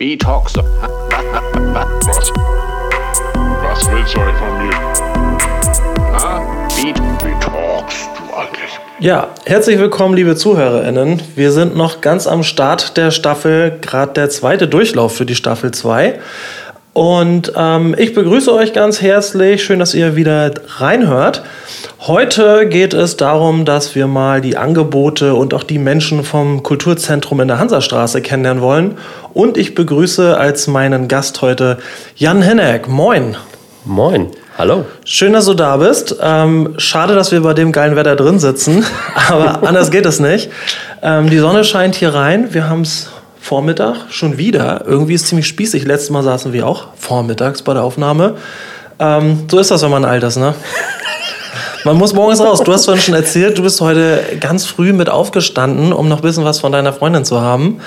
Du? Was? Was willst du eigentlich von mir? Talkst du eigentlich? Ja, herzlich willkommen, liebe ZuhörerInnen. Wir sind noch ganz am Start der Staffel, gerade der zweite Durchlauf für die Staffel 2. Und ähm, ich begrüße euch ganz herzlich. Schön, dass ihr wieder reinhört. Heute geht es darum, dass wir mal die Angebote und auch die Menschen vom Kulturzentrum in der Hansastraße kennenlernen wollen. Und ich begrüße als meinen Gast heute Jan Henneck. Moin. Moin, hallo. Schön, dass du da bist. Ähm, schade, dass wir bei dem geilen Wetter drin sitzen, aber anders geht es nicht. Ähm, die Sonne scheint hier rein. Wir haben es Vormittag schon wieder. Irgendwie ist es ziemlich spießig. Letztes Mal saßen wir auch vormittags bei der Aufnahme. Ähm, so ist das, wenn man alt ist, ne? Man muss morgens raus. Du hast vorhin schon erzählt, du bist heute ganz früh mit aufgestanden, um noch ein bisschen was von deiner Freundin zu haben.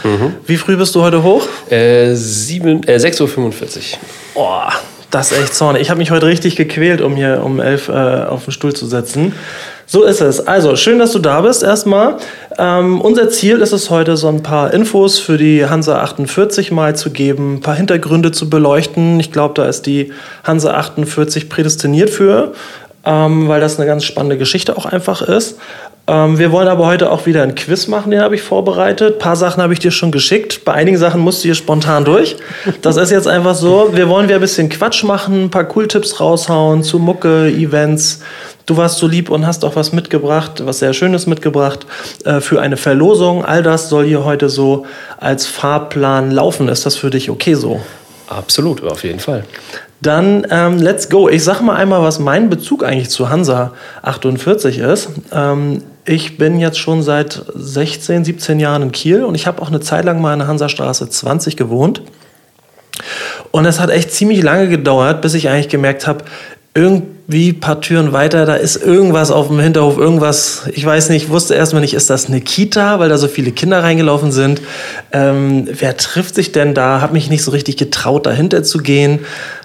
Wie früh bist du heute hoch? Äh, sieben, äh, 6.45 Uhr. Boah, das ist echt zornig. Ich habe mich heute richtig gequält, um hier um elf äh, auf den Stuhl zu setzen. So ist es. Also, schön, dass du da bist erstmal. Ähm, unser Ziel ist es heute, so ein paar Infos für die Hansa 48 mal zu geben, ein paar Hintergründe zu beleuchten. Ich glaube, da ist die Hansa 48 prädestiniert für, ähm, weil das eine ganz spannende Geschichte auch einfach ist. Ähm, wir wollen aber heute auch wieder ein Quiz machen, den habe ich vorbereitet. Ein paar Sachen habe ich dir schon geschickt. Bei einigen Sachen musst du hier spontan durch. Das ist jetzt einfach so. Wir wollen wieder ein bisschen Quatsch machen, ein paar Cool-Tipps raushauen zu Mucke, Events. Du warst so lieb und hast auch was mitgebracht, was sehr Schönes mitgebracht äh, für eine Verlosung. All das soll hier heute so als Fahrplan laufen. Ist das für dich okay so? Absolut, auf jeden Fall. Dann ähm, let's go. Ich sag mal einmal, was mein Bezug eigentlich zu Hansa 48 ist. Ähm, ich bin jetzt schon seit 16, 17 Jahren in Kiel und ich habe auch eine Zeit lang mal in der Hansastraße 20 gewohnt. Und es hat echt ziemlich lange gedauert, bis ich eigentlich gemerkt habe, irgendwie paar Türen weiter, da ist irgendwas auf dem Hinterhof, irgendwas, ich weiß nicht, ich wusste erstmal nicht, ist das eine Kita, weil da so viele Kinder reingelaufen sind. Ähm, wer trifft sich denn da? Hab mich nicht so richtig getraut, dahinter zu gehen.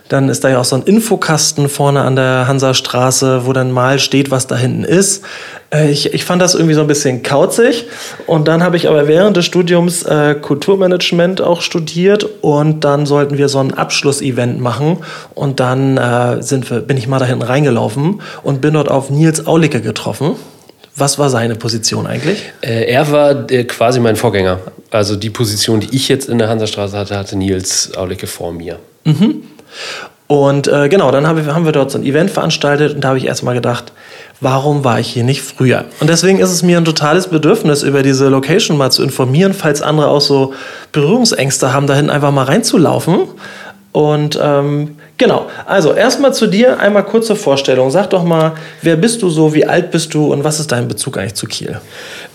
Dann ist da ja auch so ein Infokasten vorne an der Hansastraße, wo dann mal steht, was da hinten ist. Äh, ich, ich fand das irgendwie so ein bisschen kauzig. Und dann habe ich aber während des Studiums äh, Kulturmanagement auch studiert. Und dann sollten wir so ein Abschlussevent machen. Und dann äh, sind wir, bin ich mal da hinten reingelaufen und bin dort auf Nils Aulicke getroffen. Was war seine Position eigentlich? Äh, er war äh, quasi mein Vorgänger. Also die Position, die ich jetzt in der Hansastraße hatte, hatte Nils Aulicke vor mir. Und äh, genau, dann haben wir, haben wir dort so ein Event veranstaltet und da habe ich erstmal gedacht, warum war ich hier nicht früher? Und deswegen ist es mir ein totales Bedürfnis, über diese Location mal zu informieren, falls andere auch so Berührungsängste haben, dahin einfach mal reinzulaufen. Und ähm, genau, also erstmal zu dir, einmal kurze Vorstellung. Sag doch mal, wer bist du so, wie alt bist du und was ist dein Bezug eigentlich zu Kiel?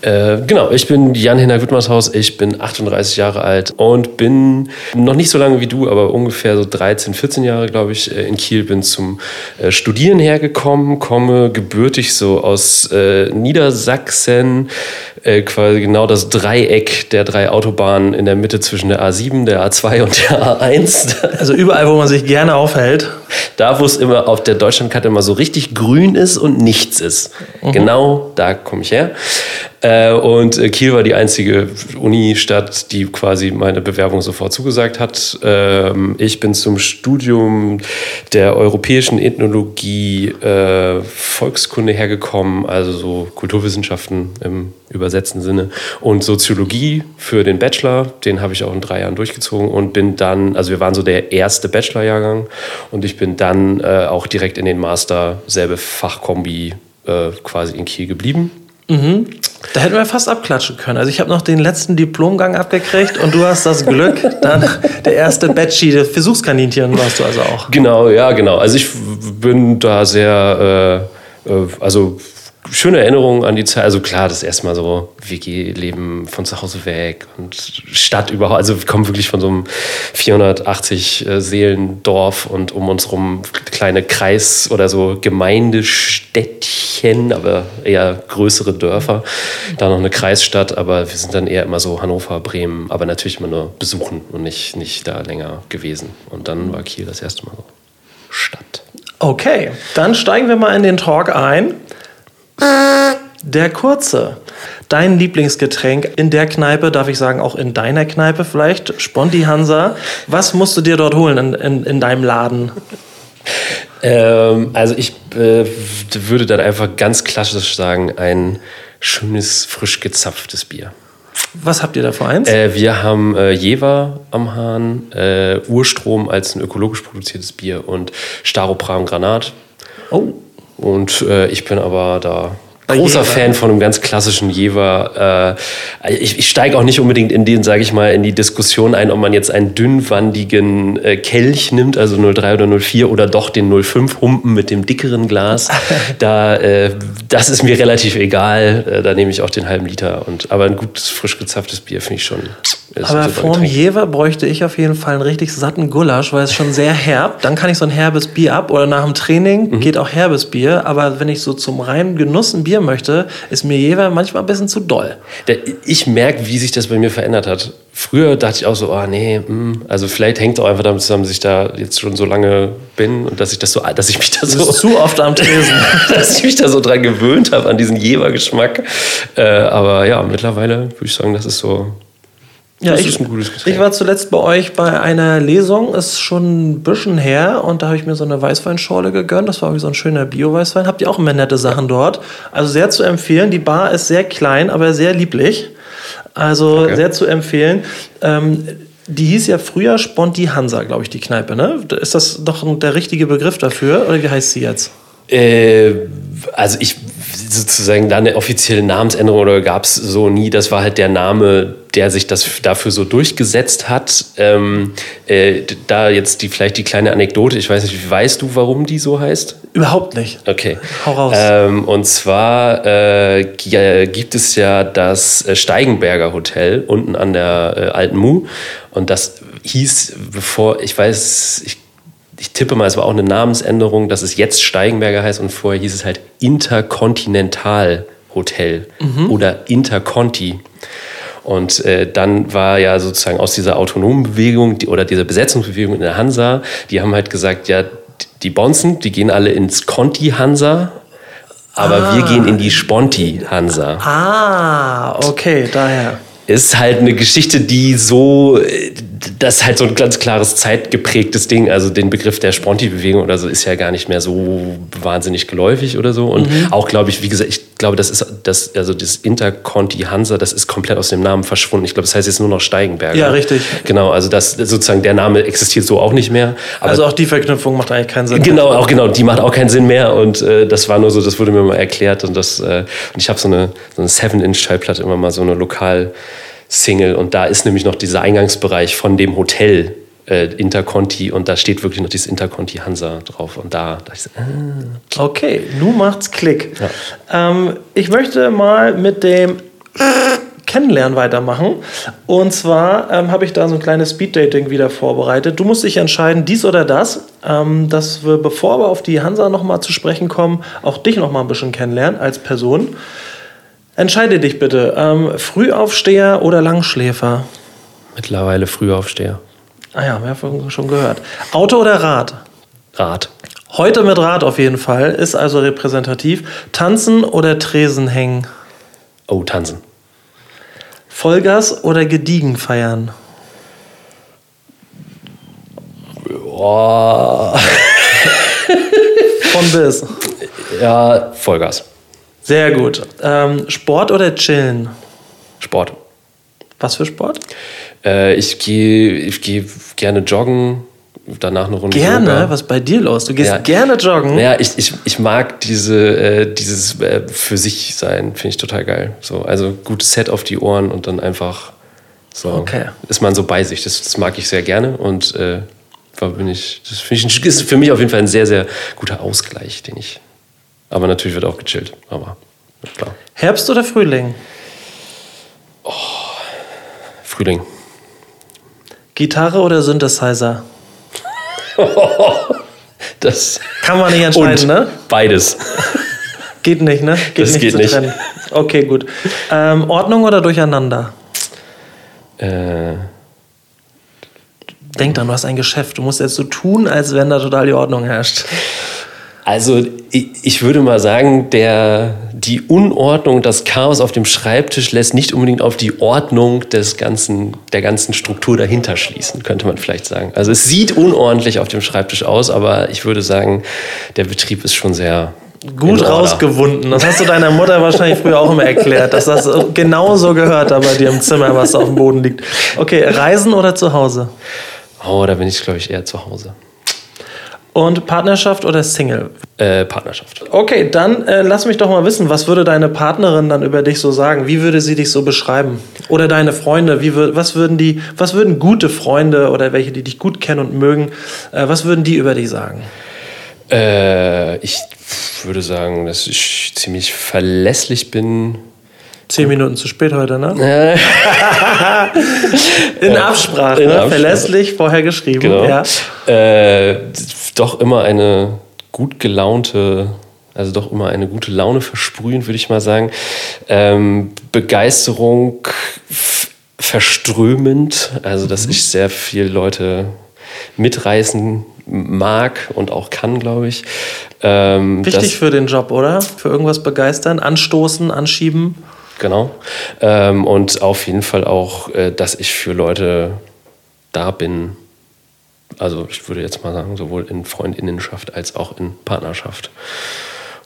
Äh, genau, ich bin Jan Hinner Wittmershaus, ich bin 38 Jahre alt und bin noch nicht so lange wie du, aber ungefähr so 13, 14 Jahre, glaube ich, äh, in Kiel, bin zum äh, Studieren hergekommen, komme gebürtig so aus äh, Niedersachsen, äh, quasi genau das Dreieck der drei Autobahnen in der Mitte zwischen der A7, der A2 und der A1. Also überall, wo man sich gerne aufhält. Da, wo es immer auf der Deutschlandkarte immer so richtig grün ist und nichts ist. Genau da komme ich her. Äh, und äh, Kiel war die einzige Unistadt, die quasi meine Bewerbung sofort zugesagt hat. Ähm, ich bin zum Studium der europäischen Ethnologie, äh, Volkskunde hergekommen, also so Kulturwissenschaften im übersetzten Sinne und Soziologie für den Bachelor. Den habe ich auch in drei Jahren durchgezogen und bin dann, also wir waren so der erste Bachelorjahrgang und ich bin dann äh, auch direkt in den Master, selbe Fachkombi äh, quasi in Kiel geblieben. Da hätten wir fast abklatschen können. Also ich habe noch den letzten Diplomgang abgekriegt und du hast das Glück, dann der erste Betschi, der Versuchskaninchen warst du also auch. Genau, ja, genau. Also ich bin da sehr, äh, äh, also schöne Erinnerungen an die Zeit. Also klar, das erste Mal so WG-Leben von zu Hause weg und Stadt überhaupt. Also wir kommen wirklich von so einem 480 äh, Seelendorf und um uns rum kleine Kreis- oder so Gemeindestädtchen, aber eher größere Dörfer. Da noch eine Kreisstadt, aber wir sind dann eher immer so Hannover, Bremen, aber natürlich immer nur besuchen und nicht, nicht da länger gewesen. Und dann war Kiel das erste Mal so Stadt. Okay, dann steigen wir mal in den Talk ein. Der kurze. Dein Lieblingsgetränk in der Kneipe, darf ich sagen, auch in deiner Kneipe vielleicht, Sponti Hansa. Was musst du dir dort holen in, in, in deinem Laden? Ähm, also ich äh, würde dann einfach ganz klassisch sagen, ein schönes, frisch gezapftes Bier. Was habt ihr da für eins? Äh, wir haben äh, Jever am Hahn, äh, Urstrom als ein ökologisch produziertes Bier und Staropram Granat. oh, Und äh, ich bin aber da großer Jever. Fan von einem ganz klassischen Jever. Äh, ich ich steige auch nicht unbedingt in den, sage ich mal, in die Diskussion ein, ob man jetzt einen dünnwandigen äh, Kelch nimmt, also 03 oder 04 oder doch den 05 Humpen mit dem dickeren Glas. da, äh, das ist mir relativ egal. Äh, da nehme ich auch den halben Liter. Und, aber ein gutes, frisch gezapftes Bier finde ich schon. aber vorm. Jever bräuchte ich auf jeden Fall einen richtig satten Gulasch, weil es schon sehr herb. Dann kann ich so ein herbes Bier ab oder nach dem Training Mhm. geht auch herbes Bier. Aber wenn ich so zum reinen Genuss ein Bier möchte, ist mir Jever manchmal ein bisschen zu doll. Ich merke, wie sich das bei mir verändert hat. Früher dachte ich auch so, oh nee, mm. also vielleicht hängt es auch einfach damit zusammen, dass ich da jetzt schon so lange bin und dass ich das so, dass ich mich da so, zu oft am Tresen. dass ich mich da so dran gewöhnt habe an diesen Jever-Geschmack. Äh, aber ja, mittlerweile würde ich sagen, das ist so. Ja, Das ich, ist ein gutes Getränk. ich war zuletzt bei euch bei einer Lesung, ist schon ein bisschen her und da habe ich mir so eine Weißweinschorle gegönnt. Das war irgendwie so ein schöner Bio-Weißwein. Habt ihr auch immer nette Sachen dort? Also sehr zu empfehlen. Die Bar ist sehr klein, aber sehr lieblich. Also Okay. sehr zu empfehlen. Ähm, die hieß ja früher Sponti Hansa, glaube ich, die Kneipe. Ne? Ist das doch der richtige Begriff dafür? Oder wie heißt sie jetzt? Äh, also ich sozusagen da eine offizielle Namensänderung oder gab es so nie. Das war halt der Name, der sich das dafür so durchgesetzt hat. Ähm, äh, da jetzt die vielleicht die kleine Anekdote. Ich weiß nicht, weißt du, warum die so heißt? Überhaupt nicht. Okay. Hau raus. Ähm, und zwar äh, äh, gibt es ja das äh, Steigenberger Hotel unten an der äh, Alten Mu. Und das hieß, bevor, ich weiß, ich, ich tippe mal, es war auch eine Namensänderung, dass es jetzt Steigenberger heißt und vorher hieß es halt Interkontinental Hotel oder Interconti. Und äh, dann war ja sozusagen aus dieser autonomen Bewegung die, oder dieser Besetzungsbewegung in der Hansa, die haben halt gesagt, ja, die Bonzen, die gehen alle ins Conti-Hansa, aber wir gehen in die Sponti-Hansa. Ah, okay, daher. Ist halt eine Geschichte, die so, äh, das ist halt so ein ganz klares zeitgeprägtes Ding. Also den Begriff der Sponti-Bewegung oder so ist ja gar nicht mehr so wahnsinnig geläufig oder so. Und Mhm. auch, glaube ich, wie gesagt, ich glaube, das ist das, also das Interconti-Hansa, das ist komplett aus dem Namen verschwunden. Ich glaube, das heißt jetzt nur noch Steigenberger. Ja, richtig. Genau, also das sozusagen der Name existiert so auch nicht mehr. Also auch die Verknüpfung macht eigentlich keinen Sinn. Genau, auch genau, die macht auch keinen Sinn mehr und äh, das war nur so, das wurde mir mal erklärt und das äh, und ich habe so eine so eine 7-Inch-Schallplatte immer mal so eine Lokal-Single und da ist nämlich noch dieser Eingangsbereich von dem Hotel äh, Interconti und da steht wirklich noch dieses Interconti Hansa drauf und da dachte ich so, ah, Okay, nun macht's Klick. Ähm, ich möchte mal mit dem Kennenlernen weitermachen. Und zwar ähm, habe ich da so ein kleines Speeddating wieder vorbereitet. Du musst dich entscheiden, dies oder das. Ähm, dass wir, bevor wir auf die Hansa nochmal zu sprechen kommen, auch dich nochmal ein bisschen kennenlernen als Person. Entscheide dich bitte. Ähm, Frühaufsteher oder Langschläfer? mittlerweile Frühaufsteher. Ah ja, wir haben schon gehört. Auto oder Rad? Rad. Heute mit Rad auf jeden Fall, ist also repräsentativ. Tanzen oder Tresen hängen? Oh, tanzen. Vollgas oder gediegen feiern? Oh, Von bis. ja, Vollgas. Sehr gut. Ähm, Sport oder chillen? Sport. Was für Sport? Äh, ich gehe ich geh gerne joggen, danach eine Runde Gerne? Yoga. Was ist bei dir los? Du gehst Ja. gerne joggen? Ja, ich, ich, ich mag diese, äh, dieses äh, für sich sein, finde ich total geil. So, also gutes Set auf die Ohren und dann einfach so Okay. ist man so bei sich. Das, das mag ich sehr gerne und äh, bin ich, das finde ich ein- ist für mich auf jeden Fall ein sehr, sehr guter Ausgleich, den ich. Aber natürlich wird auch gechillt, aber klar. Herbst oder Frühling? Frühling. Gitarre oder Synthesizer? Das Kann man nicht entscheiden, ne? beides. Geht nicht, ne? Geht Das nicht geht zu nicht. trennen. Okay, gut. Ähm, Ordnung oder Durcheinander? äh, Denk dran, du hast ein Geschäft. Du musst jetzt so tun, als wenn da total die Ordnung herrscht. Also ich, würde mal sagen, der, die Unordnung, das Chaos auf dem Schreibtisch lässt nicht unbedingt auf die Ordnung des ganzen, der ganzen Struktur dahinter schließen, könnte man vielleicht sagen. Also es sieht unordentlich auf dem Schreibtisch aus, aber ich würde sagen, der Betrieb ist schon sehr Gut rausgewunden. Das hast du deiner Mutter wahrscheinlich früher auch immer erklärt, dass das genauso gehört da bei dir im Zimmer, was da auf dem Boden liegt. Okay, Reisen oder zu Hause? Oh, da bin ich, glaube ich, eher zu Hause. Und Partnerschaft oder Single? Äh, Partnerschaft. Okay, dann äh, lass mich doch mal wissen, was würde deine Partnerin dann über dich so sagen? Wie würde sie dich so beschreiben? Oder deine Freunde? Wie wür was würden die, was würden gute Freunde oder welche, die dich gut kennen und mögen, äh, was würden die über dich sagen? Äh, ich würde sagen, dass ich ziemlich verlässlich bin. Zehn Minuten zu spät heute, ne? In Absprache, in ne? Absprache. verlässlich, vorher geschrieben. Genau. Ja. Äh, doch immer eine gut gelaunte, also doch immer eine gute Laune versprühen, würde ich mal sagen. Ähm, Begeisterung verströmend, also dass ich sehr viel Leute mitreißen mag und auch kann, glaube ich. Ähm, Wichtig für den Job, oder? Für irgendwas begeistern, anstoßen, anschieben. Genau. Ähm, und auf jeden Fall auch, äh, dass ich für Leute da bin. Also ich würde jetzt mal sagen, sowohl in Freundinnenschaft als auch in Partnerschaft.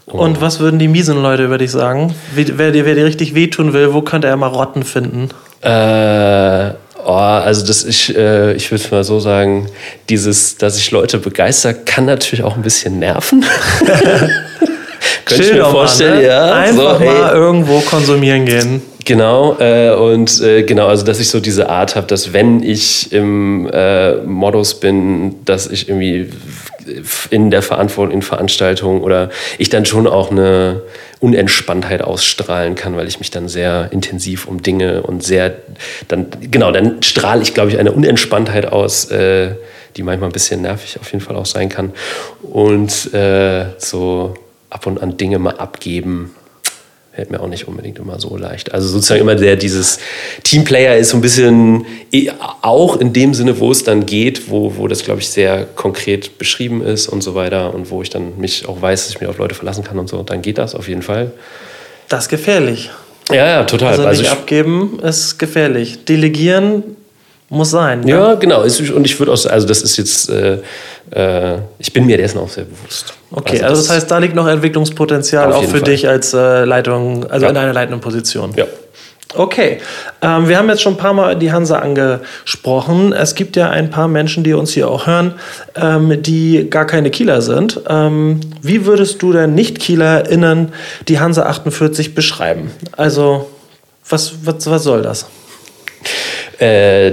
Und was würden die miesen Leute über dich sagen? Wer, dir, wer dir richtig wehtun will, wo könnte er Marotten finden? Äh, oh, also das ich, äh, ich würde mal so sagen, dieses, dass ich Leute begeister, kann natürlich auch ein bisschen nerven. Könnte ich mir vorstellen, ne? ja. Einfach so, mal irgendwo konsumieren gehen. Genau, äh, und äh, genau, also dass ich so diese Art habe, dass wenn ich im äh, Modus bin, dass ich irgendwie in der Verantwortung, in Veranstaltungen oder ich dann schon auch eine Unentspanntheit ausstrahlen kann, weil ich mich dann sehr intensiv um Dinge und sehr, dann, genau, dann strahle ich, glaube ich, eine Unentspanntheit aus, äh, die manchmal ein bisschen nervig auf jeden Fall auch sein kann. Und äh, so ab und an Dinge mal abgeben, fällt mir auch nicht unbedingt immer so leicht. Also sozusagen immer der, dieses Teamplayer ist so ein bisschen auch in dem Sinne, wo es dann geht, wo, wo das, glaube ich, sehr konkret beschrieben ist und so weiter und wo ich dann mich auch weiß, dass ich mich auf Leute verlassen kann und so, dann geht das auf jeden Fall. Das ist gefährlich. Ja, ja, total. Also, Also nicht ich, abgeben ist gefährlich. Delegieren muss sein. ne? ja, genau. Und ich würde auch, sagen, also das ist jetzt, äh, äh, ich bin mir dessen auch sehr bewusst. Okay, also das heißt, da liegt noch Entwicklungspotenzial auch für Fall. dich als äh, Leitung, also Ja. in einer leitenden Position. ja. Okay, ähm, wir haben jetzt schon ein paar Mal die Hansa angesprochen. Es gibt ja ein paar Menschen, die uns hier auch hören, ähm, die gar keine Kieler sind. Ähm, wie würdest du denn Nicht-KielerInnen die Hansa 48 beschreiben? Also, was, was, was soll das? Äh,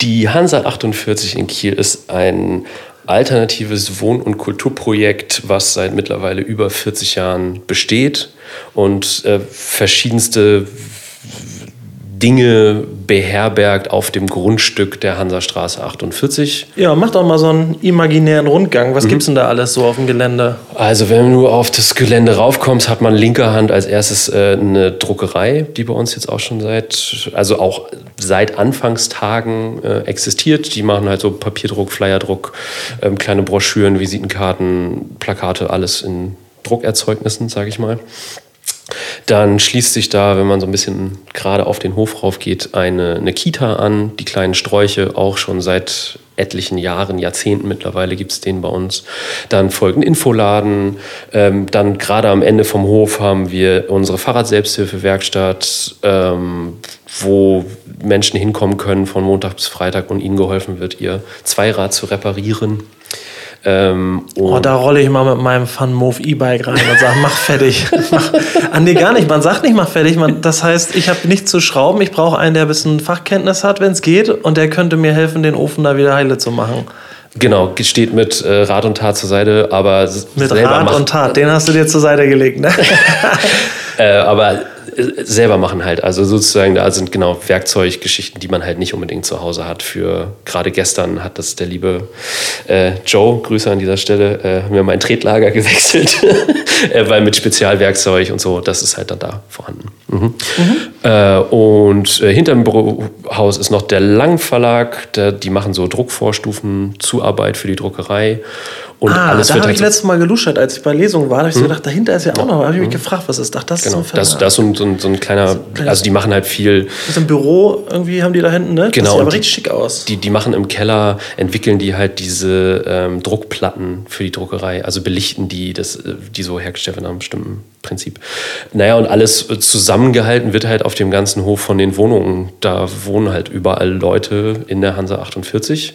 die Hansa 48 in Kiel ist ein alternatives Wohn- und Kulturprojekt, was seit mittlerweile über 40 Jahren besteht und äh, verschiedenste Dinge beherbergt auf dem Grundstück der Hansastraße 48. Ja, mach doch mal so einen imaginären Rundgang. Was gibt's denn da alles so auf dem Gelände? Also wenn du auf das Gelände raufkommst, hat man linker Hand als erstes äh, eine Druckerei, die bei uns jetzt auch schon seit, also auch seit Anfangstagen äh, existiert. Die machen halt so Papierdruck, Flyerdruck, ähm, kleine Broschüren, Visitenkarten, Plakate, alles in Druckerzeugnissen, sage ich mal. Dann schließt sich da, wenn man so ein bisschen gerade auf den Hof rauf geht, eine, eine Kita an. Die kleinen Sträuche auch schon seit etlichen Jahren, Jahrzehnten mittlerweile gibt es den bei uns. Dann folgt ein Infoladen. Ähm, dann gerade am Ende vom Hof haben wir unsere Fahrradselbsthilfewerkstatt, ähm, wo Menschen hinkommen können von Montag bis Freitag und ihnen geholfen wird, ihr Zweirad zu reparieren. Ähm, Oh, da rolle ich mal mit meinem Fun-Move E-Bike rein und sage, mach fertig. Mach. Ah, nee, gar nicht. Man sagt nicht, mach fertig. Man, das heißt, ich habe nichts zu schrauben. Ich brauche einen, der ein bisschen Fachkenntnis hat, wenn es geht. Und der könnte mir helfen, den Ofen da wieder heile zu machen. Genau, steht mit äh, Rat und Tat zur Seite, aber Mit selber Rat machen, und Tat. Den hast du dir zur Seite gelegt, ne? Äh, aber selber machen halt. Also sozusagen, da sind genau Werkzeuggeschichten, die man halt nicht unbedingt zu Hause hat. Für gerade gestern hat das der liebe äh, Joe, Grüße an dieser Stelle, äh, mir mein Tretlager gewechselt, äh, weil mit Spezialwerkzeug und so, das ist halt dann da vorhanden. Mhm. Äh, und äh, hinter dem Bürohaus ist noch der Lang Verlag, der, die machen so Druckvorstufen, Zuarbeit für die Druckerei. Und ah, alles da habe halt ich so- letztes Mal geluschert, als ich bei Lesungen war. Da habe ich so gedacht, dahinter ist ja auch noch. Da habe ich mich gefragt, was ist das? Das Genau, ist so ein das, das ist so ein, so ein, kleiner, also die machen halt viel, Das ist ein Büro, irgendwie haben die da hinten, ne? Genau, Das sieht aber und die- richtig schick aus. die, die machen im Keller, entwickeln die halt diese ähm, Druckplatten für die Druckerei, also belichten die, das, äh, die so hergestellt werden nach einem bestimmten Prinzip. Naja, und alles zusammengehalten wird halt auf dem ganzen Hof von den Wohnungen. Da wohnen halt überall Leute in der Hansa 48.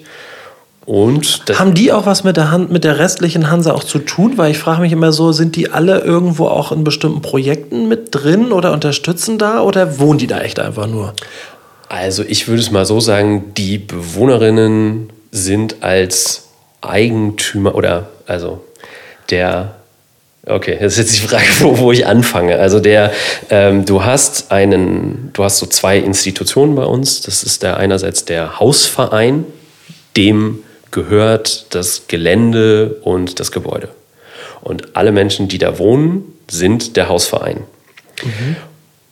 Und Haben die auch was mit der, Hand, mit der restlichen Hansa auch zu tun? Weil ich frage mich immer so, sind die alle irgendwo auch in bestimmten Projekten mit drin oder unterstützen da oder wohnen die da echt einfach nur? Also ich würde es mal so sagen, die Bewohnerinnen sind als Eigentümer oder also der Okay, das ist jetzt die Frage, wo, wo ich anfange. Also der, ähm, du hast einen, du hast so zwei Institutionen bei uns. Das ist der einerseits der Hausverein, dem gehört das Gelände und das Gebäude. Und alle Menschen, die da wohnen, sind der Hausverein.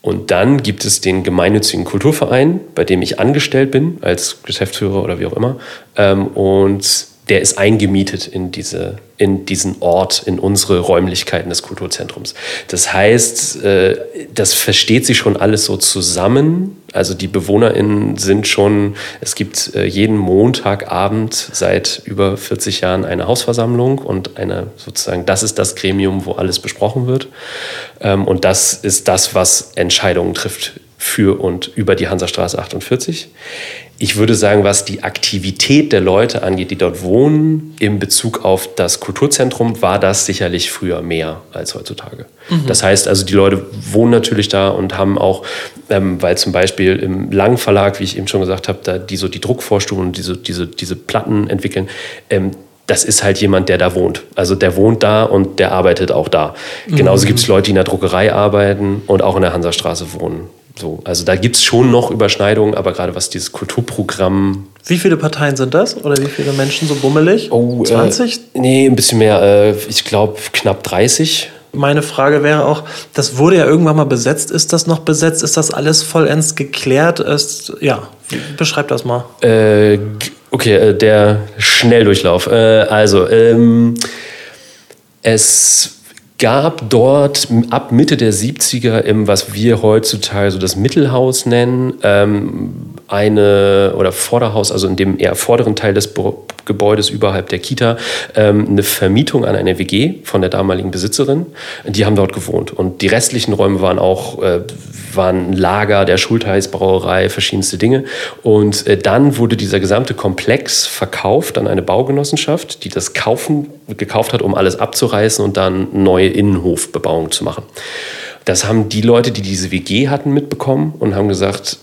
Und dann gibt es den gemeinnützigen Kulturverein, bei dem ich angestellt bin, als Geschäftsführer oder wie auch immer. Ähm, und der ist eingemietet in, diese, in diesen Ort, in unsere Räumlichkeiten des Kulturzentrums. Das heißt, äh, das versteht sich schon alles so zusammen. Also die BewohnerInnen sind schon, es gibt äh, jeden Montagabend seit über 40 Jahren eine Hausversammlung und eine sozusagen, das ist das Gremium, wo alles besprochen wird. Ähm, und das ist das, was Entscheidungen trifft für und über die Hansastraße 48. Ich würde sagen, was die Aktivität der Leute angeht, die dort wohnen, in Bezug auf das Kulturzentrum, war das sicherlich früher mehr als heutzutage. Das heißt also, die Leute wohnen natürlich da und haben auch, ähm, weil zum Beispiel im Lang Verlag, wie ich eben schon gesagt habe, da die so die Druckvorstufen und diese, diese, diese Platten entwickeln, ähm, das ist halt jemand, der da wohnt. Also der wohnt da und der arbeitet auch da. Genauso gibt es Leute, die in der Druckerei arbeiten und auch in der Hansastraße wohnen. So, also da gibt es schon noch Überschneidungen, aber gerade was dieses Kulturprogramm. Wie viele Parteien sind das? Oder wie viele Menschen so bummelig? 20? Äh, nee, ein bisschen mehr. Äh, ich glaube knapp 30. Meine Frage wäre auch, das wurde ja irgendwann mal besetzt. Ist das noch besetzt? Ist das alles vollends geklärt? Ist, ja, beschreib das mal. Äh, okay, äh, der Schnelldurchlauf. Äh, also, ähm, es gab dort ab Mitte der 70er im, was wir heutzutage so das Mittelhaus nennen, ähm, eine, oder Vorderhaus, also in dem eher vorderen Teil des Bo Gebäudes überhalb der Kita, ähm, eine Vermietung an eine WG von der damaligen Besitzerin. Die haben dort gewohnt. Und die restlichen Räume waren auch äh, waren Lager der Schultheißbrauerei, verschiedenste Dinge. Und äh, dann wurde dieser gesamte Komplex verkauft an eine Baugenossenschaft, die das kaufen, gekauft hat, um alles abzureißen und dann neue Innenhofbebauung zu machen. Das haben die Leute, die diese WG hatten, mitbekommen und haben gesagt,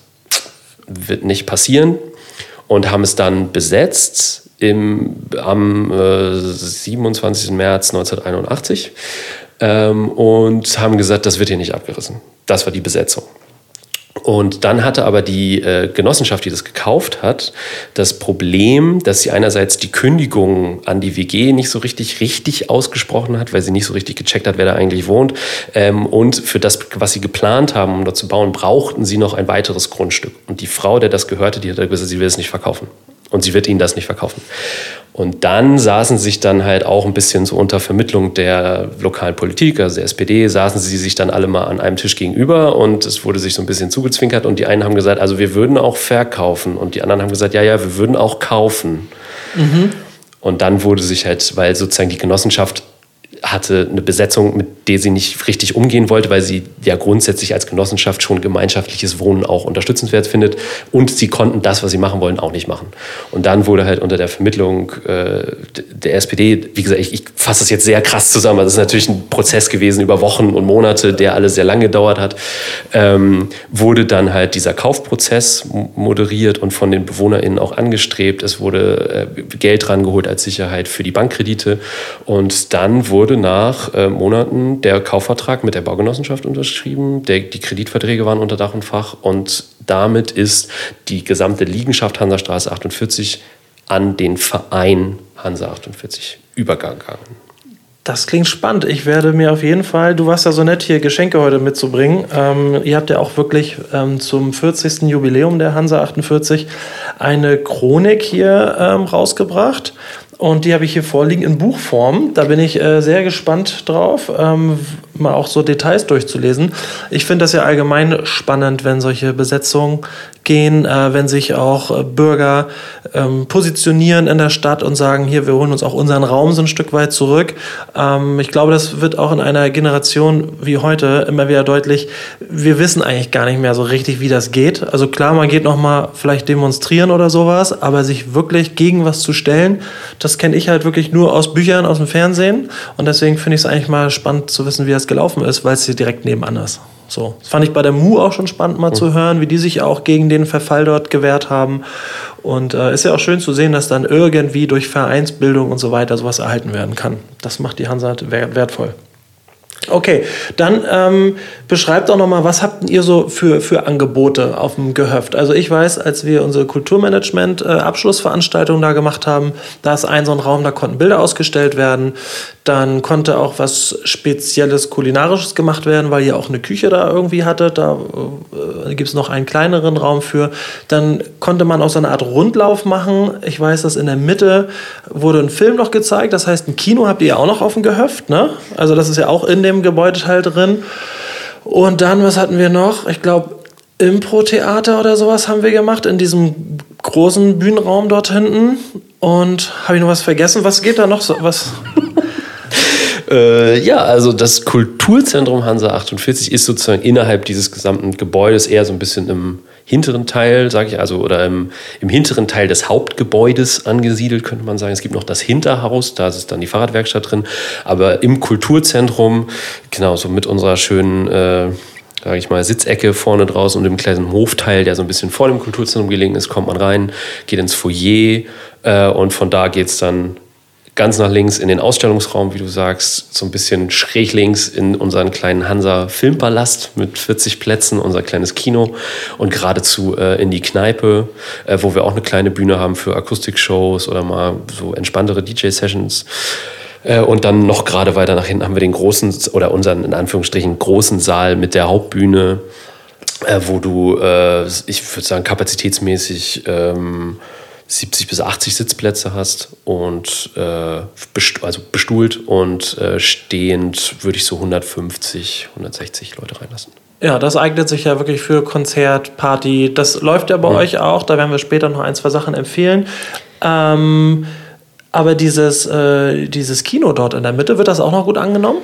wird nicht passieren und haben es dann besetzt im, am äh, 27. März 1981 ähm, und haben gesagt, das wird hier nicht abgerissen. Das war die Besetzung. Und dann hatte aber die äh, Genossenschaft, die das gekauft hat, das Problem, dass sie einerseits die Kündigung an die WG nicht so richtig richtig ausgesprochen hat, weil sie nicht so richtig gecheckt hat, wer da eigentlich wohnt. Ähm, und für das, was sie geplant haben, um dort zu bauen, brauchten sie noch ein weiteres Grundstück. Und die Frau, der das gehörte, die hat gesagt, sie will es nicht verkaufen. Und sie wird ihnen das nicht verkaufen. Und dann saßen sich dann halt auch ein bisschen so unter Vermittlung der lokalen Politik, also der SPD, saßen sie sich dann alle mal an einem Tisch gegenüber und es wurde sich so ein bisschen zugezwinkert und die einen haben gesagt, also wir würden auch verkaufen und die anderen haben gesagt, ja, ja, wir würden auch kaufen. Und dann wurde sich halt, weil sozusagen die Genossenschaft hatte eine Besetzung, mit der sie nicht richtig umgehen wollte, weil sie ja grundsätzlich als Genossenschaft schon gemeinschaftliches Wohnen auch unterstützenswert findet. Und sie konnten das, was sie machen wollen, auch nicht machen. Und dann wurde halt unter der Vermittlung äh, der SPD, wie gesagt, ich, ich fasse das jetzt sehr krass zusammen, also es ist natürlich ein Prozess gewesen über Wochen und Monate, der alles sehr lange gedauert hat, ähm, wurde dann halt dieser Kaufprozess moderiert und von den BewohnerInnen auch angestrebt. Es wurde äh, Geld rangeholt als Sicherheit für die Bankkredite. Und dann wurde nach äh, Monaten der Kaufvertrag mit der Baugenossenschaft unterschrieben. Der, die Kreditverträge waren unter Dach und Fach. Und damit ist die gesamte Liegenschaft Hansastraße 48 an den Verein Hansa 48 übergegangen. Das klingt spannend. Ich werde mir auf jeden Fall, du warst ja so nett, hier Geschenke heute mitzubringen. Ähm, ihr habt ja auch wirklich ähm, zum 40. Jubiläum der Hansa 48 eine Chronik hier ähm, rausgebracht. Und die habe ich hier vorliegen in Buchform. Da bin ich äh, sehr gespannt drauf, ähm, mal auch so Details durchzulesen. Ich finde das ja allgemein spannend, wenn solche Besetzungen gehen, äh, wenn sich auch äh, Bürger ähm, positionieren in der Stadt und sagen, hier, wir holen uns auch unseren Raum so ein Stück weit zurück. Ähm, ich glaube, das wird auch in einer Generation wie heute immer wieder deutlich. Wir wissen eigentlich gar nicht mehr so richtig, wie das geht. Also klar, man geht noch mal vielleicht demonstrieren oder sowas, aber sich wirklich gegen was zu stellen, das kenne ich halt wirklich nur aus Büchern, aus dem Fernsehen. Und deswegen finde ich es eigentlich mal spannend zu wissen, wie das gelaufen ist, weil es hier direkt nebenan ist. So, das fand ich bei der Mu auch schon spannend mal mhm. zu hören, wie die sich auch gegen den Verfall dort gewehrt haben. Und äh, ist ja auch schön zu sehen, dass dann irgendwie durch Vereinsbildung und so weiter sowas erhalten werden kann. Das macht die Hansa wertvoll. Okay, dann ähm, beschreibt auch nochmal, was habt ihr so für, für Angebote auf dem Gehöft? Also ich weiß, als wir unsere Kulturmanagement-Abschlussveranstaltung äh, da gemacht haben, da ist ein so ein Raum, da konnten Bilder ausgestellt werden. Dann konnte auch was Spezielles Kulinarisches gemacht werden, weil ihr auch eine Küche da irgendwie hattet. Da äh, gibt es noch einen kleineren Raum für. Dann konnte man auch so eine Art Rundlauf machen. Ich weiß, dass in der Mitte wurde ein Film noch gezeigt. Das heißt, ein Kino habt ihr auch noch auf dem Gehöft. Ne? Also das ist ja auch in dem Gebäudeteil drin. Und dann, was hatten wir noch? Ich glaube, Impro-Theater oder sowas haben wir gemacht in diesem großen Bühnenraum dort hinten. Und habe ich noch was vergessen? Was geht da noch so? Was? Äh, ja, also das Kulturzentrum Hansa 48 ist sozusagen innerhalb dieses gesamten Gebäudes eher so ein bisschen im hinteren Teil, sage ich, also oder im, im hinteren Teil des Hauptgebäudes angesiedelt, könnte man sagen. Es gibt noch das Hinterhaus, da ist dann die Fahrradwerkstatt drin. Aber im Kulturzentrum, genau, so mit unserer schönen äh, sage ich mal, Sitzecke vorne draußen und im kleinen Hofteil, der so ein bisschen vor dem Kulturzentrum gelegen ist, kommt man rein, geht ins Foyer äh, und von da geht es dann ganz nach links in den Ausstellungsraum, wie du sagst, so ein bisschen schräg links in unseren kleinen Hansa Filmpalast mit 40 Plätzen, unser kleines Kino und geradezu äh, in die Kneipe, äh, wo wir auch eine kleine Bühne haben für Akustikshows oder mal so entspanntere DJ-Sessions. Äh, und dann noch gerade weiter nach hinten haben wir den großen oder unseren in Anführungsstrichen großen Saal mit der Hauptbühne, äh, wo du, äh, ich würde sagen, kapazitätsmäßig ähm, 70 bis 80 Sitzplätze hast und äh, best also bestuhlt und äh, stehend würde ich so 150, 160 Leute reinlassen. Ja, das eignet sich ja wirklich für Konzert, Party. Das läuft ja bei mhm. euch auch. Da werden wir später noch ein, zwei Sachen empfehlen. Ähm, aber dieses, äh, dieses Kino dort in der Mitte, wird das auch noch gut angenommen?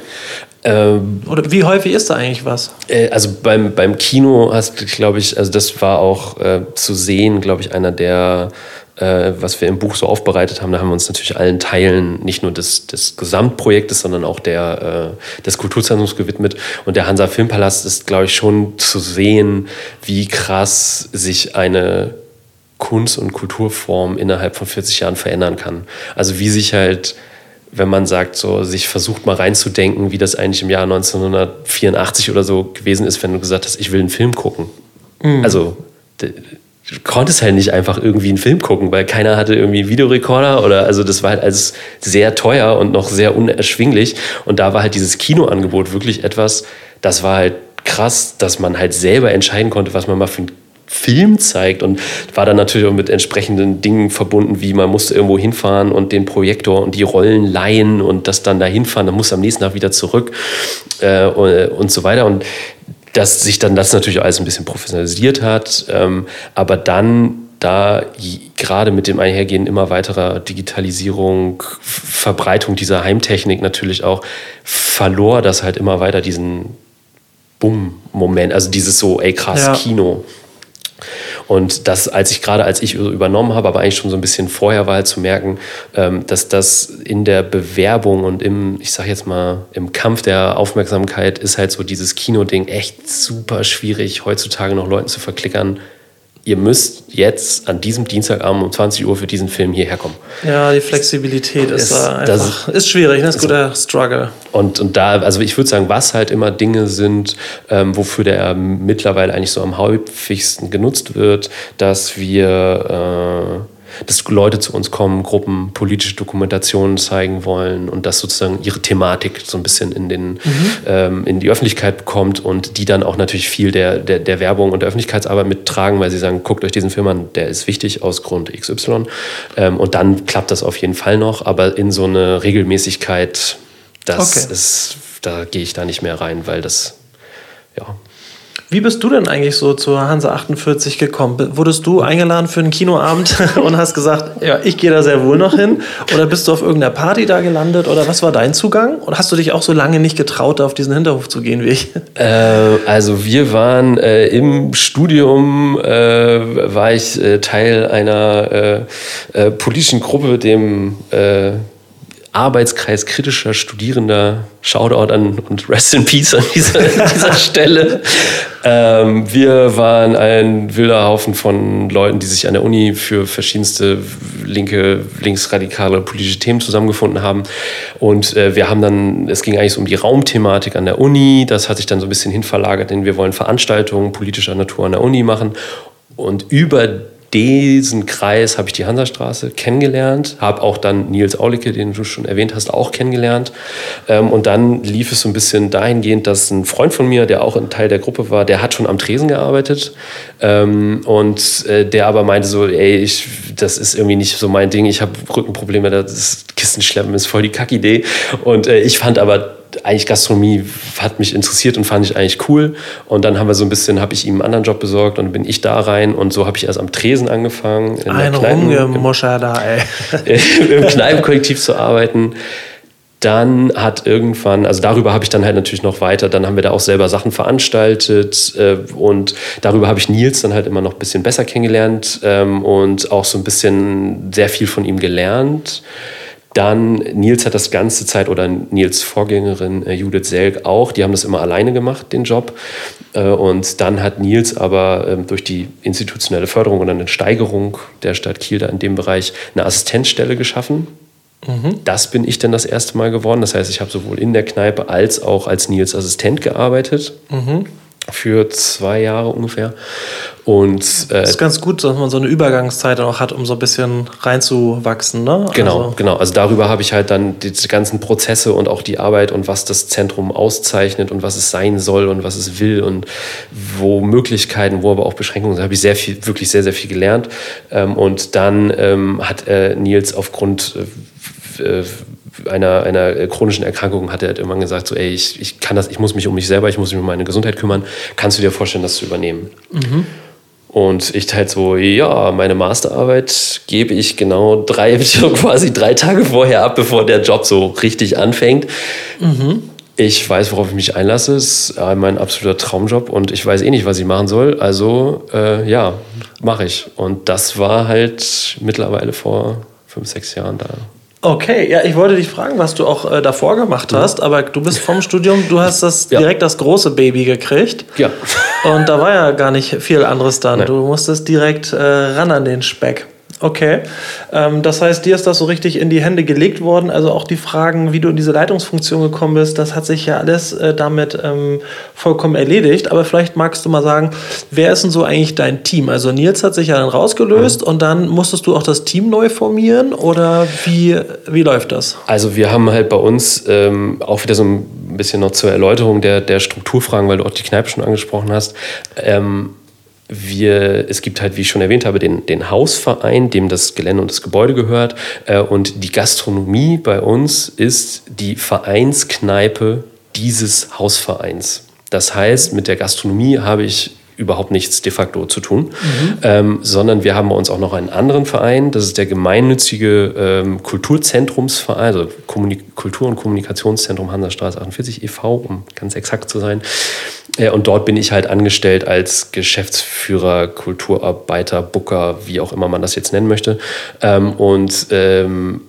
Ähm, Oder wie häufig ist da eigentlich was? Äh, also beim, beim Kino hast du, glaube ich, also das war auch äh, zu sehen, glaube ich, einer der äh, was wir im Buch so aufbereitet haben, da haben wir uns natürlich allen Teilen nicht nur des, des Gesamtprojektes, sondern auch der, äh, des Kulturzentrums gewidmet. Und der Hansa Filmpalast ist, glaube ich, schon zu sehen, wie krass sich eine Kunst- und Kulturform innerhalb von 40 Jahren verändern kann. Also wie sich halt wenn man sagt, so sich versucht mal reinzudenken, wie das eigentlich im Jahr 1984 oder so gewesen ist, wenn du gesagt hast, ich will einen Film gucken. Mhm. Also du konntest halt nicht einfach irgendwie einen Film gucken, weil keiner hatte irgendwie einen Videorekorder oder also das war halt alles sehr teuer und noch sehr unerschwinglich. Und da war halt dieses Kinoangebot wirklich etwas, das war halt krass, dass man halt selber entscheiden konnte, was man mal für einen Film zeigt und war dann natürlich auch mit entsprechenden Dingen verbunden, wie man musste irgendwo hinfahren und den Projektor und die Rollen leihen und das dann da hinfahren, dann muss am nächsten Tag wieder zurück äh, und, und so weiter. Und dass sich dann das natürlich alles ein bisschen professionalisiert hat, ähm, aber dann da gerade mit dem Einhergehen immer weiterer Digitalisierung, Verbreitung dieser Heimtechnik natürlich auch, verlor das halt immer weiter diesen Bumm-Moment, also dieses so, ey krass, ja. Kino. Und das, als ich gerade, als ich übernommen habe, aber eigentlich schon so ein bisschen vorher war, halt zu merken, ähm, dass das in der Bewerbung und im, ich sag jetzt mal, im Kampf der Aufmerksamkeit ist halt so dieses Kino-Ding echt super schwierig, heutzutage noch Leuten zu verklickern ihr müsst jetzt an diesem Dienstagabend um 20 Uhr für diesen Film hierher kommen. Ja, die Flexibilität ist, ist da einfach, ist schwierig, das ne? ist ein guter Struggle. Und, und da, also ich würde sagen, was halt immer Dinge sind, ähm, wofür der mittlerweile eigentlich so am häufigsten genutzt wird, dass wir äh, dass Leute zu uns kommen, Gruppen politische Dokumentationen zeigen wollen und das sozusagen ihre Thematik so ein bisschen in, den, mhm. ähm, in die Öffentlichkeit bekommt und die dann auch natürlich viel der, der, der Werbung und der Öffentlichkeitsarbeit mittragen, weil sie sagen, guckt euch diesen Film an, der ist wichtig aus Grund XY. Ähm, und dann klappt das auf jeden Fall noch, aber in so eine Regelmäßigkeit, das okay. ist, da gehe ich da nicht mehr rein, weil das, ja. Wie bist du denn eigentlich so zur Hansa 48 gekommen? Wurdest du eingeladen für einen Kinoabend und hast gesagt, ja, ich gehe da sehr wohl noch hin? Oder bist du auf irgendeiner Party da gelandet? Oder was war dein Zugang? Oder hast du dich auch so lange nicht getraut, auf diesen Hinterhof zu gehen wie ich? Äh, also wir waren äh, im Studium, äh, war ich äh, Teil einer äh, äh, politischen Gruppe, dem Arbeitskreis kritischer Studierender. Shoutout an und Rest in Peace an dieser, an dieser Stelle. Ähm, wir waren ein wilder Haufen von Leuten, die sich an der Uni für verschiedenste linke, linksradikale politische Themen zusammengefunden haben. Und äh, wir haben dann, es ging eigentlich so um die Raumthematik an der Uni. Das hat sich dann so ein bisschen hinverlagert, denn wir wollen Veranstaltungen politischer Natur an der Uni machen. Und über diesen Kreis habe ich die Hansastraße kennengelernt, habe auch dann Nils Aulicke, den du schon erwähnt hast, auch kennengelernt. Ähm, und dann lief es so ein bisschen dahingehend, dass ein Freund von mir, der auch ein Teil der Gruppe war, der hat schon am Tresen gearbeitet ähm, und äh, der aber meinte so, ey, ich, das ist irgendwie nicht so mein Ding, ich habe Rückenprobleme, das Kistenschleppen ist voll die Kackidee. Und äh, ich fand aber eigentlich Gastronomie hat mich interessiert und fand ich eigentlich cool. Und dann haben wir so ein bisschen, habe ich ihm einen anderen Job besorgt und bin ich da rein und so habe ich erst am Tresen angefangen. In Ein Rumgemoscher da, ey. Im Kneipenkollektiv zu arbeiten. Dann hat irgendwann, also darüber habe ich dann halt natürlich noch weiter, dann haben wir da auch selber Sachen veranstaltet äh, und darüber habe ich Nils dann halt immer noch ein bisschen besser kennengelernt ähm, und auch so ein bisschen sehr viel von ihm gelernt. Dann Nils hat das ganze Zeit oder Nils Vorgängerin äh, Judith Selk auch, die haben das immer alleine gemacht, den Job. Äh, und dann hat Nils aber ähm, durch die institutionelle Förderung und eine Steigerung der Stadt Kiel da in dem Bereich eine Assistenzstelle geschaffen. Mhm. Das bin ich dann das erste Mal geworden. Das heißt, ich habe sowohl in der Kneipe als auch als Nils Assistent gearbeitet. Mhm für zwei Jahre ungefähr. Und, äh, das ist ganz gut, dass man so eine Übergangszeit auch hat, um so ein bisschen reinzuwachsen. Ne? Genau, also. genau. Also darüber habe ich halt dann die ganzen Prozesse und auch die Arbeit und was das Zentrum auszeichnet und was es sein soll und was es will und wo Möglichkeiten, wo aber auch Beschränkungen. Da habe ich sehr viel, wirklich sehr, sehr viel gelernt. Ähm, und dann ähm, hat äh, Nils aufgrund äh, einer, einer chronischen Erkrankung hat er halt irgendwann gesagt, so, ey, ich, ich kann das, ich muss mich um mich selber, ich muss mich um meine Gesundheit kümmern. Kannst du dir vorstellen, das zu übernehmen? Mhm. Und ich halt so, ja, meine Masterarbeit gebe ich genau drei, quasi drei Tage vorher ab, bevor der Job so richtig anfängt. Mhm. Ich weiß, worauf ich mich einlasse. Es ist mein absoluter Traumjob und ich weiß eh nicht, was ich machen soll. Also, äh, ja, mache ich. Und das war halt mittlerweile vor fünf, sechs Jahren da. Okay, ja, ich wollte dich fragen, was du auch äh, davor gemacht hast, aber du bist vom Studium, du hast das ja. direkt das große Baby gekriegt. Ja. Und da war ja gar nicht viel anderes dann. Nee. Du musstest direkt äh, ran an den Speck. Okay. Ähm, das heißt, dir ist das so richtig in die Hände gelegt worden. Also auch die Fragen, wie du in diese Leitungsfunktion gekommen bist, das hat sich ja alles äh, damit ähm, vollkommen erledigt. Aber vielleicht magst du mal sagen, wer ist denn so eigentlich dein Team? Also Nils hat sich ja dann rausgelöst mhm. und dann musstest du auch das Team neu formieren oder wie, wie läuft das? Also wir haben halt bei uns ähm, auch wieder so ein bisschen noch zur Erläuterung der, der Strukturfragen, weil du auch die Kneipe schon angesprochen hast. Wir, es gibt halt, wie ich schon erwähnt habe, den, den Hausverein, dem das Gelände und das Gebäude gehört. Äh, und die Gastronomie bei uns ist die Vereinskneipe dieses Hausvereins. Das heißt, mit der Gastronomie habe ich überhaupt nichts de facto zu tun, mhm. ähm, sondern wir haben bei uns auch noch einen anderen Verein, das ist der gemeinnützige ähm, Kulturzentrumsverein, also Kommunik Kultur- und Kommunikationszentrum Hansastraße 48 e.V., um ganz exakt zu sein. Äh, und dort bin ich halt angestellt als Geschäftsführer, Kulturarbeiter, Booker, wie auch immer man das jetzt nennen möchte. Ähm, und ähm,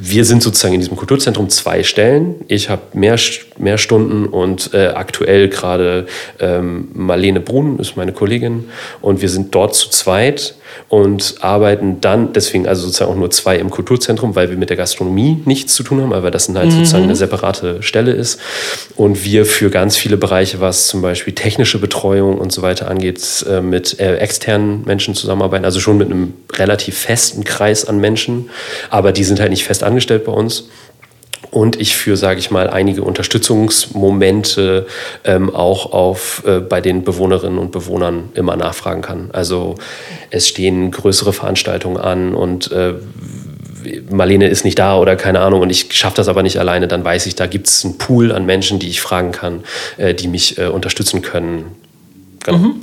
wir sind sozusagen in diesem Kulturzentrum zwei Stellen. Ich habe mehr, mehr Stunden und äh, aktuell gerade ähm, Marlene Brun ist meine Kollegin und wir sind dort zu zweit und arbeiten dann, deswegen also sozusagen auch nur zwei im Kulturzentrum, weil wir mit der Gastronomie nichts zu tun haben, weil das dann halt mhm. sozusagen eine separate Stelle ist. Und wir für ganz viele Bereiche, was zum Beispiel technische Betreuung und so weiter angeht, äh, mit äh, externen Menschen zusammenarbeiten, also schon mit einem relativ festen Kreis an Menschen, aber die sind halt nicht fest angestellt bei uns und ich für, sage ich mal, einige Unterstützungsmomente ähm, auch auf, äh, bei den Bewohnerinnen und Bewohnern immer nachfragen kann. Also es stehen größere Veranstaltungen an und äh, Marlene ist nicht da oder keine Ahnung und ich schaffe das aber nicht alleine, dann weiß ich, da gibt es einen Pool an Menschen, die ich fragen kann, äh, die mich äh, unterstützen können. Genau. Mhm.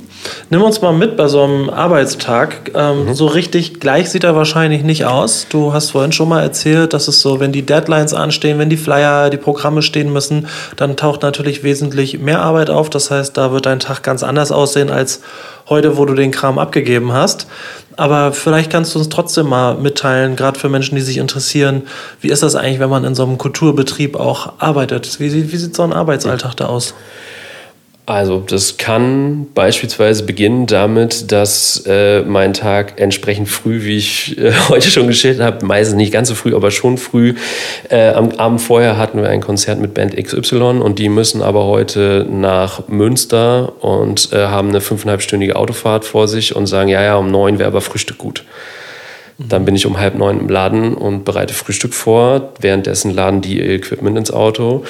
Nimm uns mal mit bei so einem Arbeitstag. Ähm, mhm. So richtig gleich sieht er wahrscheinlich nicht aus. Du hast vorhin schon mal erzählt, dass es so, wenn die Deadlines anstehen, wenn die Flyer, die Programme stehen müssen, dann taucht natürlich wesentlich mehr Arbeit auf. Das heißt, da wird dein Tag ganz anders aussehen als heute, wo du den Kram abgegeben hast. Aber vielleicht kannst du uns trotzdem mal mitteilen, gerade für Menschen, die sich interessieren, wie ist das eigentlich, wenn man in so einem Kulturbetrieb auch arbeitet? Wie, wie sieht so ein Arbeitsalltag da aus? Also das kann beispielsweise beginnen damit, dass äh, mein Tag entsprechend früh, wie ich äh, heute schon geschildert habe, meistens nicht ganz so früh, aber schon früh. Äh, am Abend vorher hatten wir ein Konzert mit Band XY und die müssen aber heute nach Münster und äh, haben eine fünfeinhalbstündige Autofahrt vor sich und sagen, ja, ja, um neun wäre aber Frühstück gut. Dann bin ich um halb neun im Laden und bereite Frühstück vor. Währenddessen laden die ihr Equipment ins Auto.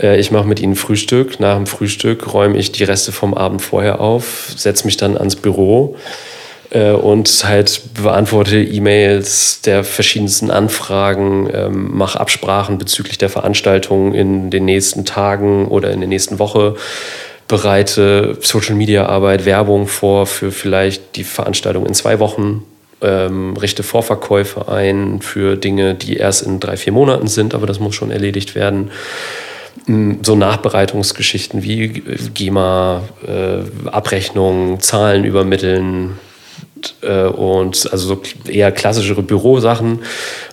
Äh, ich mache mit ihnen Frühstück. Nach dem Frühstück räume ich die Reste vom Abend vorher auf, setze mich dann ans Büro äh, und halt beantworte E-Mails der verschiedensten Anfragen, ähm, mache Absprachen bezüglich der Veranstaltung in den nächsten Tagen oder in der nächsten Woche bereite Social Media Arbeit, Werbung vor für vielleicht die Veranstaltung in zwei Wochen, ähm, richte Vorverkäufe ein für Dinge, die erst in drei, vier Monaten sind, aber das muss schon erledigt werden so Nachbereitungsgeschichten wie GEMA, äh, Abrechnungen, Zahlen übermitteln äh, und also so eher klassischere Bürosachen.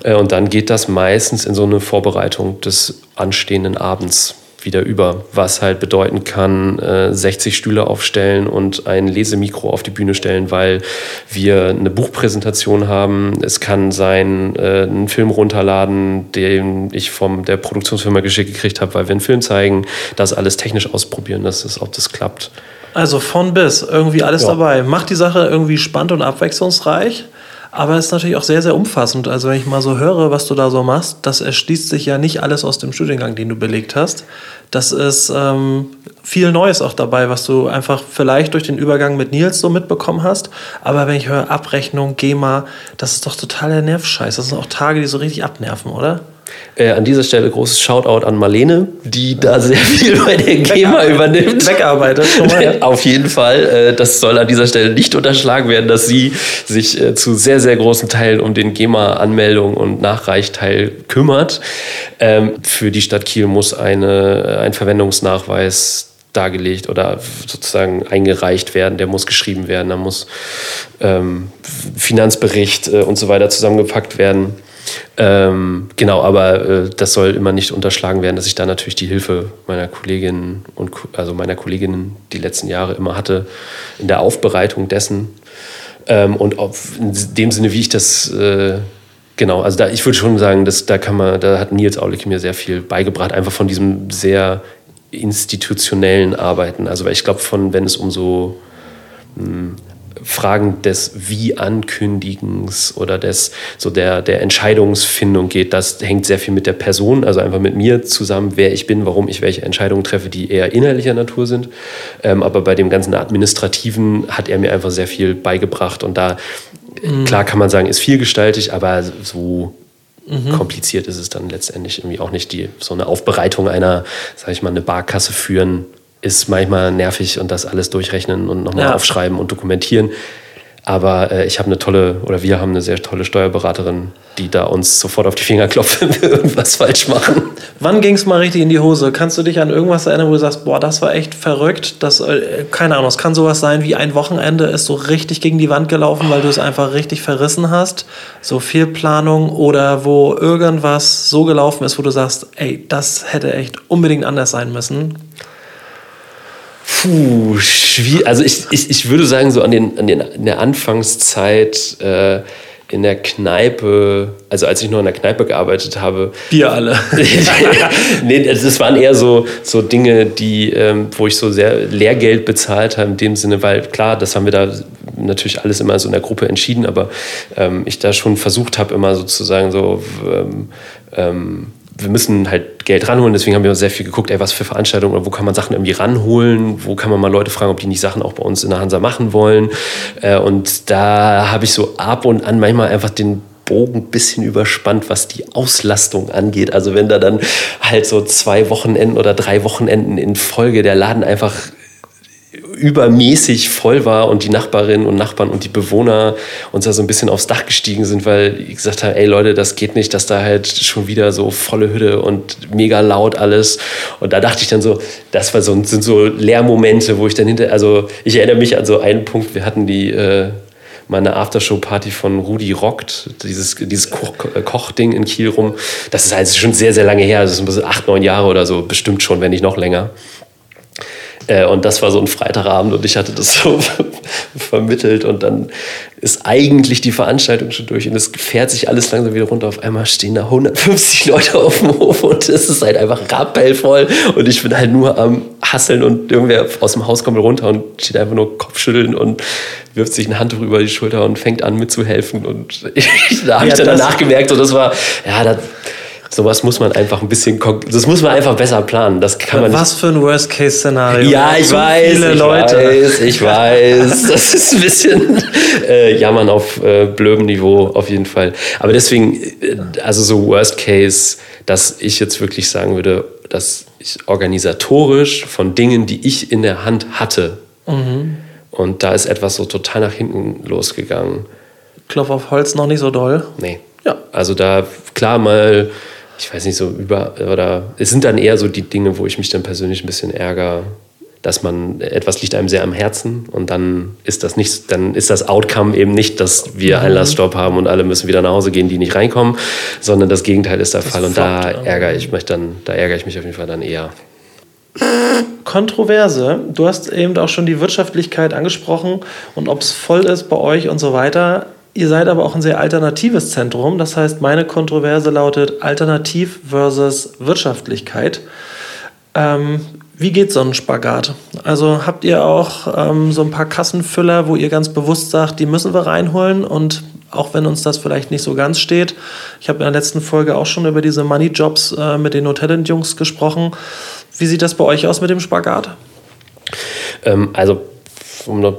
Äh, und dann geht das meistens in so eine Vorbereitung des anstehenden Abends wieder über, was halt bedeuten kann, äh, 60 Stühle aufstellen und ein Lesemikro auf die Bühne stellen, weil wir eine Buchpräsentation haben. Es kann sein, äh, einen Film runterladen, den ich von der Produktionsfirma geschickt gekriegt habe, weil wir einen Film zeigen, das alles technisch ausprobieren, dass es, ob das klappt. Also von bis, irgendwie alles ja. dabei. Macht die Sache irgendwie spannend und abwechslungsreich. Aber es ist natürlich auch sehr, sehr umfassend. Also wenn ich mal so höre, was du da so machst, das erschließt sich ja nicht alles aus dem Studiengang, den du belegt hast. Das ist ähm, viel Neues auch dabei, was du einfach vielleicht durch den Übergang mit Nils so mitbekommen hast. Aber wenn ich höre Abrechnung, GEMA, das ist doch total der Nervscheiß. Das sind auch Tage, die so richtig abnerven, oder? Äh, an dieser Stelle großes Shoutout an Marlene, die da sehr viel bei der GEMA übernimmt. Wegarbeitet. Schon mal, ja. Auf jeden Fall. Äh, das soll an dieser Stelle nicht unterschlagen werden, dass sie sich äh, zu sehr, sehr großen Teilen um den GEMA-Anmeldung und Nachreichteil kümmert. Ähm, für die Stadt Kiel muss eine, ein Verwendungsnachweis dargelegt oder sozusagen eingereicht werden, der muss geschrieben werden, da muss ähm, Finanzbericht äh, und so weiter zusammengepackt werden. Ähm, genau, aber äh, das soll immer nicht unterschlagen werden, dass ich da natürlich die Hilfe meiner Kolleginnen und also meiner Kolleginnen die letzten Jahre immer hatte in der Aufbereitung dessen. Ähm, und auf, in dem Sinne, wie ich das äh, genau, also da, ich würde schon sagen, dass da kann man, da hat Nils Aulich mir sehr viel beigebracht, einfach von diesem sehr institutionellen Arbeiten. Also weil ich glaube, von wenn es um so mh, hm, Fragen des Wie-Ankündigens oder des, so der, der Entscheidungsfindung geht. Das hängt sehr viel mit der Person, also einfach mit mir zusammen, wer ich bin, warum ich welche Entscheidungen treffe, die eher innerlicher Natur sind. Ähm, aber bei dem ganzen Administrativen hat er mir einfach sehr viel beigebracht und da, mhm. klar kann man sagen, ist vielgestaltig, aber so Mhm. kompliziert ist es dann letztendlich irgendwie auch nicht. Die, so eine Aufbereitung einer, sag ich mal, eine Barkasse führen ist manchmal nervig und das alles durchrechnen und nochmal ja. aufschreiben und dokumentieren. Aber äh, ich habe eine tolle, oder wir haben eine sehr tolle Steuerberaterin, die da uns sofort auf die Finger klopft, wenn wir irgendwas falsch machen. Wann ging es mal richtig in die Hose? Kannst du dich an irgendwas erinnern, wo du sagst, boah, das war echt verrückt? Das, äh, keine Ahnung, es kann sowas sein wie ein Wochenende ist so richtig gegen die Wand gelaufen, weil du es einfach richtig verrissen hast. So viel Planung oder wo irgendwas so gelaufen ist, wo du sagst, ey, das hätte echt unbedingt anders sein müssen. Puh, schwierig. Also ich, ich, ich würde sagen, so an, den, an den, in der Anfangszeit äh, in der Kneipe, also als ich noch in der Kneipe gearbeitet habe. Wir alle. nee, das waren eher so, so Dinge, die, ähm, wo ich so sehr Lehrgeld bezahlt habe, in dem Sinne, weil klar, das haben wir da natürlich alles immer so in der Gruppe entschieden, aber ähm, ich da schon versucht habe, immer sozusagen so ähm, ähm wir müssen halt Geld ranholen, deswegen haben wir sehr viel geguckt, ey, was für Veranstaltungen oder wo kann man Sachen irgendwie ranholen, wo kann man mal Leute fragen, ob die nicht Sachen auch bei uns in der Hansa machen wollen. Äh, und da habe ich so ab und an manchmal einfach den Bogen ein bisschen überspannt, was die Auslastung angeht. Also wenn da dann halt so zwei Wochenenden oder drei Wochenenden in Folge der Laden einfach übermäßig voll war und die Nachbarinnen und Nachbarn und die Bewohner uns da so ein bisschen aufs Dach gestiegen sind, weil ich gesagt habe, ey Leute, das geht nicht, dass da halt schon wieder so volle Hütte und mega laut alles. Und da dachte ich dann so, das war so, sind so Lehrmomente, wo ich dann hinter, also ich erinnere mich an so einen Punkt, wir hatten die, äh, meine Aftershow-Party von Rudi Rockt, dieses, dieses Koch, Kochding in Kiel rum. Das ist halt schon sehr, sehr lange her, das ist acht, neun Jahre oder so, bestimmt schon, wenn nicht noch länger. Äh, und das war so ein Freitagabend und ich hatte das so vermittelt und dann ist eigentlich die Veranstaltung schon durch und es fährt sich alles langsam wieder runter. Auf einmal stehen da 150 Leute auf dem Hof und es ist halt einfach rappellvoll und ich bin halt nur am Hasseln und irgendwer aus dem Haus kommt runter und steht einfach nur Kopfschütteln und wirft sich ein Handtuch über die Schulter und fängt an mitzuhelfen und da habe ja, ich dann danach gemerkt, so das war, ja, das, sowas muss man einfach ein bisschen, das muss man einfach besser planen. Das kann man Was für ein Worst-Case-Szenario. Ja, ich so weiß, viele ich Leute. weiß, ich weiß. Das ist ein bisschen äh, jammern auf äh, blödem Niveau auf jeden Fall. Aber deswegen, äh, also so Worst-Case, dass ich jetzt wirklich sagen würde, dass ich organisatorisch von Dingen, die ich in der Hand hatte, mhm. und da ist etwas so total nach hinten losgegangen. Klopf auf Holz noch nicht so doll. Nee. Ja. Also da klar mal ich weiß nicht, so über, oder es sind dann eher so die Dinge, wo ich mich dann persönlich ein bisschen ärgere, dass man, etwas liegt einem sehr am Herzen und dann ist das nicht, dann ist das Outcome eben nicht, dass wir mhm. Einlassstopp haben und alle müssen wieder nach Hause gehen, die nicht reinkommen, sondern das Gegenteil ist der das Fall und da ärgere ich mich dann, da ärgere ich mich auf jeden Fall dann eher. Kontroverse. Du hast eben auch schon die Wirtschaftlichkeit angesprochen und ob es voll ist bei euch und so weiter. Ihr seid aber auch ein sehr alternatives Zentrum. Das heißt, meine Kontroverse lautet Alternativ versus Wirtschaftlichkeit. Ähm, wie geht so ein Spagat? Also habt ihr auch ähm, so ein paar Kassenfüller, wo ihr ganz bewusst sagt, die müssen wir reinholen und auch wenn uns das vielleicht nicht so ganz steht. Ich habe in der letzten Folge auch schon über diese Money Jobs äh, mit den Hotelent-Jungs gesprochen. Wie sieht das bei euch aus mit dem Spagat? Ähm, also um noch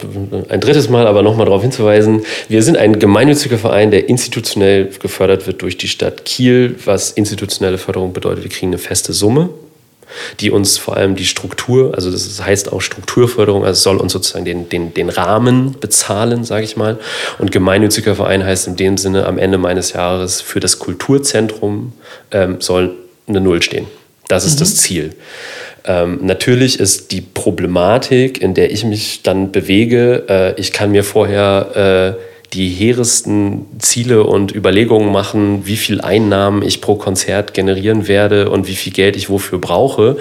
ein drittes Mal aber nochmal darauf hinzuweisen, wir sind ein gemeinnütziger Verein, der institutionell gefördert wird durch die Stadt Kiel. Was institutionelle Förderung bedeutet, wir kriegen eine feste Summe, die uns vor allem die Struktur, also das heißt auch Strukturförderung, also soll uns sozusagen den, den, den Rahmen bezahlen, sage ich mal. Und gemeinnütziger Verein heißt in dem Sinne, am Ende meines Jahres für das Kulturzentrum ähm, soll eine Null stehen. Das ist mhm. das Ziel. Ähm, natürlich ist die Problematik, in der ich mich dann bewege, äh, ich kann mir vorher äh, die hehresten Ziele und Überlegungen machen, wie viel Einnahmen ich pro Konzert generieren werde und wie viel Geld ich wofür brauche.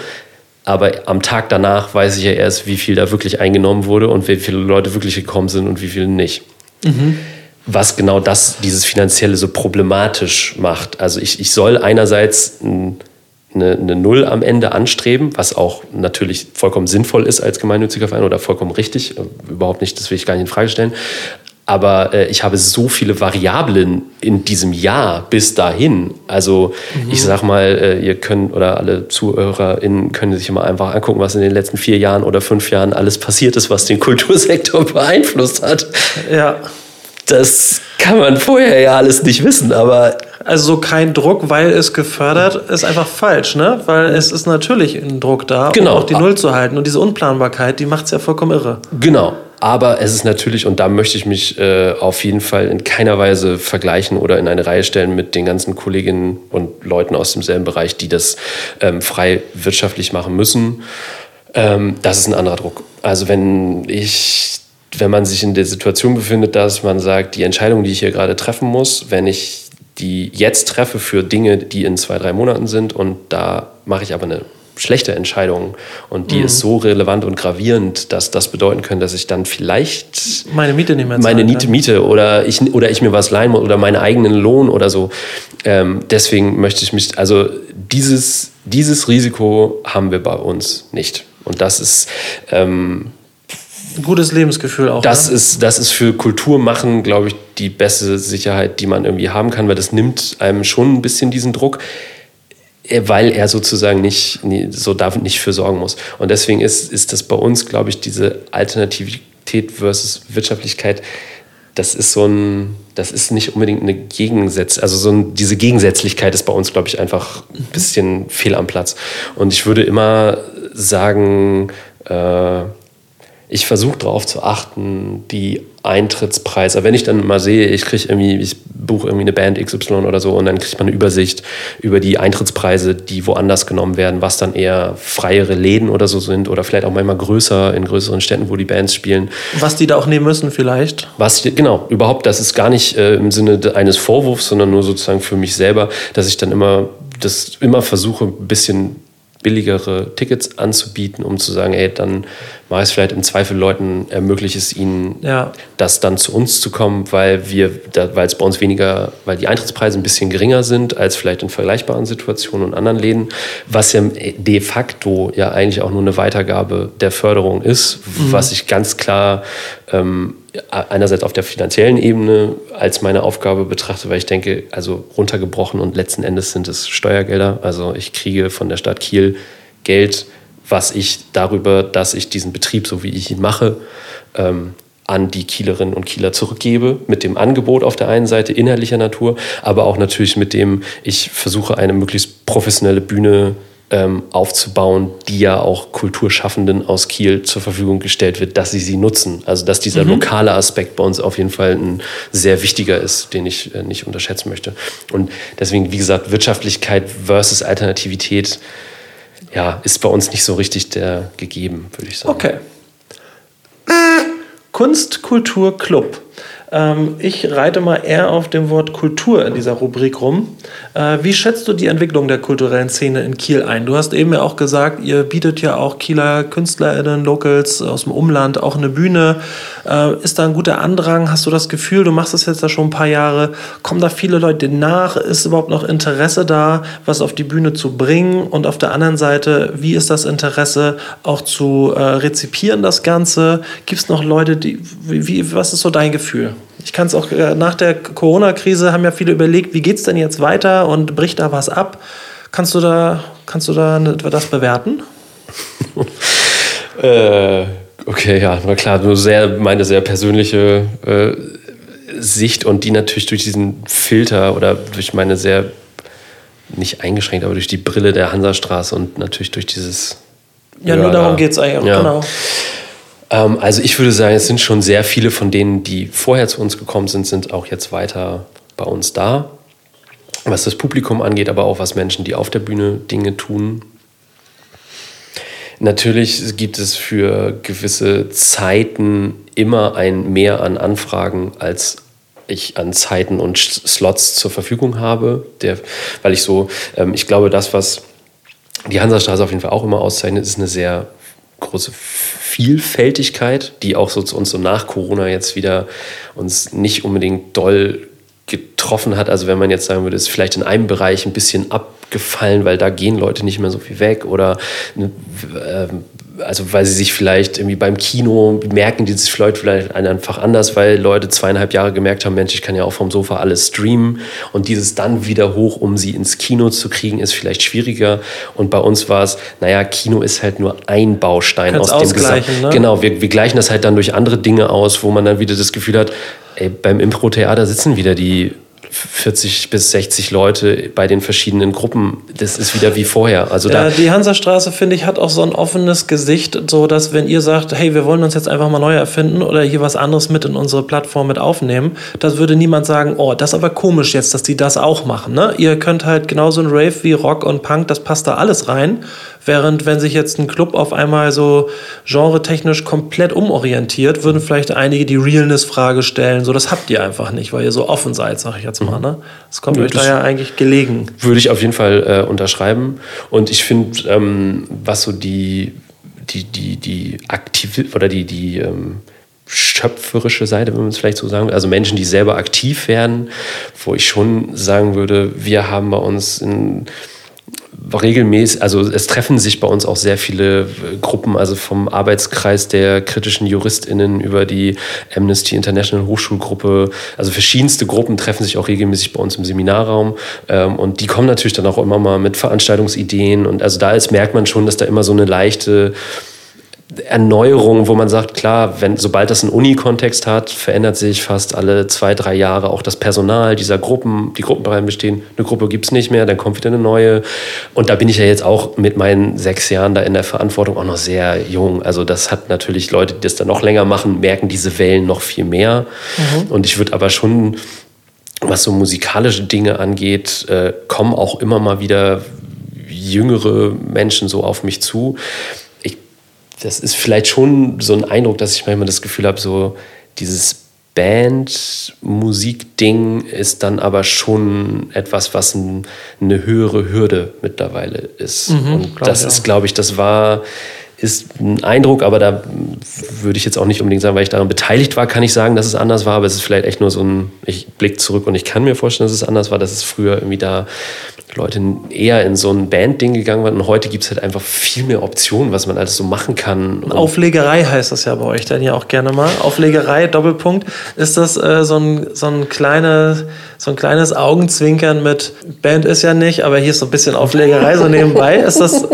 Aber am Tag danach weiß ich ja erst, wie viel da wirklich eingenommen wurde und wie viele Leute wirklich gekommen sind und wie viele nicht. Mhm. Was genau das, dieses Finanzielle so problematisch macht. Also ich, ich soll einerseits ein eine, eine Null am Ende anstreben, was auch natürlich vollkommen sinnvoll ist als gemeinnütziger Verein oder vollkommen richtig. Äh, überhaupt nicht, das will ich gar nicht in Frage stellen. Aber äh, ich habe so viele Variablen in diesem Jahr bis dahin. Also mhm. ich sag mal, äh, ihr könnt oder alle ZuhörerInnen können sich mal einfach angucken, was in den letzten vier Jahren oder fünf Jahren alles passiert ist, was den Kultursektor beeinflusst hat. Ja. Das kann man vorher ja alles nicht wissen, aber also so kein Druck, weil es gefördert, ist einfach falsch, ne? Weil es ist natürlich ein Druck da, genau. um auch die Null zu halten. Und diese Unplanbarkeit, die macht es ja vollkommen irre. Genau. Aber es ist natürlich, und da möchte ich mich äh, auf jeden Fall in keiner Weise vergleichen oder in eine Reihe stellen mit den ganzen Kolleginnen und Leuten aus demselben Bereich, die das ähm, frei wirtschaftlich machen müssen. Ähm, das ist ein anderer Druck. Also wenn ich wenn man sich in der Situation befindet, dass man sagt, die Entscheidung, die ich hier gerade treffen muss, wenn ich die jetzt treffe für Dinge, die in zwei, drei Monaten sind und da mache ich aber eine schlechte Entscheidung und die mhm. ist so relevant und gravierend, dass das bedeuten könnte, dass ich dann vielleicht meine Miete nicht mehr meine Miete, Miete oder ich oder ich mir was leihen muss oder meinen eigenen Lohn oder so. Ähm, deswegen möchte ich mich also dieses dieses Risiko haben wir bei uns nicht und das ist ähm, ein gutes Lebensgefühl auch. Das, ne? ist, das ist für Kultur machen, glaube ich, die beste Sicherheit, die man irgendwie haben kann, weil das nimmt einem schon ein bisschen diesen Druck, äh, weil er sozusagen nicht, so da nicht für sorgen muss. Und deswegen ist, ist das bei uns, glaube ich, diese Alternativität versus Wirtschaftlichkeit, das ist so ein, das ist nicht unbedingt eine Gegensätz, also so ein, diese Gegensätzlichkeit ist bei uns, glaube ich, einfach ein bisschen fehl am Platz. Und ich würde immer sagen, äh, ich versuche darauf zu achten, die Eintrittspreise. Wenn ich dann mal sehe, ich kriege irgendwie, ich buche irgendwie eine Band XY oder so und dann kriegt man eine Übersicht über die Eintrittspreise, die woanders genommen werden, was dann eher freiere Läden oder so sind oder vielleicht auch manchmal größer in größeren Städten, wo die Bands spielen. Was die da auch nehmen müssen vielleicht? Was, genau, überhaupt, das ist gar nicht äh, im Sinne eines Vorwurfs, sondern nur sozusagen für mich selber, dass ich dann immer das immer versuche, ein bisschen billigere Tickets anzubieten, um zu sagen, ey, dann mache ich es vielleicht im Zweifel Leuten, ermögliche es ihnen, ja. das dann zu uns zu kommen, weil wir, weil es bei uns weniger, weil die Eintrittspreise ein bisschen geringer sind als vielleicht in vergleichbaren Situationen und anderen Läden, was ja de facto ja eigentlich auch nur eine Weitergabe der Förderung ist, mhm. was ich ganz klar ähm, einerseits auf der finanziellen Ebene als meine Aufgabe betrachte, weil ich denke, also runtergebrochen und letzten Endes sind es Steuergelder. Also ich kriege von der Stadt Kiel Geld, was ich darüber, dass ich diesen Betrieb, so wie ich ihn mache, ähm, an die Kielerinnen und Kieler zurückgebe, mit dem Angebot auf der einen Seite inhaltlicher Natur, aber auch natürlich mit dem, ich versuche eine möglichst professionelle Bühne ähm, aufzubauen, die ja auch Kulturschaffenden aus Kiel zur Verfügung gestellt wird, dass sie sie nutzen. Also dass dieser mhm. lokale Aspekt bei uns auf jeden Fall ein sehr wichtiger ist, den ich äh, nicht unterschätzen möchte. Und deswegen, wie gesagt, Wirtschaftlichkeit versus Alternativität ja, ist bei uns nicht so richtig der gegeben, würde ich sagen. Okay. Kunst, Kultur, Club. Ähm, ich reite mal eher auf dem Wort Kultur in dieser Rubrik rum. Äh, wie schätzt du die Entwicklung der kulturellen Szene in Kiel ein? Du hast eben ja auch gesagt, ihr bietet ja auch Kieler KünstlerInnen, Locals aus dem Umland auch eine Bühne. Äh, ist da ein guter Andrang? Hast du das Gefühl, du machst das jetzt ja schon ein paar Jahre, kommen da viele Leute nach? Ist überhaupt noch Interesse da, was auf die Bühne zu bringen? Und auf der anderen Seite, wie ist das Interesse auch zu äh, rezipieren, das Ganze? Gibt es noch Leute, die, wie, was ist so dein Gefühl? Ich kann es auch äh, nach der Corona-Krise haben ja viele überlegt, wie geht es denn jetzt weiter und bricht da was ab? Kannst du da, kannst du da das bewerten? äh, okay, ja, war klar, nur sehr, meine sehr persönliche äh, Sicht und die natürlich durch diesen Filter oder durch meine sehr, nicht eingeschränkt, aber durch die Brille der Hansastraße und natürlich durch dieses. Ja, nur darum geht es eigentlich, ja. genau. Ähm, also ich würde sagen, es sind schon sehr viele von denen, die vorher zu uns gekommen sind, sind auch jetzt weiter bei uns da. Was das Publikum angeht, aber auch was Menschen, die auf der Bühne Dinge tun. Natürlich gibt es für gewisse Zeiten immer ein Mehr an Anfragen, als ich an Zeiten und Slots zur Verfügung habe. Der, weil ich so, ähm, ich glaube, das, was die Hansastraße auf jeden Fall auch immer auszeichnet, ist eine sehr große Vielfältigkeit, die auch so zu uns so nach Corona jetzt wieder uns nicht unbedingt doll getroffen hat. Also wenn man jetzt sagen würde, ist vielleicht in einem Bereich ein bisschen abgefallen, weil da gehen Leute nicht mehr so viel weg oder äh, also weil sie sich vielleicht irgendwie beim Kino merken, die sich vielleicht, vielleicht einfach anders, weil Leute zweieinhalb Jahre gemerkt haben, Mensch, ich kann ja auch vom Sofa alles streamen und dieses dann wieder hoch, um sie ins Kino zu kriegen, ist vielleicht schwieriger. Und bei uns war es, naja, Kino ist halt nur ein Baustein Kannst aus dem Gesamt. Ne? Genau, wir, wir gleichen das halt dann durch andere Dinge aus, wo man dann wieder das Gefühl hat, ey, beim Impro-Theater sitzen wieder die 40 bis 60 Leute bei den verschiedenen Gruppen. Das ist wieder wie vorher. Also da Ja, die Hansastraße, finde ich, hat auch so ein offenes Gesicht, so dass wenn ihr sagt, hey, wir wollen uns jetzt einfach mal neu erfinden oder hier was anderes mit in unsere Plattform mit aufnehmen, das würde niemand sagen, oh, das ist aber komisch jetzt, dass die das auch machen. Ne? Ihr könnt halt genauso ein Rave wie Rock und Punk, das passt da alles rein. Während wenn sich jetzt ein Club auf einmal so genretechnisch komplett umorientiert, würden vielleicht einige die Realness-Frage stellen. So, das habt ihr einfach nicht, weil ihr so offen seid, sag ich jetzt mal. Ne? Das kommt Ja, euch da ja eigentlich gelegen. würde ich auf jeden Fall äh, unterschreiben. Und ich finde, ähm, was so die, die, die, die aktive oder die, die ähm, schöpferische Seite, wenn man es vielleicht so sagen will, also Menschen, die selber aktiv werden, wo ich schon sagen würde, wir haben bei uns in regelmäßig, also es treffen sich bei uns auch sehr viele äh, Gruppen, also vom Arbeitskreis der kritischen JuristInnen über die Amnesty International Hochschulgruppe, also verschiedenste Gruppen treffen sich auch regelmäßig bei uns im Seminarraum. Ähm, und die kommen natürlich dann auch immer mal mit Veranstaltungsideen. Und also da ist, merkt man schon, dass da immer so eine leichte Erneuerung, wo man sagt, klar, wenn, sobald das einen Uni-Kontext hat, verändert sich fast alle zwei, drei Jahre auch das Personal dieser Gruppen. Die Gruppen bereits bestehen, eine Gruppe gibt es nicht mehr, dann kommt wieder eine neue. Und da bin ich ja jetzt auch mit meinen sechs Jahren da in der Verantwortung auch noch sehr jung. Also das hat natürlich Leute, die das dann noch länger machen, merken diese Wellen noch viel mehr. Und ich würde aber schon, was so musikalische Dinge angeht, äh, kommen auch immer mal wieder jüngere Menschen so auf mich zu. Das ist vielleicht schon so ein Eindruck, dass ich manchmal das Gefühl habe, so dieses Band-Musik-Ding ist dann aber schon etwas, was ein, eine höhere Hürde mittlerweile ist. Und glaub das ist, glaube ich, das war, ist ein Eindruck, aber da würde ich jetzt auch nicht unbedingt sagen, weil ich daran beteiligt war, kann ich sagen, dass es anders war, aber es ist vielleicht echt nur so ein, ich blick zurück und ich kann mir vorstellen, dass es anders war, dass es früher irgendwie da Leute eher in so ein Band-Ding gegangen waren und heute gibt es halt einfach viel mehr Optionen, was man alles so machen kann. Und Auflegerei heißt das ja bei euch dann ja auch gerne mal. Auflegerei, Doppelpunkt. Ist das äh, so, ein, so, ein kleine, so ein kleines Augenzwinkern mit Band ist ja nicht, aber hier ist so ein bisschen Auflegerei so nebenbei. Ist das,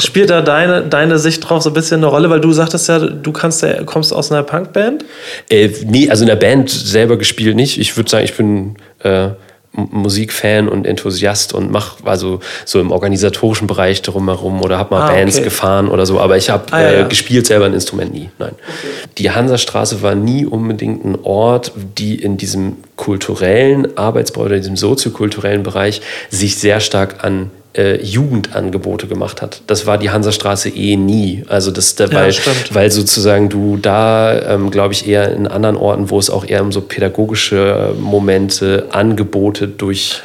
spielt da deine, deine Sicht drauf so ein bisschen eine Rolle? Weil du sagtest ja, du kannst ja, kommst aus einer Punkband. Äh, nee, also in der Band selber gespielt nicht. Ich würde sagen, ich bin äh, Musikfan und Enthusiast und mache also so im organisatorischen Bereich drumherum oder habe mal Ah, Bands okay. gefahren oder so, aber ich habe Ah, äh, ja. gespielt selber ein Instrument nie. Nein. Die Hansastraße war nie unbedingt ein Ort, die in diesem kulturellen Arbeitsbereich oder diesem soziokulturellen Bereich sich sehr stark an äh, Jugendangebote gemacht hat. Das war die Hansastraße eh nie. Also das, da, Ja, weil, sozusagen du da, ähm, glaube ich, eher in anderen Orten, wo es auch eher um so pädagogische Momente, Angebote durch,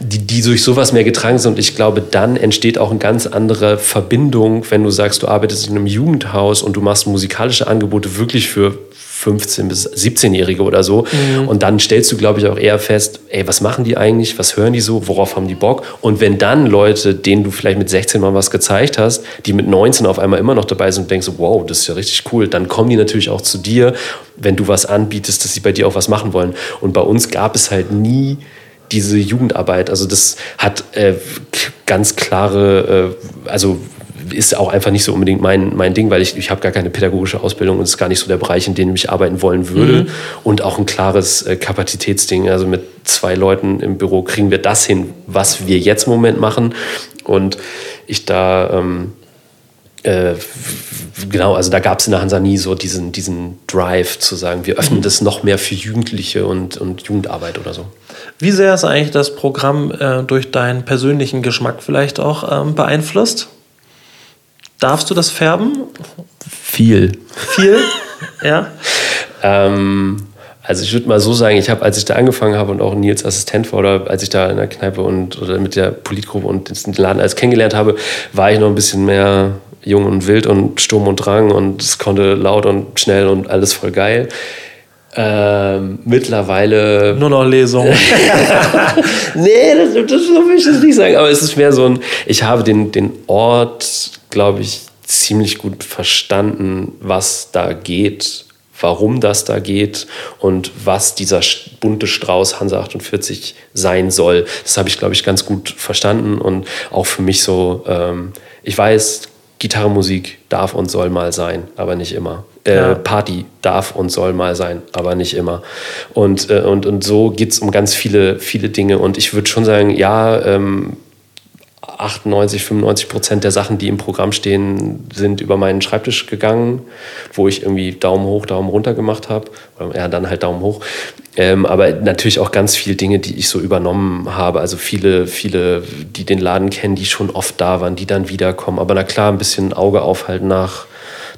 die, die durch sowas mehr getragen sind. Und ich glaube, dann entsteht auch eine ganz andere Verbindung, wenn du sagst, du arbeitest in einem Jugendhaus und du machst musikalische Angebote wirklich für 15- bis 17-Jährige oder so. Und dann stellst du, glaube ich, auch eher fest, ey, was machen die eigentlich? Was hören die so? Worauf haben die Bock? Und wenn dann Leute, denen du vielleicht mit 16 mal was gezeigt hast, die mit 19 auf einmal immer noch dabei sind und denkst, wow, das ist ja richtig cool, dann kommen die natürlich auch zu dir, wenn du was anbietest, dass sie bei dir auch was machen wollen. Und bei uns gab es halt nie diese Jugendarbeit. Also das hat äh, ganz klare, äh, also ist auch einfach nicht so unbedingt mein, mein Ding, weil ich, ich habe gar keine pädagogische Ausbildung und es ist gar nicht so der Bereich, in dem ich arbeiten wollen würde. Und auch ein klares äh, Kapazitätsding. Also mit zwei Leuten im Büro kriegen wir das hin, was wir jetzt im Moment machen. Und ich da ähm, äh, genau, also da gab es in der Hansa nie so diesen, diesen Drive zu sagen, wir öffnen das noch mehr für Jugendliche und, und Jugendarbeit oder so. Wie sehr ist eigentlich das Programm äh, durch deinen persönlichen Geschmack vielleicht auch ähm, beeinflusst? Darfst du das färben? Viel. Viel? ja. Ähm, also ich würde mal so sagen, ich habe, als ich da angefangen habe und auch Nils Assistent war oder als ich da in der Kneipe und oder mit der Politgruppe und den Laden alles kennengelernt habe, war ich noch ein bisschen mehr jung und wild und Sturm und Drang und es konnte laut und schnell und alles voll geil. Ähm, mittlerweile Nur noch Lesung. nee, das, das so will ich das nicht sagen. Aber es ist mehr so ein, ich habe den, den Ort, glaube ich, ziemlich gut verstanden, was da geht, warum das da geht und was dieser bunte Strauß Hansa 48 sein soll. Das habe ich, glaube ich, ganz gut verstanden und auch für mich so, ähm, ich weiß, Gitarrenmusik darf und soll mal sein, aber nicht immer. Äh. Party darf und soll mal sein, aber nicht immer. Und, äh, und, und so geht es um ganz viele, viele Dinge. Und ich würde schon sagen, ja, ähm, 98, 95 Prozent der Sachen, die im Programm stehen, sind über meinen Schreibtisch gegangen, wo ich irgendwie Daumen hoch, Daumen runter gemacht habe. Oder Ja, dann halt Daumen hoch. Ähm, aber natürlich auch ganz viele Dinge, die ich so übernommen habe. Also viele, viele, die den Laden kennen, die schon oft da waren, die dann wiederkommen. Aber na klar, ein bisschen Auge aufhalten nach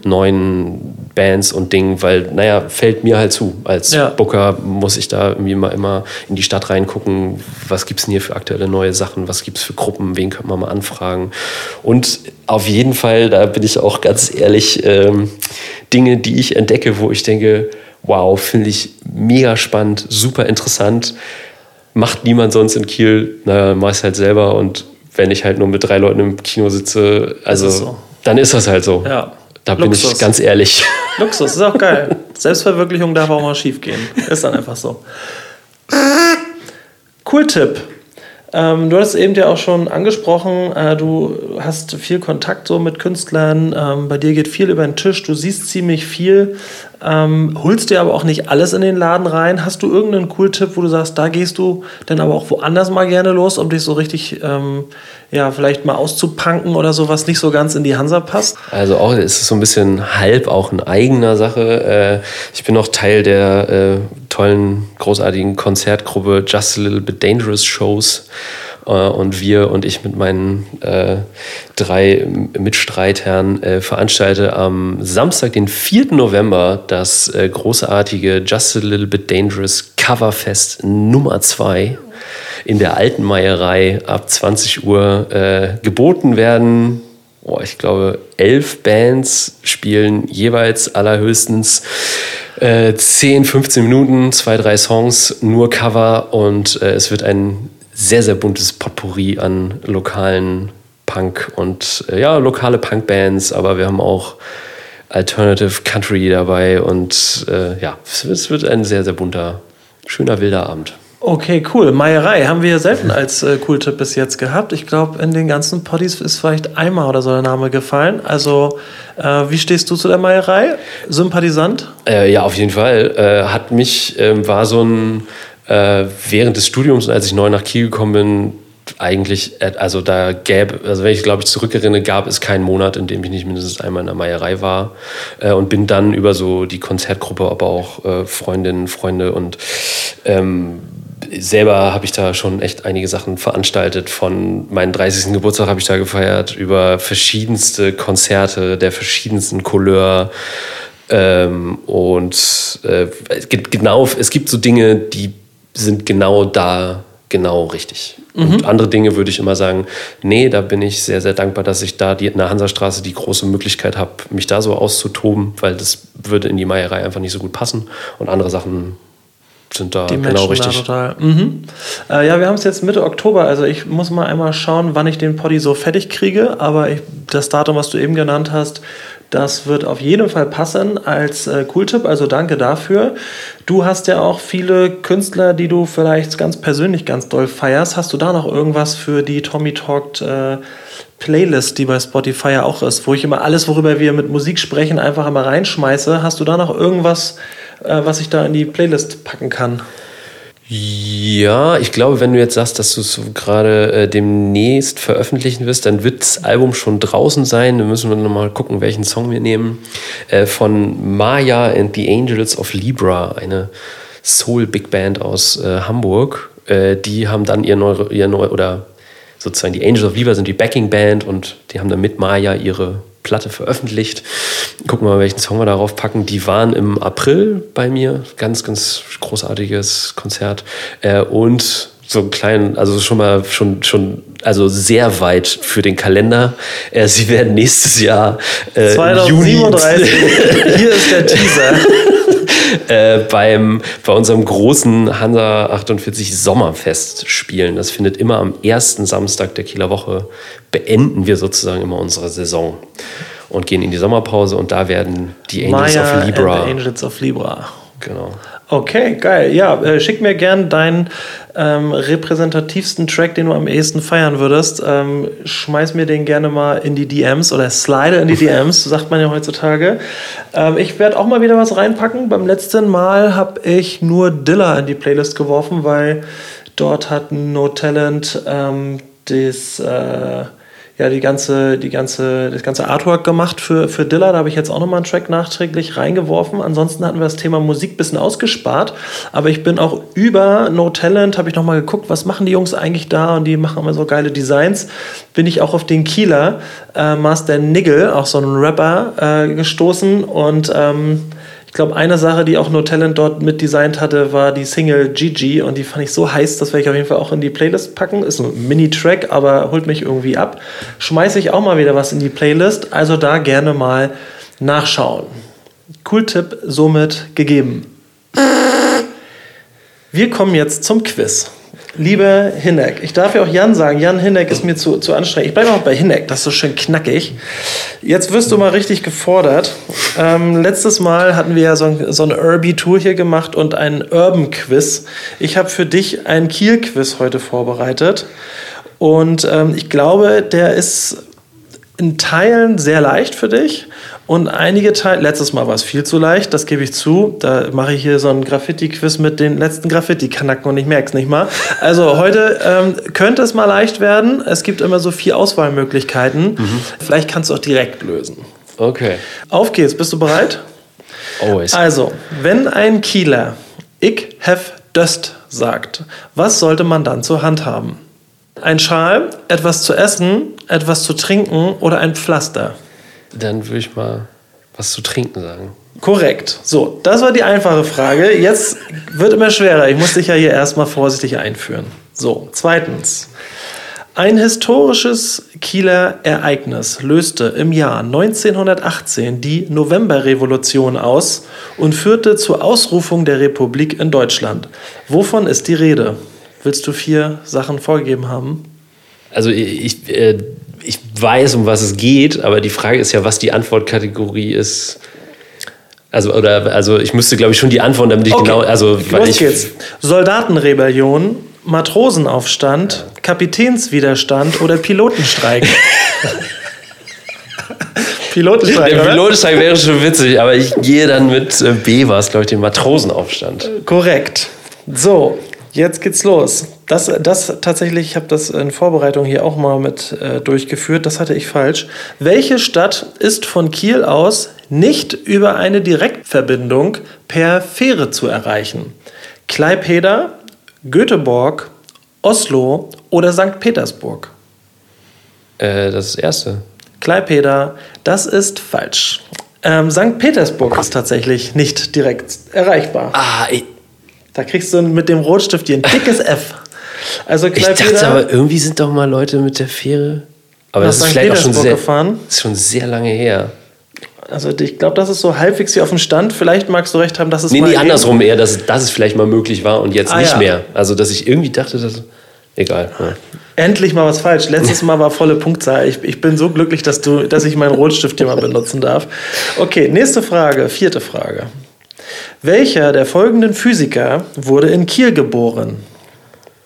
neuen Bands und Dingen, weil, naja, fällt mir halt zu. Als Ja. Booker muss ich da irgendwie mal immer in die Stadt reingucken, was gibt es denn hier für aktuelle neue Sachen, was gibt es für Gruppen, wen könnte man mal anfragen. Und auf jeden Fall, da bin ich auch ganz ehrlich, ähm, Dinge, die ich entdecke, wo ich denke, wow, finde ich mega spannend, super interessant, macht niemand sonst in Kiel, naja, mach ich halt selber und wenn ich halt nur mit drei Leuten im Kino sitze, also Ist es so. dann ist das halt so. Ja. Da bin Luxus. ich ganz ehrlich. Luxus, ist auch geil. Selbstverwirklichung darf auch mal schief gehen. Ist dann einfach so. Cool Tipp. Ähm, du hast eben ja auch schon angesprochen, äh, du hast viel Kontakt so mit Künstlern, ähm, bei dir geht viel über den Tisch, du siehst ziemlich viel, ähm, holst dir aber auch nicht alles in den Laden rein. Hast du irgendeinen cool Tipp, wo du sagst, da gehst du dann aber auch woanders mal gerne los, um dich so richtig, ähm, ja, vielleicht mal auszupanken oder so, was nicht so ganz in die Hansa passt? Also auch ist es so ein bisschen halb auch in eigener Sache. Äh, ich bin auch Teil der äh, tollen, großartigen Konzertgruppe Just a Little Bit Dangerous Shows. Äh, und wir und ich mit meinen äh, drei Mitstreitern äh, veranstalte am Samstag, den 4. November, das äh, großartige Just a Little Bit Dangerous Coverfest Nummer 2 in der alten Meierei ab 20 Uhr äh, geboten werden. Oh, ich glaube, elf Bands spielen jeweils allerhöchstens äh, 10, 15 Minuten, zwei, drei Songs, nur Cover und äh, es wird ein sehr, sehr buntes Potpourri an lokalen Punk und äh, ja, lokale Punkbands, aber wir haben auch Alternative Country dabei und äh, ja, es wird- ein sehr, sehr bunter, schöner, wilder Abend. Okay, cool. Meierei haben wir selten als äh, Cool-Tipp bis jetzt gehabt. Ich glaube, in den ganzen Poddies ist vielleicht einmal oder so der Name gefallen. Also, äh, wie stehst du zu der Meierei? Sympathisant? Äh, ja, auf jeden Fall. Äh, hat mich, ähm, war so ein, äh, während des Studiums, als ich neu nach Kiel gekommen bin, eigentlich, äh, also da gäbe, also wenn ich glaube ich zurückerinnere, gab es keinen Monat, in dem ich nicht mindestens einmal in der Meierei war äh, und bin dann über so die Konzertgruppe, aber auch äh, Freundinnen, Freunde und ähm, selber habe ich da schon echt einige Sachen veranstaltet. Von meinem 30. Geburtstag habe ich da gefeiert, über verschiedenste Konzerte der verschiedensten Couleur. Ähm, und äh, genau, es gibt so Dinge, die sind genau da, genau richtig. Und andere Dinge würde ich immer sagen, nee, da bin ich sehr, sehr dankbar, dass ich da die, in der Hansastraße die große Möglichkeit habe, mich da so auszutoben, weil das würde in die Meierei einfach nicht so gut passen. Und andere Sachen sind da Die genau Menschen richtig. da total. Mhm. Äh, ja, wir haben es jetzt Mitte Oktober. Also, ich muss mal einmal schauen, wann ich den Poddy so fertig kriege. Aber ich, das Datum, was du eben genannt hast, das wird auf jeden Fall passen als äh, Cool-Tipp. Also, danke dafür. Du hast ja auch viele Künstler, die du vielleicht ganz persönlich ganz doll feierst. Hast du da noch irgendwas für die Tommy Talked äh, Playlist, die bei Spotify ja auch ist, wo ich immer alles, worüber wir mit Musik sprechen, einfach immer reinschmeiße? Hast du da noch irgendwas, äh, was ich da in die Playlist packen kann? Ja, ich glaube, wenn du jetzt sagst, dass du es gerade äh, demnächst veröffentlichen wirst, dann wird das Album schon draußen sein. Dann müssen wir nochmal gucken, welchen Song wir nehmen. Äh, von Maya and the Angels of Libra, eine Soul-Big Band aus äh, Hamburg. Äh, die haben dann ihr neu, ihr neu oder sozusagen die Angels of Libra sind die Backing Band und die haben dann mit Maya ihre Platte veröffentlicht. Gucken wir mal, welchen Song wir darauf packen. Die waren im April bei mir. Ganz, ganz großartiges Konzert. Äh, und so einen kleinen, also schon mal schon, schon, also sehr weit für den Kalender. Äh, sie werden nächstes Jahr äh, im Juni 2037. Hier ist der Teaser. Äh, beim, bei unserem großen Hansa 48 Sommerfest spielen. Das findet immer am ersten Samstag der Kieler Woche. Beenden wir sozusagen immer unsere Saison und gehen in die Sommerpause und da werden die Angels Maya of and Libra. the Angels of Libra. Genau. Okay, geil. Ja, äh, schick mir gern dein ähm, repräsentativsten Track, den du am ehesten feiern würdest, ähm, schmeiß mir den gerne mal in die DMs oder slide in die DMs, sagt man ja heutzutage. Ähm, ich werde auch mal wieder was reinpacken. Beim letzten Mal habe ich nur Dilla in die Playlist geworfen, weil dort hat No Talent ähm, das. Äh, ja die ganze, die ganze, das ganze Artwork gemacht für, für Dilla. Da habe ich jetzt auch nochmal einen Track nachträglich reingeworfen. Ansonsten hatten wir das Thema Musik ein bisschen ausgespart. Aber ich bin auch über No Talent, habe ich nochmal geguckt, was machen die Jungs eigentlich da? Und die machen immer so geile Designs. Bin ich auch auf den Kieler äh, Master Niggle, auch so ein Rapper, äh, gestoßen. Und ähm, ich glaube, eine Sache, die auch No Talent dort mitdesignt hatte, war die Single Gigi und die fand ich so heiß, das werde ich auf jeden Fall auch in die Playlist packen. Ist ein Mini-Track, aber holt mich irgendwie ab. Schmeiße ich auch mal wieder was in die Playlist, also da gerne mal nachschauen. Cool Tipp somit gegeben. Wir kommen jetzt zum Quiz. Liebe Hinek, ich darf ja auch Jan sagen, Jan Hinek ist mir zu, zu anstrengend. Ich bleibe auch bei Hinek, das ist so schön knackig. Jetzt wirst du mal richtig gefordert. Ähm, letztes Mal hatten wir ja so, so eine Urby-Tour hier gemacht und ein Urban-Quiz. Ich habe für dich ein Kiel-Quiz heute vorbereitet. Und ähm, ich glaube, der ist in Teilen sehr leicht für dich und einige Teile, letztes Mal war es viel zu leicht, das gebe ich zu. Da mache ich hier so ein Graffiti-Quiz mit den letzten Graffiti-Kanacken und ich merke es nicht mal. Also heute ähm, könnte es mal leicht werden. Es gibt immer so vier Auswahlmöglichkeiten. Mhm. Vielleicht kannst du auch direkt lösen. Okay. Auf geht's, bist du bereit? Always. Also, wenn ein Kieler ich have döst sagt, was sollte man dann zur Hand haben? Ein Schal, etwas zu essen, etwas zu trinken oder ein Pflaster? Dann würde ich mal was zu trinken sagen. Korrekt. So, das war die einfache Frage. Jetzt wird immer schwerer. Ich muss dich ja hier erstmal vorsichtig einführen. So, zweitens. Ein historisches Kieler Ereignis löste im Jahr 1918 die Novemberrevolution aus und führte zur Ausrufung der Republik in Deutschland. Wovon ist die Rede? Willst du vier Sachen vorgegeben haben? Also ich, äh, ich weiß, um was es geht, aber die Frage ist ja, was die Antwortkategorie ist. Also, oder, also ich müsste, glaube ich, schon die Antworten, damit ich Okay. genau. Also, weil Los ich, geht's. Soldatenrebellion, Matrosenaufstand, Kapitänswiderstand oder Pilotenstreik? Pilotenstreik, Der oder? Pilotensteig wäre schon witzig, aber ich gehe dann mit äh, B, war es, glaube ich, den Matrosenaufstand. Korrekt. So, jetzt geht's los. Das, das tatsächlich, ich habe das in Vorbereitung hier auch mal mit äh, durchgeführt. Das hatte ich falsch. Welche Stadt ist von Kiel aus nicht über eine Direktverbindung per Fähre zu erreichen? Klaipeda, Göteborg, Oslo oder St. Petersburg? Äh, das ist das erste. Klaipeda, das ist falsch. Ähm, St. Petersburg ist tatsächlich nicht direkt erreichbar. Ah, ich, Da kriegst du mit dem Rotstift hier ein dickes F. Also ich dachte Klaipeda, aber, irgendwie sind doch mal Leute mit der Fähre. Aber das ist St. vielleicht auch schon sehr, gefahren? ist schon sehr lange her. also ich glaube, das ist so halbwegs hier auf dem Stand. Vielleicht magst du recht haben, dass es Nee, mal nee, andersrum eher, dass, dass es vielleicht mal möglich war und jetzt Ah, nicht ja. mehr. Also, dass ich irgendwie dachte, dass. Egal. Ja. Endlich mal was falsch. Letztes Mal war volle Punktzahl. Ich, ich bin so glücklich, dass, du, dass ich meinen Rotstift hier mal benutzen darf. Okay, nächste Frage, vierte Frage. Welcher der folgenden Physiker wurde in Kiel geboren?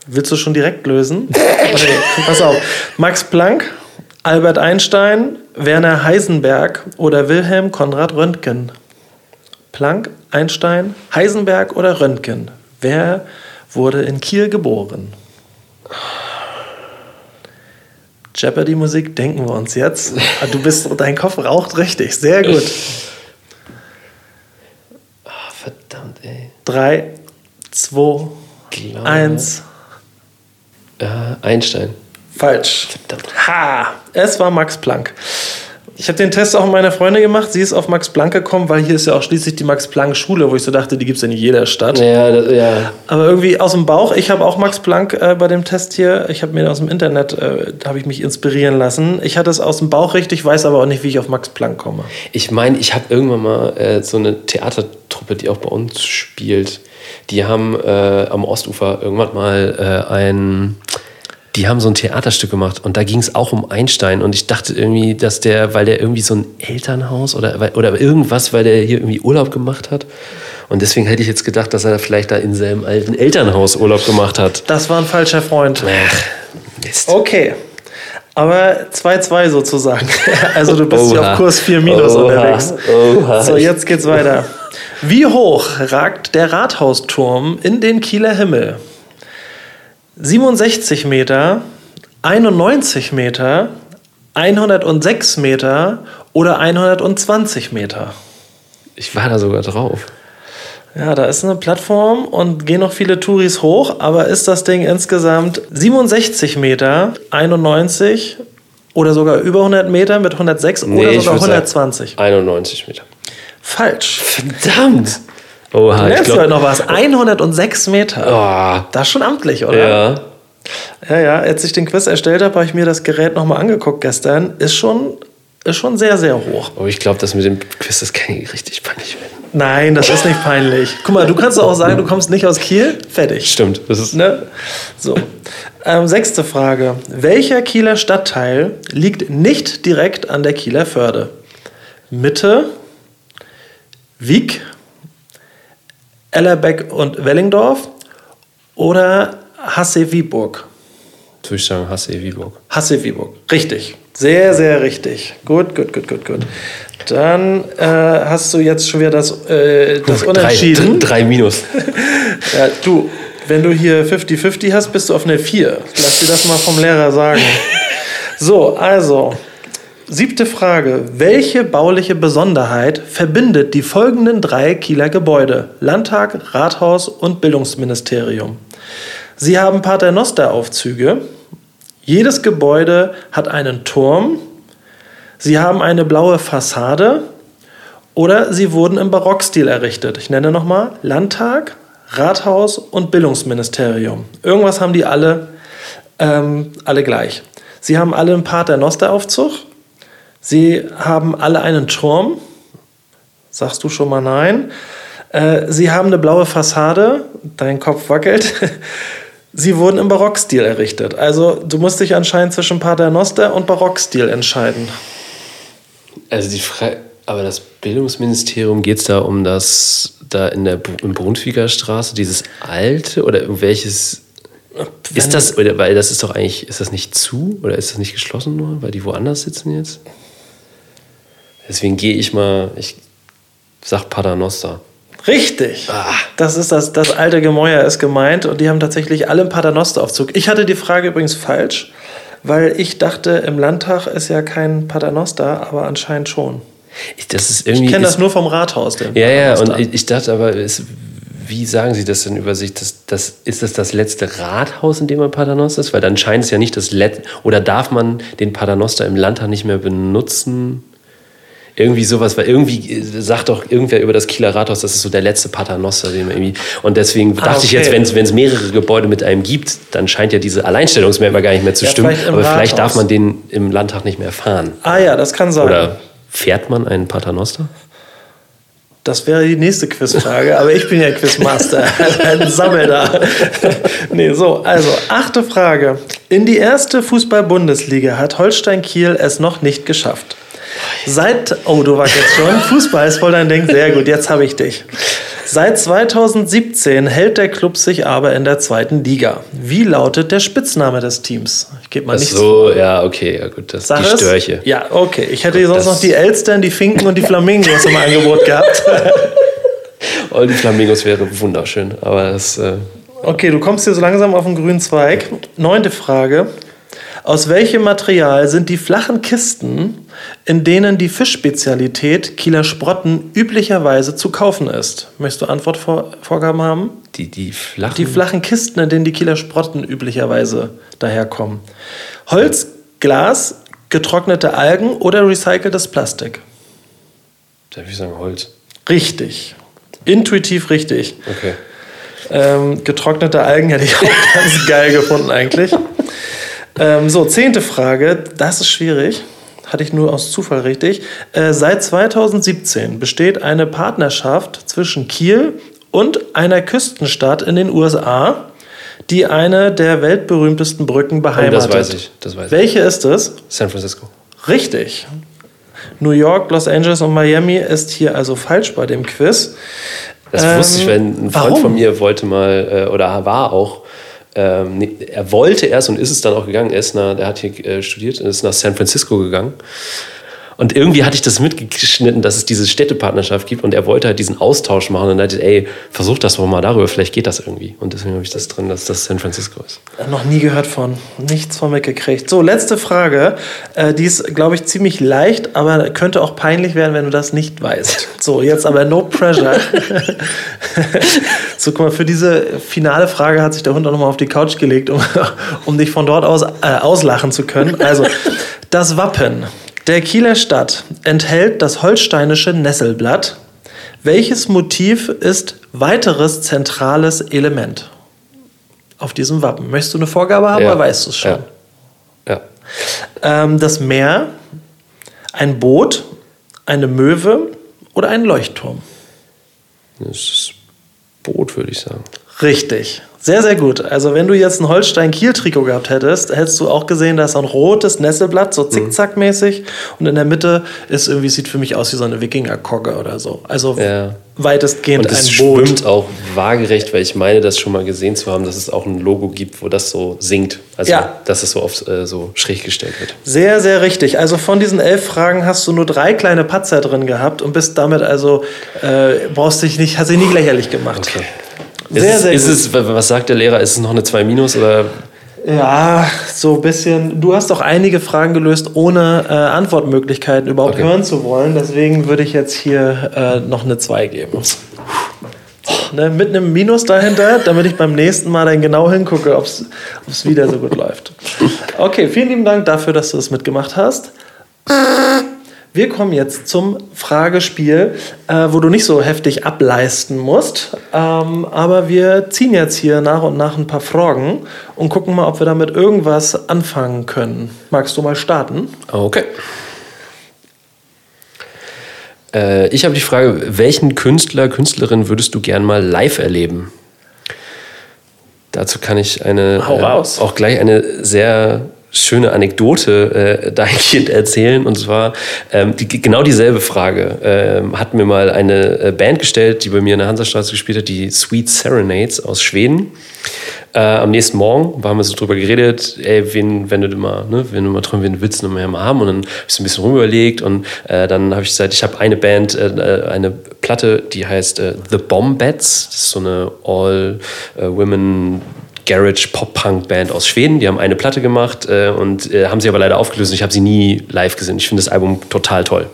Willst du schon direkt lösen? Okay, pass auf. Max Planck, Albert Einstein, Werner Heisenberg oder Wilhelm Konrad Röntgen? Planck, Einstein, Heisenberg oder Röntgen? Wer wurde in Kiel geboren? Jeopardy-Musik denken wir uns jetzt. Ah, Du bist, dein Kopf raucht richtig. Sehr gut. Ah, verdammt, ey. Drei, zwei, Glaube- eins. Äh, Einstein. Falsch. Verdammt. Ha! Es war Max Planck. Ich habe den Test auch mit meiner Freundin gemacht. Sie ist auf Max Planck gekommen, weil hier ist ja auch schließlich die Max Planck Schule, wo ich so dachte, die gibt es in jeder Stadt. Ja, das, ja. Aber irgendwie aus dem Bauch. Ich habe auch Max Planck äh, bei dem Test hier. Ich habe mir aus dem Internet, äh, habe ich mich inspirieren lassen. Ich hatte es aus dem Bauch richtig, weiß aber auch nicht, wie ich auf Max Planck komme. Ich meine, ich habe irgendwann mal äh, so eine Theatertruppe, die auch bei uns spielt. Die haben äh, am Ostufer irgendwann mal äh, ein. Die haben so ein Theaterstück gemacht und da ging es auch um Einstein und ich dachte irgendwie, dass der, weil der irgendwie so ein Elternhaus oder, oder irgendwas, weil der hier irgendwie Urlaub gemacht hat Und deswegen hätte ich jetzt gedacht, dass er vielleicht da in seinem alten Elternhaus Urlaub gemacht hat. Das war ein falscher Freund. Ach, Mist. Okay. Aber 2-2 sozusagen. Also du bist Oha. auf Kurs 4 minus Oha. unterwegs. Oha. So, jetzt geht's weiter. Wie hoch ragt der Rathausturm in den Kieler Himmel? 67 Meter, 91 Meter, 106 Meter oder 120 Meter? Ich war da sogar drauf. Ja, da ist eine Plattform und gehen noch viele Touris hoch, aber ist das Ding insgesamt 67 Meter, 91 oder sogar über 100 Meter mit 106 Nee, oder sogar würd sagen 120? 91 Meter. Falsch. Verdammt! Oha, ich glaube. heute noch was? 106 Meter. Oh, Das ist schon amtlich, oder? ja. Ja, ja. Als ich den Quiz erstellt habe, habe ich mir das Gerät nochmal angeguckt gestern. Ist schon, ist schon sehr, sehr hoch. Aber ich glaube, das mit dem Quiz, das kann ich richtig peinlich werden. Nein, das ist nicht peinlich. Guck mal, du kannst doch auch sagen, du kommst nicht aus Kiel. Fertig. Stimmt. Das ist, Ne? So. Ähm, sechste Frage. Welcher Kieler Stadtteil liegt nicht direkt an der Kieler Förde? Mitte, Wieg, Ellerbeck und Wellingdorf oder Hasse-Wieburg? würde ich sagen, Hasse Wieburg. Hasse-Wieburg. Richtig. Sehr, sehr richtig. Gut, gut, gut, gut, gut. Dann äh, hast du jetzt schon wieder das, äh, das Unentschieden. Drei, drei Minus. Ja, du, wenn du hier 50-50 hast, bist du auf eine 4. Lass dir das mal vom Lehrer sagen. So, also, siebte Frage. Welche bauliche Besonderheit verbindet die folgenden drei Kieler Gebäude? Landtag, Rathaus und Bildungsministerium. Sie haben Paternosteraufzüge. Jedes Gebäude hat einen Turm. Sie haben eine blaue Fassade. Oder sie wurden im Barockstil errichtet. Ich nenne nochmal Landtag, Rathaus und Bildungsministerium. Irgendwas haben die alle, ähm, alle gleich. Sie haben alle einen Paternosteraufzug. Sie haben alle einen Turm. Sagst du schon mal nein? Äh, sie haben eine blaue Fassade. Dein Kopf wackelt. Sie wurden im Barockstil errichtet. Also du musst dich anscheinend zwischen Paternoster und Barockstil entscheiden. Also die Frage, aber das Bildungsministerium geht es da um das, da in der im Straße, dieses alte oder welches ist das, oder, weil das ist doch eigentlich, ist das nicht zu oder ist das nicht geschlossen nur, weil die woanders sitzen jetzt? Deswegen gehe ich mal, ich sag Paternoster. Richtig. Das ist das, das alte Gemäuer ist gemeint und die haben tatsächlich alle einen Paternosteraufzug. Ich hatte die Frage übrigens falsch, weil ich dachte, im Landtag ist ja kein Paternoster, aber anscheinend schon. Ich. Ich kenne das nur vom Rathaus. Ja, ja, und ich, ich dachte aber, es, wie sagen Sie das denn über sich? Das, das, ist das das letzte Rathaus, in dem man Paternoster ist? Weil dann scheint es ja nicht das letzte. Oder darf man den Paternoster im Landtag nicht mehr benutzen? Irgendwie sowas, weil irgendwie äh, sagt doch irgendwer über das Kieler Rathaus, das ist so der letzte Paternoster, den man irgendwie. Und deswegen dachte ich Ah, okay. jetzt, wenn es mehrere Gebäude mit einem gibt, dann scheint ja diese Alleinstellungsmerkmal gar nicht mehr zu Ja, stimmen. vielleicht Aber vielleicht darf Rathaus. man den im Landtag nicht mehr fahren. ah ja, das kann sein. Oder fährt man einen Paternoster? Das wäre die nächste Quizfrage, aber ich bin ja Quizmaster, ein Sammel da. nee, so, also achte Frage. In die erste Fußball-Bundesliga hat Holstein Kiel es noch nicht geschafft. Seit, oh, du wackelst schon, Fußball ist voll dein Ding, sehr gut, jetzt habe ich dich. Seit 2017 hält der Club sich aber in der zweiten Liga. Wie lautet der Spitzname des Teams? Ich gebe mal Ach nichts so, ja, okay, ja gut, das Sag die es. Störche. Ja, okay. Ich hätte sonst noch die Elstern, die Finken und die Flamingos im Angebot gehabt. Oh, die Flamingos wäre wunderschön, aber das. Äh, Okay, du kommst hier so langsam auf den grünen Zweig. Neunte Frage. Aus welchem Material sind die flachen Kisten, in denen die Fischspezialität Kieler Sprotten üblicherweise zu kaufen ist? Möchtest du Antwortvorgaben haben? die, die flachen. Die flachen Kisten, in denen die Kieler Sprotten üblicherweise daherkommen. Holz, Glas, getrocknete Algen oder recyceltes Plastik? Da würde ich sagen Holz. Richtig. Intuitiv richtig. Okay. Ähm, getrocknete Algen hätte ich auch ganz geil gefunden eigentlich. Ähm, so, zehnte Frage. Das ist schwierig. Hatte ich nur aus Zufall richtig. Äh, seit 2017 besteht eine Partnerschaft zwischen Kiel und einer Küstenstadt in den USA, die eine der weltberühmtesten Brücken beheimatet. Oh, weiß ich, das weiß ich. Welche ist es? San Francisco. Richtig. New York, Los Angeles und Miami ist hier also falsch bei dem Quiz. Das Ähm, wusste ich, wenn ein Freund warum? von mir wollte mal, äh, oder war auch, ähm, nee, er wollte erst und ist es dann auch gegangen, er ist nach, der hat hier äh, studiert und ist nach San Francisco gegangen. Und irgendwie hatte ich das mitgeschnitten, dass es diese Städtepartnerschaft gibt und er wollte halt diesen Austausch machen und dachte, ey, versuch das doch mal darüber, vielleicht geht das irgendwie. Und deswegen habe ich das drin, dass das San Francisco ist. Noch nie gehört von, nichts von mitgekriegt. So, letzte Frage. Äh, die ist, glaube ich, ziemlich leicht, aber könnte auch peinlich werden, wenn du das nicht weißt. So, jetzt aber no pressure. so, guck mal, für diese finale Frage hat sich der Hund auch nochmal auf die Couch gelegt, um, um dich von dort aus äh, auslachen zu können. Also, das Wappen der Kieler Stadt enthält das holsteinische Nesselblatt. Welches Motiv ist weiteres zentrales Element auf diesem Wappen? Möchtest du eine Vorgabe haben Ja. oder weißt du es schon? Ja. Ja. Ähm, das Meer, ein Boot, eine Möwe oder ein Leuchtturm? Das ist Boot, würde ich sagen. Richtig. Sehr, sehr gut. Also wenn du jetzt ein Holstein-Kiel-Trikot gehabt hättest, hättest du auch gesehen, da ist so ein rotes Nesselblatt, so zickzackmäßig. Und in der Mitte ist irgendwie, sieht für mich aus wie so eine Wikinger-Kogge oder so. Also Ja. weitestgehend Und es ein Boot. schwimmt auch waagerecht, weil ich meine, das schon mal gesehen zu haben, dass es auch ein Logo gibt, wo das so sinkt. Also, Ja. dass es so oft äh, so schräg gestellt wird. Sehr, sehr richtig. Also von diesen elf Fragen hast du nur drei kleine Patzer drin gehabt und bist damit also, äh, brauchst dich nicht, hast dich nie lächerlich gemacht. Okay. Sehr, ist, sehr ist es, was sagt der Lehrer? Ist es noch eine 2 minus oder Ja, so ein bisschen. Du hast doch einige Fragen gelöst, ohne äh, Antwortmöglichkeiten überhaupt Okay. hören zu wollen. Deswegen würde ich jetzt hier äh, noch eine 2 geben. Ne, mit einem Minus dahinter, damit ich beim nächsten Mal dann genau hingucke, ob es wieder so gut läuft. Okay, vielen lieben Dank dafür, dass du das mitgemacht hast. Wir kommen jetzt zum Fragespiel, äh, wo du nicht so heftig ableisten musst. Ähm, aber wir ziehen jetzt hier nach und nach ein paar Fragen und gucken mal, ob wir damit irgendwas anfangen können. Magst du mal starten? Okay. Äh, ich habe die Frage, welchen Künstler, Künstlerin würdest du gern mal live erleben? Dazu kann ich eine. Äh, auch gleich eine sehr schöne Anekdote äh, dahingehend erzählen. Und zwar ähm, die, genau dieselbe Frage ähm, hat mir mal eine äh, Band gestellt, die bei mir in der Hansastraße gespielt hat, die Sweet Serenades aus Schweden. Äh, am nächsten Morgen haben wir so drüber geredet, ey, wen, wenn du mal, ne, wenn du mal träumst, wen willst du noch mal haben? Und dann habe ich so ein bisschen rumüberlegt und äh, dann habe ich gesagt, ich habe eine Band, äh, eine Platte, die heißt äh, The Bombats. Das ist so eine All-Women Garage Pop-Punk Band aus Schweden. Die haben eine Platte gemacht äh, und äh, haben sie aber leider aufgelöst. und Ich habe sie nie live gesehen. Ich finde das Album total toll.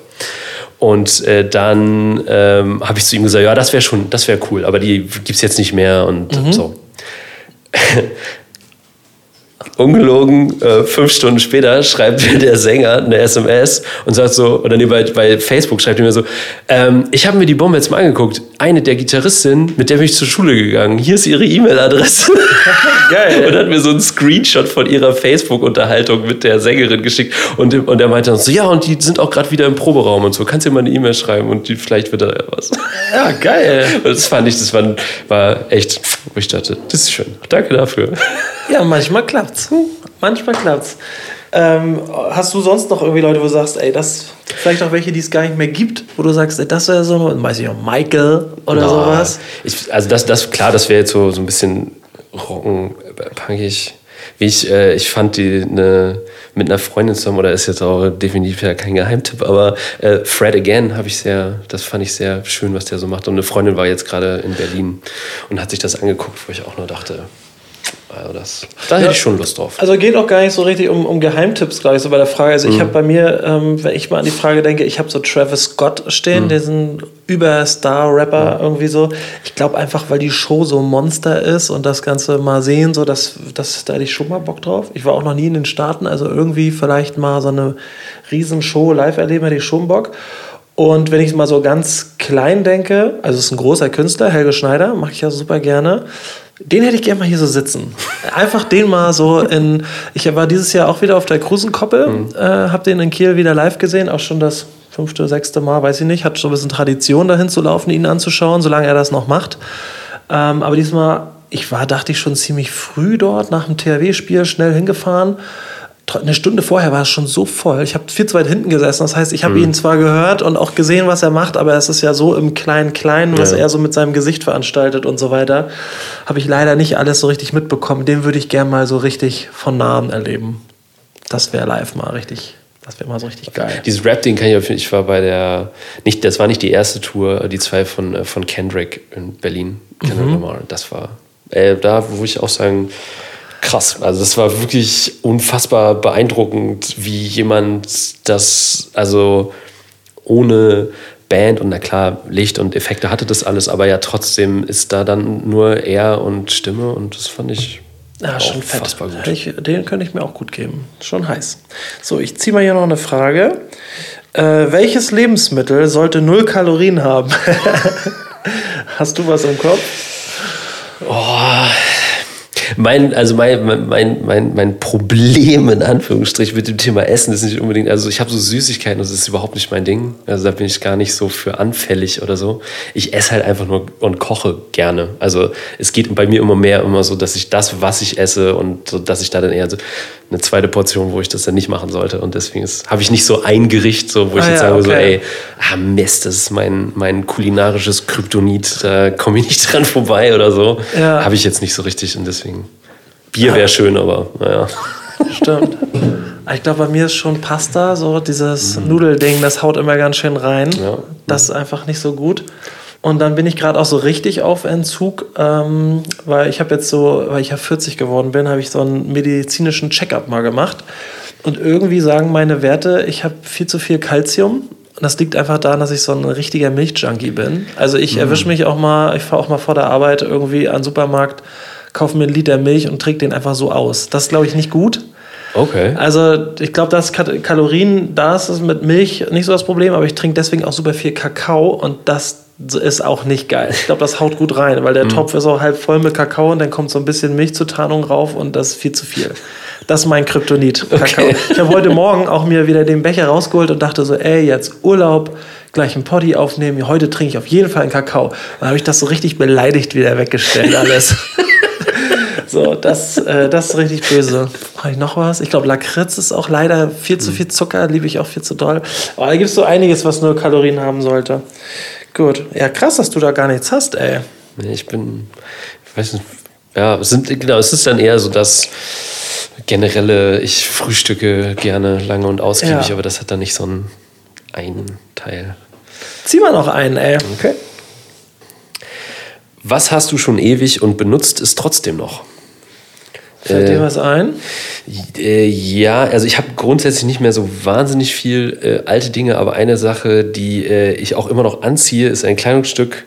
Und äh, dann ähm, habe ich zu ihm gesagt, ja, das wäre schon, das wäre cool, aber die gibt es jetzt nicht mehr und so. Ungelogen, äh, fünf Stunden später schreibt mir der Sänger eine SMS und sagt so, oder nee, bei, bei Facebook schreibt er mir so, ähm, ich habe mir die Bombe jetzt mal angeguckt. Eine der Gitarristinnen, mit der bin ich zur Schule gegangen. Hier ist ihre E-Mail-Adresse. Geil. Und hat mir so einen Screenshot von ihrer Facebook-Unterhaltung mit der Sängerin geschickt. Und, und er meinte dann so, ja, und die sind auch gerade wieder im Proberaum und so. Kannst du dir mal eine E-Mail schreiben und die, vielleicht wird da ja was. Ja, geil. Und das fand ich, das war, war echt, wo ich dachte, das ist schön. Danke dafür. Ja, manchmal klappt's. Manchmal klappt's. Ähm, hast du sonst noch irgendwie Leute, wo du sagst, ey, das vielleicht auch welche, die es gar nicht mehr gibt, wo du sagst, ey, das wäre so, weiß ich noch, Michael oder sowas? Ich, also das, das, klar, das wäre jetzt so, so ein bisschen rocken, punkig. Wie ich, äh, ich fand die ne, mit einer Freundin zusammen, oder ist jetzt auch definitiv ja kein Geheimtipp, aber äh, Fred Again habe ich sehr, das fand ich sehr schön, was der so macht. Und eine Freundin war jetzt gerade in Berlin und hat sich das angeguckt, wo ich auch nur dachte, also das, da hätte ich schon Lust drauf. Also geht auch gar nicht so richtig um, um Geheimtipps, glaube ich, so bei der Frage. Also ich habe bei mir, ähm, wenn ich mal an die Frage denke, ich habe so Travis Scott stehen, diesen Überstar-Rapper irgendwie so. Ich glaube einfach, weil die Show so ein Monster ist und das Ganze mal sehen, so, das, das, da hätte ich schon mal Bock drauf. Ich war auch noch nie in den Staaten, also irgendwie vielleicht mal so eine Riesenshow live erleben, hätte ich schon Bock. Und wenn ich mal so ganz klein denke, also es ist ein großer Künstler, Helge Schneider, mache ich ja super gerne. Den hätte ich gerne mal hier so sitzen. Einfach den mal so in. Ich war dieses Jahr auch wieder auf der Krusenkoppel, äh, habe den in Kiel wieder live gesehen, auch schon das fünfte, sechste Mal, weiß ich nicht. Hat so ein bisschen Tradition dahin zu laufen, ihn anzuschauen, solange er das noch macht. Ähm, aber diesmal, ich war, dachte ich, schon ziemlich früh dort nach dem THW-Spiel schnell hingefahren. Eine Stunde vorher war es schon so voll. Ich habe viel zu weit hinten gesessen. Das heißt, ich habe ihn zwar gehört und auch gesehen, was er macht, aber es ist ja so im kleinen Kleinen, was Ja. er so mit seinem Gesicht veranstaltet und so weiter, habe ich leider nicht alles so richtig mitbekommen. Den würde ich gern mal so richtig von nahen erleben. Das wäre live mal richtig. Das wäre mal so richtig geil. Dieses Rap-Ding kann ich auf ich war bei der, nicht, das war nicht die erste Tour, die zwei von, äh, von Kendrick in Berlin. Kendrick Mhm. Lamar, das war, äh, da wo ich auch sagen, krass. Also das war wirklich unfassbar beeindruckend, wie jemand das, also ohne Band und na klar, Licht und Effekte hatte das alles, aber ja trotzdem ist da dann nur er und Stimme und das fand ich Ja, auch schon fett. unfassbar gut. Ich, den könnte ich mir auch gut geben. Schon heiß. So, ich ziehe mal hier noch eine Frage. Äh, welches Lebensmittel sollte null Kalorien haben? Hast du was im Kopf? Mein, also mein, mein, mein, mein Problem in Anführungsstrichen mit dem Thema Essen ist nicht unbedingt, also ich habe so Süßigkeiten, das ist überhaupt nicht mein Ding. Also da bin ich gar nicht so für anfällig oder so. Ich esse halt einfach nur und koche gerne. Also es geht bei mir immer mehr immer so, dass ich das, was ich esse und so, dass ich da dann eher so eine zweite Portion, wo ich das dann nicht machen sollte. Und deswegen habe ich nicht so ein Gericht, so, wo ich Ah jetzt ja, sage, so, okay. ey, ah Mist, das ist mein, mein kulinarisches Kryptonit, da komme ich nicht dran vorbei oder so. Ja. Habe ich jetzt nicht so richtig und deswegen. Bier wäre schön, aber naja. Stimmt. Ich glaube, bei mir ist schon Pasta, so dieses Nudelding, das haut immer ganz schön rein. Ja. Das ist einfach nicht so gut. Und dann bin ich gerade auch so richtig auf Entzug, ähm, weil ich habe jetzt so, weil ich ja 40 geworden bin, habe ich so einen medizinischen Check-up mal gemacht. Und irgendwie sagen meine Werte, ich habe viel zu viel Kalzium. Und das liegt einfach daran, dass ich so ein richtiger Milchjunkie bin. Also ich erwische mich auch mal, ich fahre auch mal vor der Arbeit irgendwie an den Supermarkt, kaufe mir einen Liter Milch und trinke den einfach so aus. Das ist, glaube ich, nicht gut. Okay. Also ich glaube, Kat- Kalorien, da ist es mit Milch nicht so das Problem, aber ich trinke deswegen auch super viel Kakao und das ist auch nicht geil. Ich glaube, das haut gut rein, weil der Topf ist auch halb voll mit Kakao und dann kommt so ein bisschen Milch zur Tarnung rauf und das ist viel zu viel. Das ist mein Kryptonit. Kakao. Ich habe heute Morgen auch mir wieder den Becher rausgeholt und dachte so, ey, jetzt Urlaub, gleich ein Poddy aufnehmen. Heute trinke ich auf jeden Fall einen Kakao. Dann habe ich das so richtig beleidigt wieder weggestellt alles. So, das, äh, das ist richtig böse. Habe ich noch was? Ich glaube, Lakritz ist auch leider viel zu viel Zucker, liebe ich auch viel zu doll. Aber da gibt es so einiges, was nur Kalorien haben sollte. Gut. Ja, krass, dass du da gar nichts hast, ey. Nee, Ich bin, ich weiß nicht, ja, es sind, genau, es ist dann eher so das generelle, ich frühstücke gerne lange und ausgiebig, Ja. aber das hat dann nicht so einen einen Teil. Zieh mal noch einen, ey. Okay. Was hast du schon ewig und benutzt es trotzdem noch? Fällt Äh, dir was ein? Äh, ja, also ich habe grundsätzlich nicht mehr so wahnsinnig viel äh, alte Dinge, aber eine Sache, die äh, ich auch immer noch anziehe, ist ein Kleidungsstück.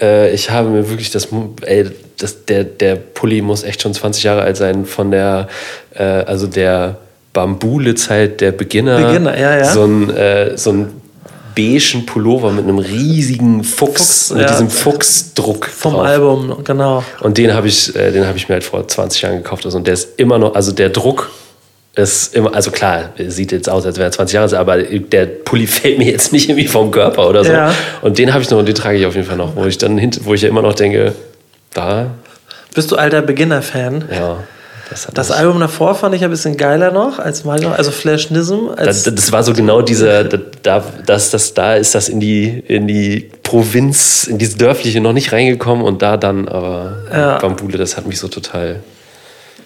Äh, ich habe mir wirklich das, ey, das der, der Pulli muss echt schon 20 Jahre alt sein, von der, äh, also der Bambule-Zeit der Beginner. Beginner, ja, ja. So ein, so ein beigen Pullover mit einem riesigen Fuchs, Fuchs, mit ja. diesem Fuchsdruck Vom drauf. Album, genau. Und den habe ich, äh, den habe ich mir halt vor 20 Jahren gekauft. Also, und der ist immer noch, also der Druck ist immer, also klar, sieht jetzt aus, als wäre er 20 Jahre alt, aber der Pulli fällt mir jetzt nicht irgendwie vom Körper oder so. Ja. Und den habe ich noch und den trage ich auf jeden Fall noch, wo ich dann wo ich ja immer noch denke, da, Bist du alter Beginner-Fan? ja, das Das Album davor fand ich ein bisschen geiler noch als noch, also Flash Nism. Als, das, das war so genau dieser, da, da- das, das, da ist das in die, in die Provinz, in dieses Dörfliche noch nicht reingekommen und da dann, aber Ja. Bambule, das hat mich so total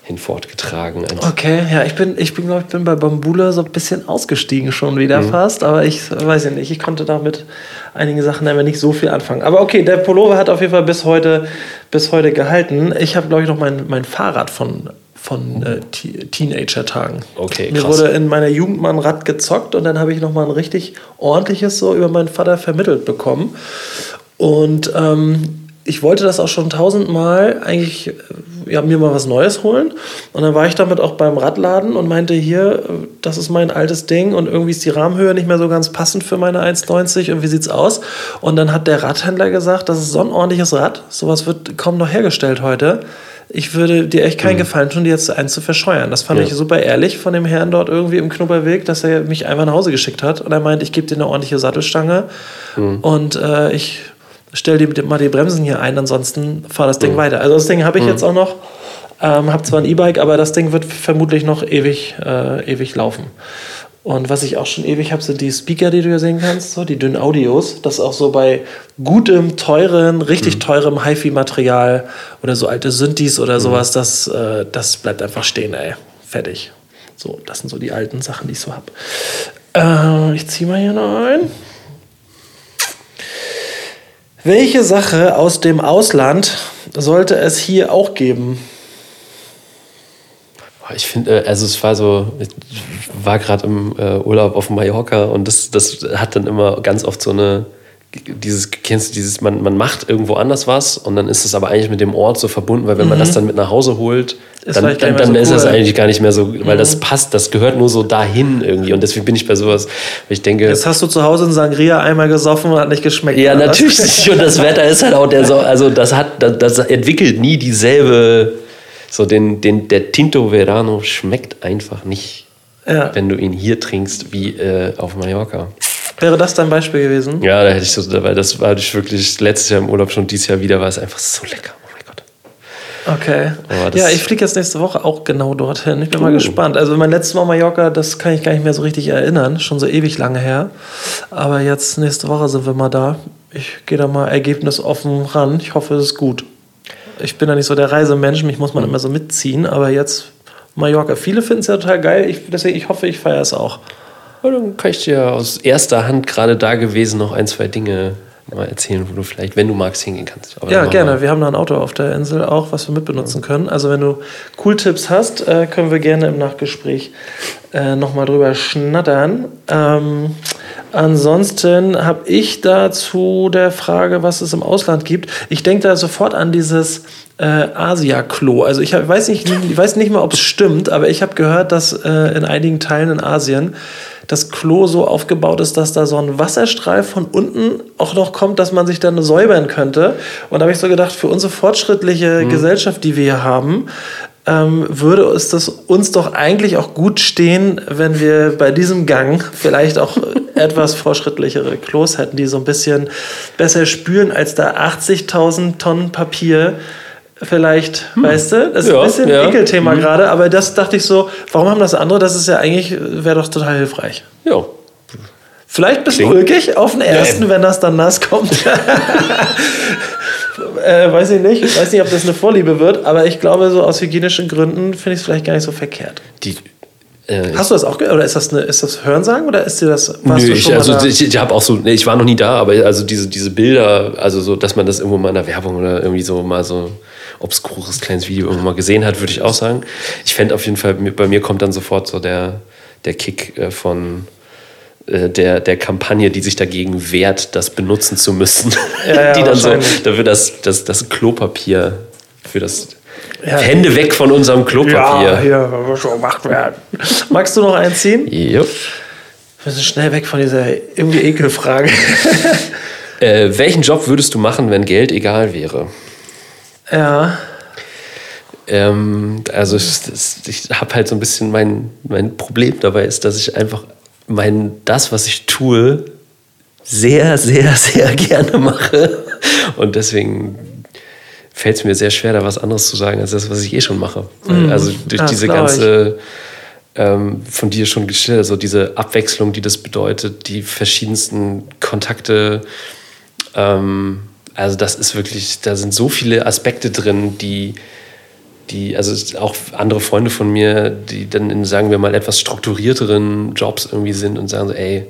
hinfortgetragen. einfach. Okay, ja, ich bin, ich bin, glaube ich, bin bei Bambula so ein bisschen ausgestiegen schon wieder Mhm. fast, aber ich weiß ja nicht, ich konnte damit einigen Sachen aber nicht so viel anfangen. Aber okay, der Pullover hat auf jeden Fall bis heute, bis heute gehalten. Ich habe, glaube ich, noch mein, mein Fahrrad von, von äh, Te- Teenager-Tagen. Okay, Mir krass. wurde in meiner Jugend mal ein Rad gezockt und dann habe ich noch mal ein richtig ordentliches so über meinen Vater vermittelt bekommen. Und ähm, ich wollte das auch schon tausendmal eigentlich äh, ja, mir mal was Neues holen. Und dann war ich damit auch beim Radladen und meinte, hier, äh, das ist mein altes Ding und irgendwie ist die Rahmenhöhe nicht mehr so ganz passend für meine 1,90 und wie sieht's aus? Und dann hat der Radhändler gesagt, das ist so ein ordentliches Rad, sowas wird kaum noch hergestellt heute. Ich würde dir echt keinen Gefallen tun, dir jetzt eins zu verscheuern. Das fand Ja. ich super ehrlich von dem Herrn dort irgendwie im Knubberweg, dass er mich einfach nach Hause geschickt hat. Und er meint, ich gebe dir eine ordentliche Sattelstange und äh, ich stell dir mal die Bremsen hier ein, ansonsten fahr das Ding weiter. Also das Ding habe ich jetzt auch noch. Ähm, hab zwar ein E-Bike, aber das Ding wird vermutlich noch ewig, äh, ewig laufen. Und was ich auch schon ewig habe, sind die Speaker, die du hier sehen kannst, so die dünnen Audios. Das auch so bei gutem, teuren, richtig teurem HiFi-Material oder so alte Synthes oder sowas, das, äh, das bleibt einfach stehen, ey. Fertig. So, das sind so die alten Sachen, die ich so habe. Äh, ich ziehe mal hier noch ein. Welche Sache aus dem Ausland sollte es hier auch geben? Ich finde, äh, also es war so, ich war gerade im äh, Urlaub auf Mallorca und das, das hat dann immer ganz oft so eine, dieses, kennst du dieses, man, man macht irgendwo anders was und dann ist es aber eigentlich mit dem Ort so verbunden, weil wenn man das dann mit nach Hause holt, Ist dann, dann, dann mehr ist so das cool. eigentlich gar nicht mehr so, weil das passt, das gehört nur so dahin irgendwie und deswegen bin ich bei sowas, weil ich denke, Jetzt hast du zu Hause einen Sangria einmal gesoffen und hat nicht geschmeckt. ja, oder natürlich nicht. Und das Wetter ist halt auch der so, also das hat, das, das entwickelt nie dieselbe, so den, den, der Tinto Verano schmeckt einfach nicht, Ja. wenn du ihn hier trinkst, wie äh, auf Mallorca. Wäre das dein Beispiel gewesen? Ja, da hätte ich so, weil das war ich wirklich letztes Jahr im Urlaub schon, dieses Jahr wieder, war es einfach so lecker. Oh mein Gott. Okay. Das- ja, ich fliege jetzt nächste Woche auch genau dorthin. Ich bin mal Uh. gespannt. Also mein letztes Mal Mallorca, das kann ich gar nicht mehr so richtig erinnern. Schon so ewig lange her. Aber jetzt nächste Woche sind wir mal da. Ich gehe da mal ergebnisoffen ran. Ich hoffe, es ist gut. Ich bin ja nicht so der Reisemensch, mich muss man immer so mitziehen. Aber jetzt Mallorca. Viele finden es ja total geil. Ich, deswegen, ich hoffe, ich feiere es auch. Ja, dann kann ich dir aus erster Hand gerade da gewesen noch ein, zwei Dinge mal erzählen, wo du vielleicht, wenn du magst, hingehen kannst. Aber Ja, gerne. wir- Wir haben noch ein Auto auf der Insel auch, was wir mitbenutzen können. Also wenn du Cool-Tipps hast, äh, können wir gerne im Nachgespräch äh, nochmal drüber schnattern. Ähm, ansonsten habe ich dazu der Frage, was es im Ausland gibt. Ich denke da sofort an dieses äh, Asia-Klo. Also ich hab, weiß, nicht, ich weiß nicht mal, ob es stimmt, aber ich habe gehört, dass äh, in einigen Teilen in Asien das Klo so aufgebaut ist, dass da so ein Wasserstrahl von unten auch noch kommt, dass man sich dann säubern könnte. Und da habe ich so gedacht, für unsere fortschrittliche Gesellschaft, die wir hier haben, ähm, würde es das uns doch eigentlich auch gut stehen, wenn wir bei diesem Gang vielleicht auch etwas fortschrittlichere Klos hätten, die so ein bisschen besser spülen als da 80.000 Tonnen Papier. Vielleicht, weißt du, das ist Ja, ein bisschen ja. Ekelthema gerade, aber das dachte ich so, warum haben das andere? Das ist ja eigentlich, wäre doch total hilfreich. Ja, Vielleicht bisschen Klingt- ulkig auf den ersten, wenn das dann nass kommt. äh, weiß ich nicht. Weiß nicht, ob das eine Vorliebe wird, aber ich glaube, so aus hygienischen Gründen finde ich es vielleicht gar nicht so verkehrt. die. Äh, Hast du das auch gehört? Oder ist das, eine, ist das Hörensagen oder ist dir das. Warst Nö, du ich, also ich, ich habe auch so, nee, ich war noch nie da, aber also diese, diese Bilder, also so, dass man das irgendwo mal in der Werbung oder irgendwie so mal so obskures kleines Video irgendwo mal gesehen hat, würde ich auch sagen. Ich fände auf jeden Fall, bei mir kommt dann sofort so der, der Kick äh, von äh, der, der Kampagne, die sich dagegen wehrt, das benutzen zu müssen. Ja, ja, die dann so, dafür das, das, das Klopapier, für das Ja. Hände weg von unserem Klopapier. hier muss schon gemacht werden. Magst du noch einziehen? Yep. Wir sind schnell weg von dieser irgendwie Ekelfrage. Äh, welchen Job würdest du machen, wenn Geld egal wäre? Ja. Ähm, also ich, das- ich habe halt so ein bisschen mein, mein Problem dabei ist, dass ich einfach mein, das, was ich tue, sehr, sehr, sehr gerne mache. Und deswegen fällt es mir sehr schwer, da was anderes zu sagen, als das, was ich eh schon mache. Weil, Also durch Ja, diese ganze ähm, von dir schon geschildert, also diese Abwechslung, die das bedeutet, die verschiedensten Kontakte, ähm, also das ist wirklich, da sind so viele Aspekte drin, die, die, also auch andere Freunde von mir, die dann in, sagen wir mal, etwas strukturierteren Jobs irgendwie sind und sagen so, ey,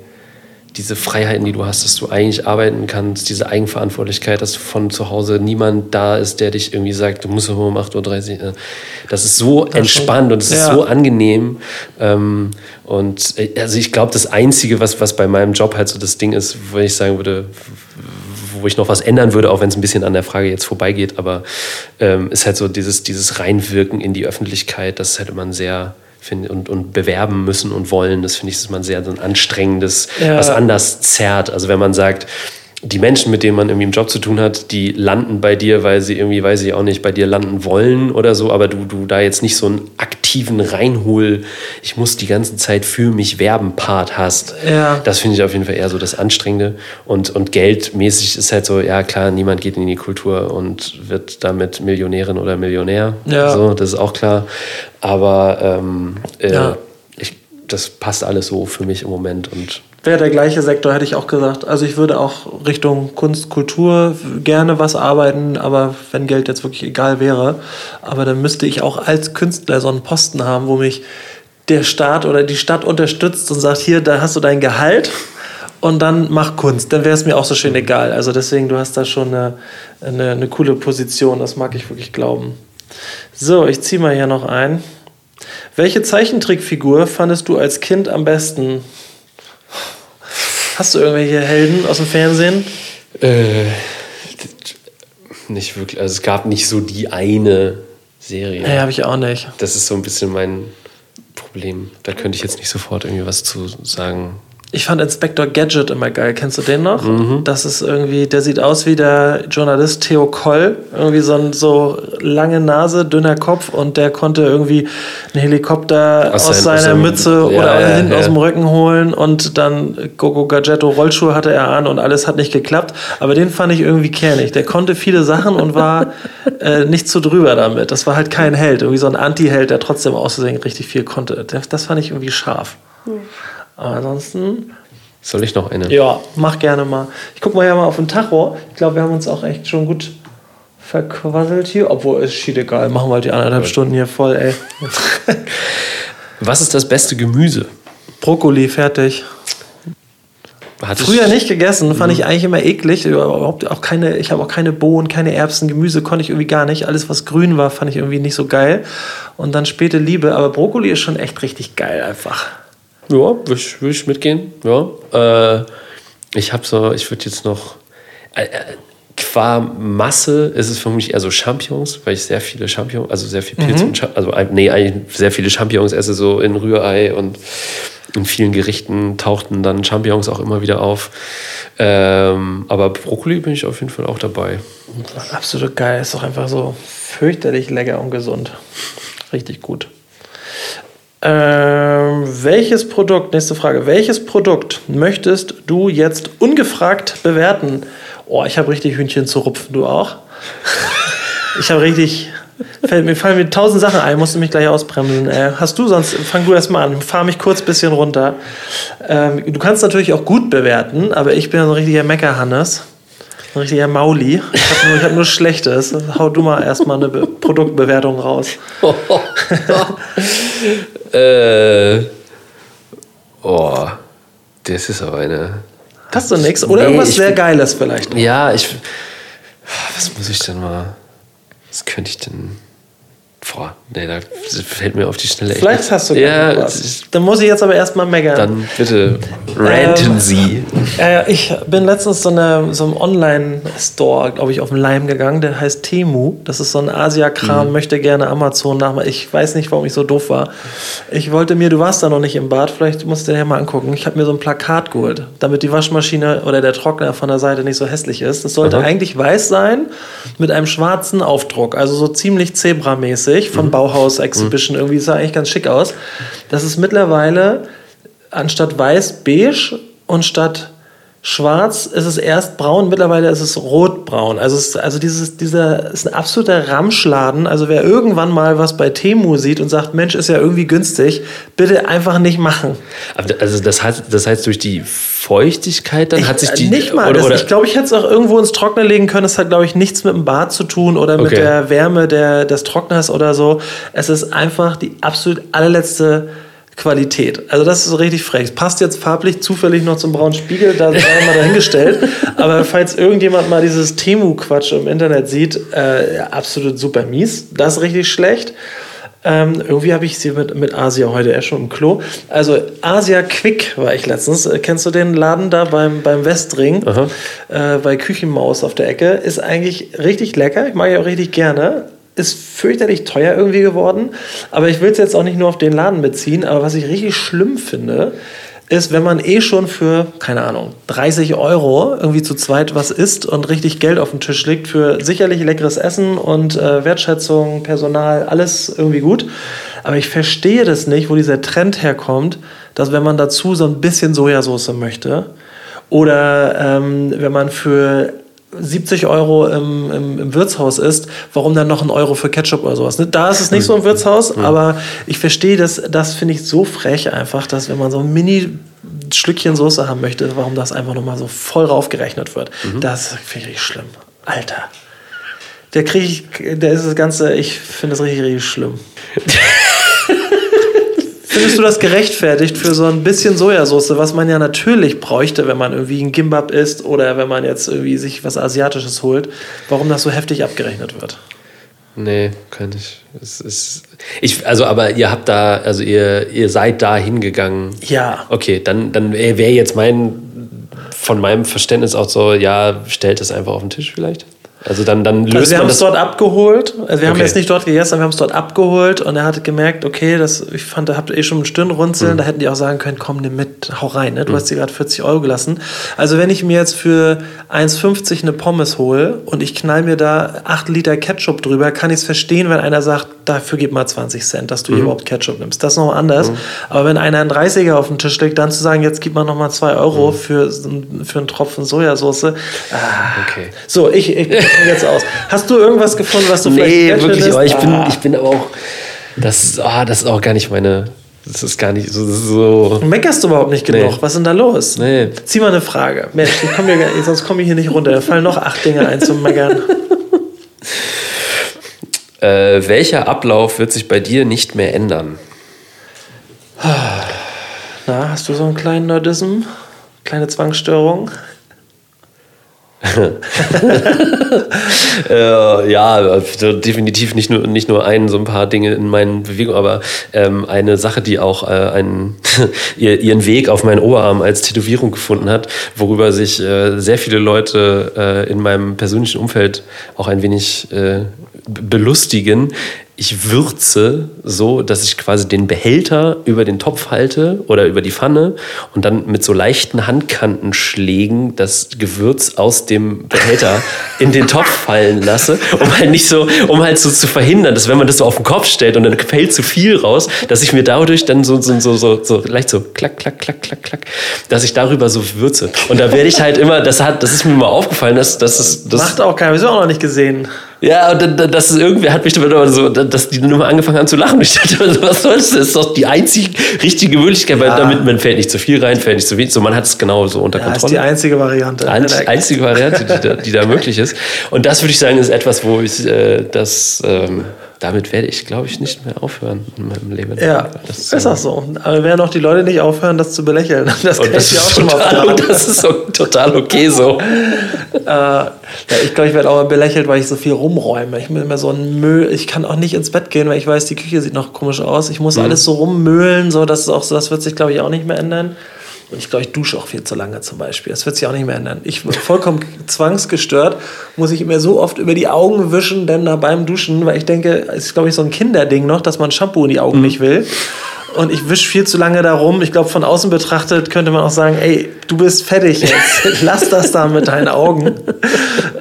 diese Freiheiten, die du hast, dass du eigentlich arbeiten kannst, diese Eigenverantwortlichkeit, dass von zu Hause niemand da ist, der dich irgendwie sagt, du musst um 8.30 Uhr. äh, Das ist so entspannt und es ist Ja. so angenehm. Ähm, und äh, also ich glaube, das Einzige, was, was bei meinem Job halt so das Ding ist, wo ich sagen würde, wo ich noch was ändern würde, auch wenn es ein bisschen an der Frage jetzt vorbeigeht, aber ähm, ist halt so dieses, dieses Reinwirken in die Öffentlichkeit, das hätte man sehr finde und, und bewerben müssen und wollen. Das finde ich, ist man sehr so ein anstrengendes, Ja. was anders zerrt. Also wenn man sagt, die Menschen, mit denen man irgendwie im Job zu tun hat, die landen bei dir, weil sie irgendwie, weiß ich auch nicht, bei dir landen wollen oder so, aber du, du da jetzt nicht so einen aktiven Reinhol, ich muss die ganze Zeit für mich werben Part hast. Ja. Das finde ich auf jeden Fall eher so das Anstrengende. Und, und geldmäßig ist halt so, ja klar, niemand geht in die Kultur und wird damit Millionärin oder Millionär. Ja. So, das ist auch klar. Aber ähm, äh, Ja. ich, das passt alles so für mich im Moment und Wäre der gleiche Sektor, hätte ich auch gesagt. Also ich würde auch Richtung Kunst, Kultur gerne was arbeiten, aber wenn Geld jetzt wirklich egal wäre. Aber dann müsste ich auch als Künstler so einen Posten haben, wo mich der Staat oder die Stadt unterstützt und sagt, hier, da hast du dein Gehalt und dann mach Kunst. Dann wäre es mir auch so schön egal. Also deswegen, du hast da schon eine, eine, eine coole Position, das mag ich wirklich glauben. So, ich ziehe mal hier noch ein. Welche Zeichentrickfigur fandest du als Kind am besten? Hast du irgendwelche Helden aus dem Fernsehen? Äh, nicht wirklich. Also es gab nicht so die eine Serie. Nee, habe ich auch nicht. Das ist so ein bisschen mein Problem. Da könnte ich jetzt nicht sofort irgendwie was zu sagen. Ich fand Inspector Gadget immer geil. Kennst du den noch? Das ist irgendwie, der sieht aus wie der Journalist Theo Koll. Irgendwie so ein so lange Nase, dünner Kopf und der konnte irgendwie einen Helikopter Aus aus, sein- aus seiner seinem- Mütze ja, oder ja, hinten ja. aus dem Rücken holen und dann Gogo Gadgetto Rollschuhe hatte er an und alles hat nicht geklappt. Aber den fand ich irgendwie kernig. Der konnte viele Sachen und war äh, nicht zu drüber damit. Das war halt kein Held. Irgendwie so ein Anti-Held, der trotzdem auszusehen richtig viel konnte. Das das fand ich irgendwie scharf. Aber ansonsten Soll ich noch eine? ja, mach gerne mal. Ich guck mal ja mal auf den Tacho. Ich glaube, wir haben uns auch echt schon gut verquasselt hier. Obwohl, ist schied egal. Machen wir halt die anderthalb Stunden hier voll, ey. Was ist das beste Gemüse? Brokkoli, fertig. Hatte Früher nicht gegessen, fand ich eigentlich immer eklig. Überhaupt auch keine, ich habe auch keine Bohnen, keine Erbsen, Gemüse konnte ich irgendwie gar nicht. Alles, was grün war, fand ich irgendwie nicht so geil. Und dann späte Liebe. Aber Brokkoli ist schon echt richtig geil einfach. Ja, würde ich, würd ich mitgehen. Ja. Äh, ich habe so, ich würde jetzt noch. Äh, äh, qua Masse ist es für mich eher so Champignons, weil ich sehr viele Champignons, also sehr viel Pilze und Cha- also nee, eigentlich sehr viele Champignons esse, so in Rührei und in vielen Gerichten tauchten dann Champignons auch immer wieder auf. Ähm, aber Brokkoli bin ich auf jeden Fall auch dabei. Absolut geil. Ist doch einfach so fürchterlich lecker und gesund. Richtig gut. Ähm, welches Produkt, nächste Frage, welches Produkt möchtest du jetzt ungefragt bewerten? Oh, ich habe richtig Hühnchen zu rupfen, du auch? Ich habe richtig, fällt, mir fallen mir tausend Sachen ein, musst du mich gleich ausbremsen. Äh, hast du sonst, fang du erst mal an, fahr mich kurz ein bisschen runter. Ähm, du kannst natürlich auch gut bewerten, aber ich bin ein richtiger Meckerhannes. Ein richtiger Mauli. Ich habe nur, hab nur Schlechtes. Hau du mal erstmal eine Be Produktbewertung raus. äh, oh, das ist aber eine. Hast du nichts? Oder Nee, irgendwas sehr Geiles vielleicht. Ja, ich. Was muss ich denn mal. Was könnte ich denn. Boah, nee, da fällt mir auf die Schnelle echt Vielleicht nichts- hast du Ja, was. Dann muss ich jetzt aber erstmal meckern. dann bitte ranten Ähm, Sie. Äh, ich bin letztens so, eine, so einem Online-Store, glaube ich, auf den Leim gegangen, der heißt Temu. Das ist so ein Asia-Kram, möchte gerne Amazon nachmachen. Ich weiß nicht, warum ich so doof war. Ich wollte mir, du warst da noch nicht im Bad, vielleicht musst du dir ja mal angucken. Ich habe mir so ein Plakat geholt, damit die Waschmaschine oder der Trockner von der Seite nicht so hässlich ist. Das sollte Aha. eigentlich weiß sein mit einem schwarzen Aufdruck, also so ziemlich Zebra-mäßig von Bauhaus Exhibition. Irgendwie sah eigentlich ganz schick aus. Das ist mittlerweile anstatt weiß beige und statt schwarz ist es erst braun, mittlerweile ist es rotbraun. Also, es, also dieses, dieser ist ein absoluter Ramschladen. Also wer irgendwann mal was bei Temu sieht und sagt, Mensch, ist ja irgendwie günstig, bitte einfach nicht machen. Aber also das heißt, das heißt, durch die Feuchtigkeit dann hat sich die. Nicht mal. Oder, oder, ich glaube, ich hätte es auch irgendwo ins Trockner legen können. Es hat, glaube ich, nichts mit dem Bad zu tun oder mit Okay. der Wärme der, des Trockners oder so. Es ist einfach die absolut allerletzte Qualität. Also das ist so richtig frech. Es passt jetzt farblich zufällig noch zum braunen Spiegel, da sei mal dahingestellt. Aber falls irgendjemand mal dieses Temu-Quatsch im Internet sieht, äh, absolut super mies. Das ist richtig schlecht. Ähm, irgendwie habe ich sie mit, mit Asia heute eher schon im Klo. Also Asia Quick war ich letztens. Äh, Kennst du den Laden da beim, beim Westring? Äh, bei Küchenmaus auf der Ecke. Ist eigentlich richtig lecker. Ich mag ihn auch richtig gerne. Ist fürchterlich teuer irgendwie geworden. Aber ich will es jetzt auch nicht nur auf den Laden beziehen. Aber was ich richtig schlimm finde, ist, wenn man eh schon für, keine Ahnung, 30 Euro irgendwie zu zweit was isst und richtig Geld auf den Tisch legt für sicherlich leckeres Essen und äh, Wertschätzung, Personal, alles irgendwie gut. Aber ich verstehe das nicht, wo dieser Trend herkommt, dass wenn man dazu so ein bisschen Sojasauce möchte oder ähm, wenn man für 70 Euro im, im, im Wirtshaus ist, warum dann noch ein Euro für Ketchup oder sowas? Ne? Da ist es nicht so im Wirtshaus, aber ich verstehe das, das finde ich so frech einfach, dass wenn man so ein Mini Schlückchen Soße haben möchte, warum das einfach nochmal so voll raufgerechnet wird. Das finde ich schlimm. Alter. Der kriege ich, der ist das Ganze, ich finde das richtig, richtig schlimm. Findest du das gerechtfertigt für so ein bisschen Sojasauce, was man ja natürlich bräuchte, wenn man irgendwie ein Gimbab isst oder wenn man jetzt irgendwie sich was Asiatisches holt, warum das so heftig abgerechnet wird? Nee, kann ich. Es ist, ich. Also, aber ihr habt da, also ihr, ihr seid da hingegangen. Ja. Okay, dann, dann wäre jetzt mein, von meinem Verständnis auch so, ja, stellt es einfach auf den Tisch vielleicht. Also dann, dann löst Also wir haben es dort abgeholt. Also wir haben Okay. jetzt nicht dort gegessen, aber wir haben es dort abgeholt und er hat gemerkt, okay, das, ich fand, da habt ihr eh schon ein Stirnrunzeln, Mhm. da hätten die auch sagen können, komm, nimm mit, hau rein, ne? Du hast dir gerade 40 Euro gelassen. Also wenn ich mir jetzt für 1,50 eine Pommes hole und ich knall mir da 8 Liter Ketchup drüber, kann ich es verstehen, wenn einer sagt, dafür gib mal 20 Cent, dass du Mhm. hier überhaupt Ketchup nimmst. Das ist noch anders. Aber wenn einer einen 30er auf den Tisch legt, dann zu sagen, jetzt gib mal noch mal 2 Euro Mhm. für, für einen Tropfen Sojasauce. Ah. Okay. So, ich, ich bin jetzt aus. Hast du irgendwas gefunden, was du Nee, vielleicht wirklich, findest? aber ich bin, Ah. ich bin aber auch. Das, ah, das ist auch gar nicht meine. Das ist gar nicht so. so Meckerst du überhaupt nicht genug? Nee. Was ist denn da los? Nee. Zieh mal eine Frage. Mensch, ich komm hier, sonst komme ich hier nicht runter. Da fallen noch acht Dinge ein zum Meckern. äh, welcher Ablauf wird sich bei dir nicht mehr ändern? Na, hast du so einen kleinen Nerdism? Kleine Zwangsstörung? Äh, ja, also definitiv nicht nur, nicht nur ein, so ein paar Dinge in meinen Bewegungen, aber ähm, eine Sache, die auch äh, einen, ihr, ihren Weg auf meinen Oberarm als Tätowierung gefunden hat, worüber sich äh, sehr viele Leute äh, in meinem persönlichen Umfeld auch ein wenig äh, belustigen. Ich würze so, dass ich quasi den Behälter über den Topf halte oder über die Pfanne und dann mit so leichten Handkantenschlägen das Gewürz aus dem Behälter in den Topf fallen lasse, um halt nicht so, um halt so zu verhindern, dass wenn man das so auf den Kopf stellt und dann fällt zu viel raus, dass ich mir dadurch dann so, so, so, so, so leicht so klack, klack, klack, klack, klack, dass ich darüber so würze. Und da werde ich halt immer, das hat, das ist mir mal aufgefallen, dass, dass es, das, Macht auch keiner. Wir sind auch noch nicht gesehen. Ja, und dann- das ist irgendwie, hat mich dann so, dass die Nummer angefangen haben zu lachen. Ich dachte, so, was soll das? Das ist doch die einzig richtige Möglichkeit, weil Ja. damit man fällt nicht zu viel rein, fällt nicht zu wenig. So, man hat es genau so unter Ja, ist die Kontrolle. einzige Variante. Ein, einzige Variante, die da, die da möglich ist. Und das würde ich sagen, ist etwas, wo ich äh, das, ähm, damit werde ich, glaube ich, nicht mehr aufhören in meinem Leben. Ja, das ist auch so. Aber werden auch die Leute nicht aufhören, das zu belächeln. Das kann das ich auch ist, schon mal total, und das ist so, total okay so. Äh, ja, ich glaube, ich werde auch mal belächelt, weil ich so viel rumräume. Ich bin immer so ein Müll. Ich kann auch nicht ins Bett gehen, weil ich weiß, die Küche sieht noch komisch aus. Ich muss alles so rummöhlen, so das ist auch so. Das wird sich, glaube ich, auch nicht mehr ändern. Und ich glaube, ich dusche auch viel zu lange zum Beispiel. Das wird sich auch nicht mehr ändern. Ich bin vollkommen zwangsgestört, muss ich mir so oft über die Augen wischen, denn da beim Duschen, weil ich denke, es ist, glaube ich, so ein Kinderding noch, dass man Shampoo in die Augen nicht will. Und ich wische viel zu lange darum. Ich glaube, von außen betrachtet könnte man auch sagen, ey, du bist fertig jetzt. Lass das da mit deinen Augen.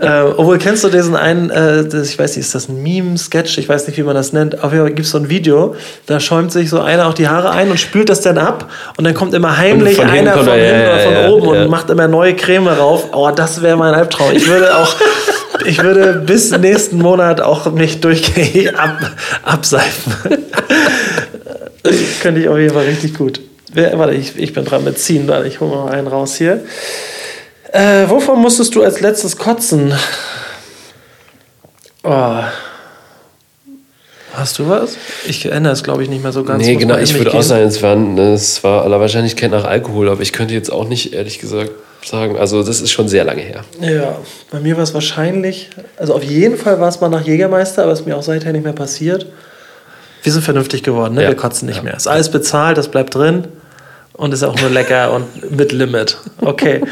äh, obwohl, kennst du diesen einen, äh, das, ich weiß nicht, ist das ein Meme-Sketch? Ich weiß nicht, wie man das nennt. Auf jeden Fall gibt es so ein Video, da schäumt sich so einer auch die Haare ein und spült das dann ab. Und dann kommt immer heimlich von einer von hinten ja, oder von ja, ja, oben ja. und macht immer neue Creme rauf. Oh, das wäre mein Albtraum. Ich würde auch... Ich würde bis nächsten Monat auch mich durchgehend ab, abseifen. Könnte ich auf jeden Fall richtig gut. Wer, warte, ich, ich bin dran mit ziehen. Warte, ich hole mal einen raus hier. Äh, wovon musstest du als letztes kotzen? Oh. Hast du was? Ich erinnere es, glaube ich, nicht mehr so ganz. Nee, Muss genau, ich würde auch gehen. sagen, es war, es war aller Wahrscheinlichkeit nach Alkohol, aber ich könnte jetzt auch nicht, ehrlich gesagt, sagen. Also, das ist schon sehr lange her. Ja, bei mir war es wahrscheinlich, also auf jeden Fall war es mal nach Jägermeister, aber es ist mir auch seither nicht mehr passiert. Wir sind vernünftig geworden, ne? Ja. wir kotzen nicht mehr. Ist alles bezahlt, das bleibt drin und ist auch nur lecker und mit Limit. Okay,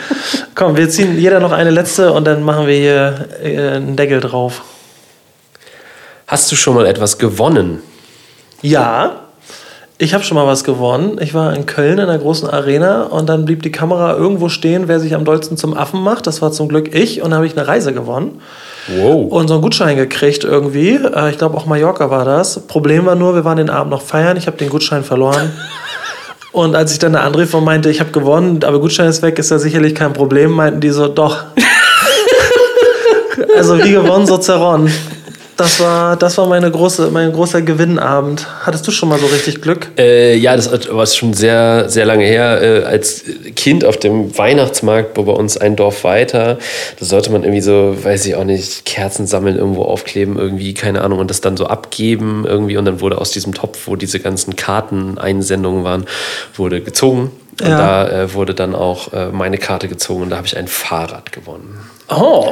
komm, wir ziehen jeder noch eine letzte und dann machen wir hier äh, einen Deckel drauf. Hast du schon mal etwas gewonnen? Ja, Ich habe schon mal was gewonnen. Ich war in Köln in einer großen Arena und dann blieb die Kamera irgendwo stehen, wer sich am dollsten zum Affen macht. Das war zum Glück ich und dann habe ich eine Reise gewonnen. Wow. Und so einen Gutschein gekriegt irgendwie. Äh, Ich glaube auch Mallorca war das. Problem war nur, wir waren den Abend noch feiern. Ich habe den Gutschein verloren. Und als ich dann eine anrief und meinte, ich habe gewonnen, aber Gutschein ist weg, ist ja sicherlich kein Problem, meinten die so, doch. also wie gewonnen, so zerronnen. Das war, das war meine große, mein großer Gewinnabend. Hattest du schon mal so richtig Glück? Äh, ja, das war schon sehr, sehr lange her. Äh, als Kind auf dem Weihnachtsmarkt, wo bei uns ein Dorf weiter, da sollte man irgendwie so, weiß ich auch nicht, Kerzen sammeln, irgendwo aufkleben, irgendwie, keine Ahnung, und das dann so abgeben irgendwie. Und dann wurde aus diesem Topf, wo diese ganzen Karteneinsendungen waren, wurde gezogen. Und Ja. da äh, wurde dann auch äh, meine Karte gezogen und da habe ich ein Fahrrad gewonnen. Oh,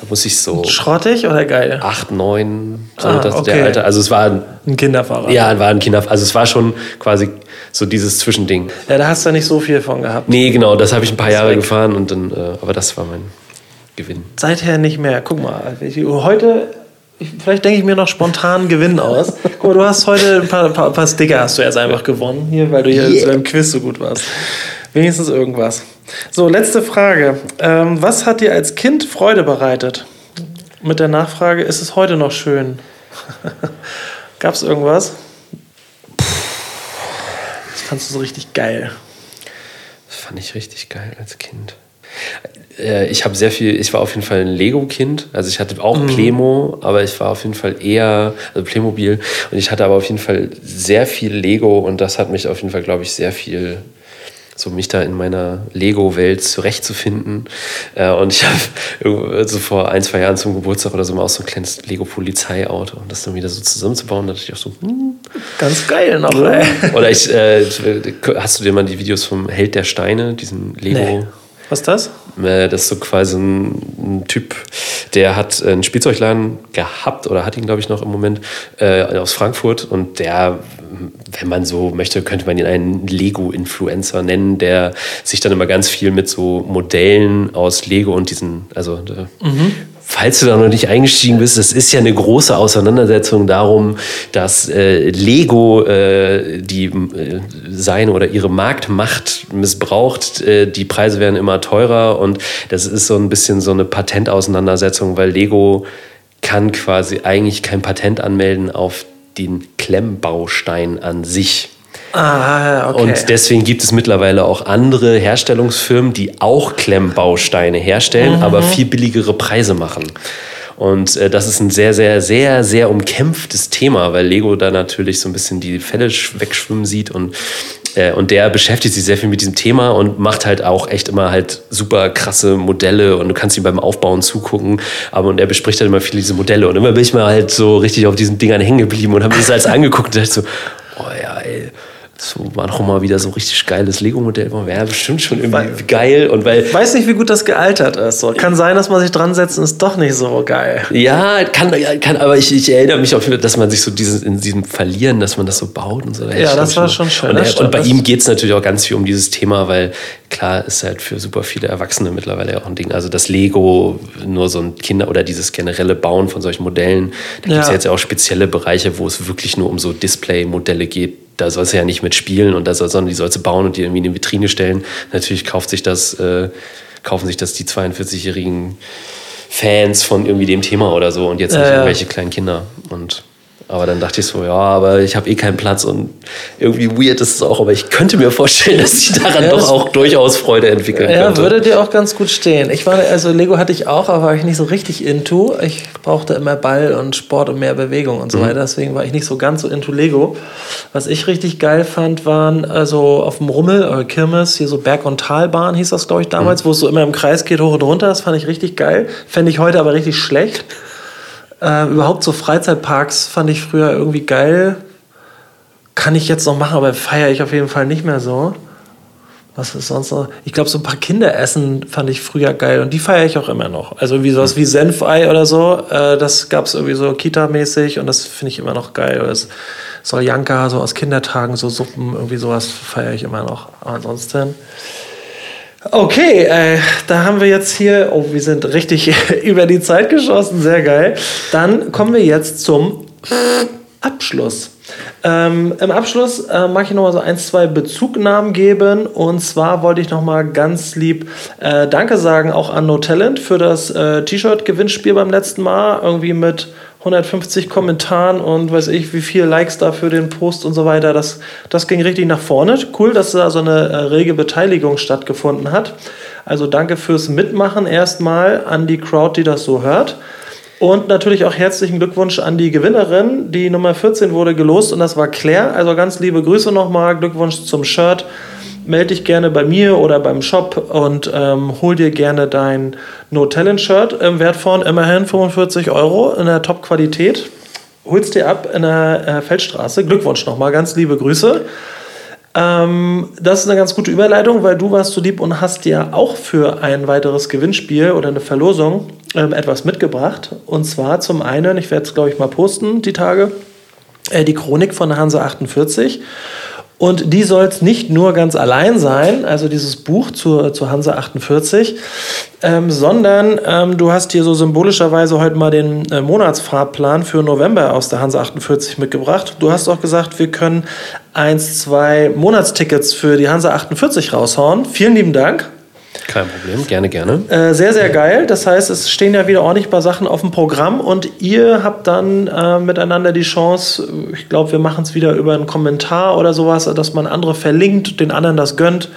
Da muss ich so schrottig oder geil? acht, neun, so Ah, das, okay. der Alter. Also es war ein Ein Kinderfahrrad. ja, war ein Kinder. Also es war schon quasi so dieses Zwischending. ja, da hast du ja nicht so viel von gehabt. Nee, genau, das habe ich ein paar Jahre weg. gefahren und dann, äh, aber das war mein Gewinn. Seither nicht mehr. Guck mal, heute, ich, vielleicht denke ich mir noch spontan Gewinn aus. Guck mal, du hast heute ein paar, ein paar, ein paar Sticker hast du jetzt einfach gewonnen hier, weil du hier Yeah. zu deinem Quiz so gut warst. Wenigstens irgendwas. So, letzte Frage. Ähm, was hat dir als Kind Freude bereitet? Mit der Nachfrage, ist es heute noch schön? Gab es irgendwas? Das fandst du so richtig geil. Das fand ich richtig geil als Kind. Äh, Ich habe sehr viel, ich war auf jeden Fall ein Lego-Kind. Also ich hatte auch Plemo, aber ich war auf jeden Fall eher, also Playmobil. Und ich hatte aber auf jeden Fall sehr viel Lego und das hat mich auf jeden Fall, glaube ich, sehr viel so mich da in meiner Lego-Welt zurechtzufinden. Äh, Und ich habe so vor ein, zwei Jahren zum Geburtstag oder so mal auch so ein kleines Lego-Polizeiauto und das dann wieder so zusammenzubauen, da dachte ich auch so, hm, Ganz geil noch, ey. oder ich, äh, hast du dir mal die Videos vom Held der Steine, diesem Lego? Nee. Was ist das? Äh, Das ist so quasi ein, Typ, der hat einen Spielzeugladen gehabt oder hat ihn, glaube ich, noch im Moment äh, aus Frankfurt. Und der, wenn man so möchte, könnte man ihn einen Lego-Influencer nennen, der sich dann immer ganz viel mit so Modellen aus Lego und diesen, also äh, Falls du da noch nicht eingestiegen bist, das ist ja eine große Auseinandersetzung darum, dass äh, Lego äh, die äh, seine oder ihre Marktmacht missbraucht. Äh, die Preise werden immer teurer und das ist so ein bisschen so eine Patentauseinandersetzung, weil Lego kann quasi eigentlich kein Patent anmelden auf den Klemmbaustein an sich. Ah, okay. Und deswegen gibt es mittlerweile auch andere Herstellungsfirmen, die auch Klemmbausteine herstellen, aber viel billigere Preise machen. Und äh, das ist ein sehr, sehr, sehr, sehr umkämpftes Thema, weil Lego da natürlich so ein bisschen die Fälle sch- wegschwimmen sieht und äh, und der beschäftigt sich sehr viel mit diesem Thema und macht halt auch echt immer halt super krasse Modelle und du kannst ihm beim Aufbauen zugucken. Aber und er bespricht halt immer viele diese Modelle. Und immer bin ich mal halt so richtig auf diesen Dingern hängen geblieben und habe mir das alles angeguckt und dachte so, oh ja, ey, so war doch mal wieder so ein richtig geiles Lego-Modell. Wäre bestimmt schon irgendwie geil. Und weil weiß nicht, wie gut das gealtert ist. So, kann sein, dass man sich dran setzt und ist doch nicht so geil. Ja, kann, kann aber ich, ich erinnere mich auch, dass man sich so dieses, in diesem Verlieren, dass man das so baut und so. Da Ja, das war schon schön, Und, er, und bei ihm geht es natürlich auch ganz viel um dieses Thema, weil klar ist halt für super viele Erwachsene mittlerweile auch ein Ding. Also das Lego, nur so ein Kinder- oder dieses generelle Bauen von solchen Modellen. Da gibt es Ja. jetzt ja auch spezielle Bereiche, wo es wirklich nur um so Display-Modelle geht. Da sollst du ja nicht mitspielen und da soll, sondern die sollst du bauen und die irgendwie in eine Vitrine stellen. Natürlich kauft sich das, äh, kaufen sich das die 42-jährigen Fans von irgendwie dem Thema oder so und jetzt nicht ja. irgendwelche kleinen Kinder. Und aber dann dachte ich so, ja, aber ich habe eh keinen Platz und irgendwie weird ist es auch, aber ich könnte mir vorstellen, dass ich daran Ja, doch auch durchaus Freude entwickeln Ja, könnte. würde dir auch ganz gut stehen. Ich war, also Lego hatte ich auch, aber war ich nicht so richtig into. Ich brauchte immer Ball und Sport und mehr Bewegung und so weiter. Deswegen war ich nicht so ganz so into Lego. Was ich richtig geil fand, waren also auf dem Rummel, äh, Kirmes, hier so Berg- und Talbahn hieß das, glaube ich, damals, wo es so immer im Kreis geht, hoch und runter. Das fand ich richtig geil. Fände ich heute aber richtig schlecht. Äh, überhaupt so Freizeitparks fand ich früher irgendwie geil. Kann ich jetzt noch machen, aber feiere ich auf jeden Fall nicht mehr so. Was ist sonst noch? Ich glaube, so ein paar Kinderessen fand ich früher geil und die feiere ich auch immer noch. Also wie sowas wie Senfei oder so, äh, das gab es irgendwie so Kita-mäßig und das finde ich immer noch geil. Oder Soljanka, so aus Kindertagen, so Suppen, irgendwie sowas feiere ich immer noch. Aber ansonsten. Okay, äh, da haben wir jetzt hier, oh, wir sind richtig über die Zeit geschossen, sehr geil. Dann kommen wir jetzt zum Abschluss. Ähm, Im Abschluss äh, mag ich noch mal so ein, zwei Bezugnahmen geben. Und zwar wollte ich noch mal ganz lieb äh, Danke sagen auch an No Talent für das äh, T-Shirt-Gewinnspiel beim letzten Mal. Irgendwie mit 150 Kommentaren und weiß ich, wie viele Likes da für den Post und so weiter. Das, das ging richtig nach vorne. Cool, dass da so eine äh, rege Beteiligung stattgefunden hat. Also danke fürs Mitmachen erstmal an die Crowd, die das so hört. Und natürlich auch herzlichen Glückwunsch an die Gewinnerin. Die Nummer 14 wurde gelost und das war Claire. Also ganz liebe Grüße nochmal. Glückwunsch zum Shirt. Melde dich gerne bei mir oder beim Shop und ähm, hol dir gerne dein No Talent Shirt im Wert von immerhin 45 Euro in der Top-Qualität. Holst dir ab in der äh, Feldstraße. Glückwunsch nochmal. Ganz liebe Grüße. Ähm, das ist eine ganz gute Überleitung, weil du warst so lieb und hast dir auch für ein weiteres Gewinnspiel oder eine Verlosung ähm, etwas mitgebracht. Und zwar zum einen, ich werde es glaube ich mal posten die Tage, äh, die Chronik von Hanse 48. Und die soll es nicht nur ganz allein sein, also dieses Buch zur, zur Hanse 48, ähm, sondern ähm, du hast hier so symbolischerweise heute mal den äh, Monatsfahrplan für November aus der Hanse 48 mitgebracht. Du hast auch gesagt, wir können eins, zwei Monatstickets für die Hanse 48 raushauen. Vielen lieben Dank. Kein Problem, gerne, gerne. Äh, sehr, sehr geil. Das heißt, es stehen ja wieder ordentlich ein paar Sachen auf dem Programm und ihr habt dann äh, miteinander die Chance, ich glaube, wir machen es wieder über einen Kommentar oder sowas, dass man andere verlinkt, den anderen das gönnt.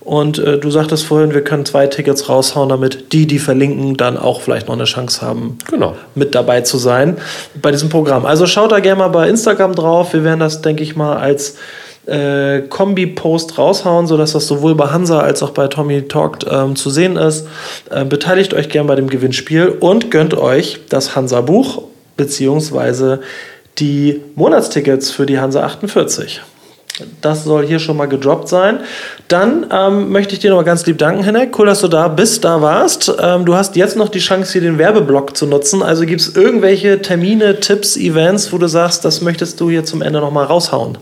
Und äh, du sagtest vorhin, wir können zwei Tickets raushauen, damit die, die verlinken, dann auch vielleicht noch eine Chance haben, genau. mit dabei zu sein bei diesem Programm. Also schaut da gerne mal bei Instagram drauf. Wir werden das, denke ich mal, als äh, Kombi-Post raushauen, sodass das sowohl bei Hansa als auch bei Tommy Talked ähm, zu sehen ist. Äh, beteiligt euch gern bei dem Gewinnspiel und gönnt euch das Hansa-Buch beziehungsweise die Monatstickets für die Hansa 48. Das soll hier schon mal gedroppt sein. Dann ähm, möchte ich dir noch mal ganz lieb danken, Henrik. Cool, dass du da bist, da warst. Ähm, du hast jetzt noch die Chance, hier den Werbeblock zu nutzen. Also gibt es irgendwelche Termine, Tipps, Events, wo du sagst, das möchtest du hier zum Ende noch mal raushauen?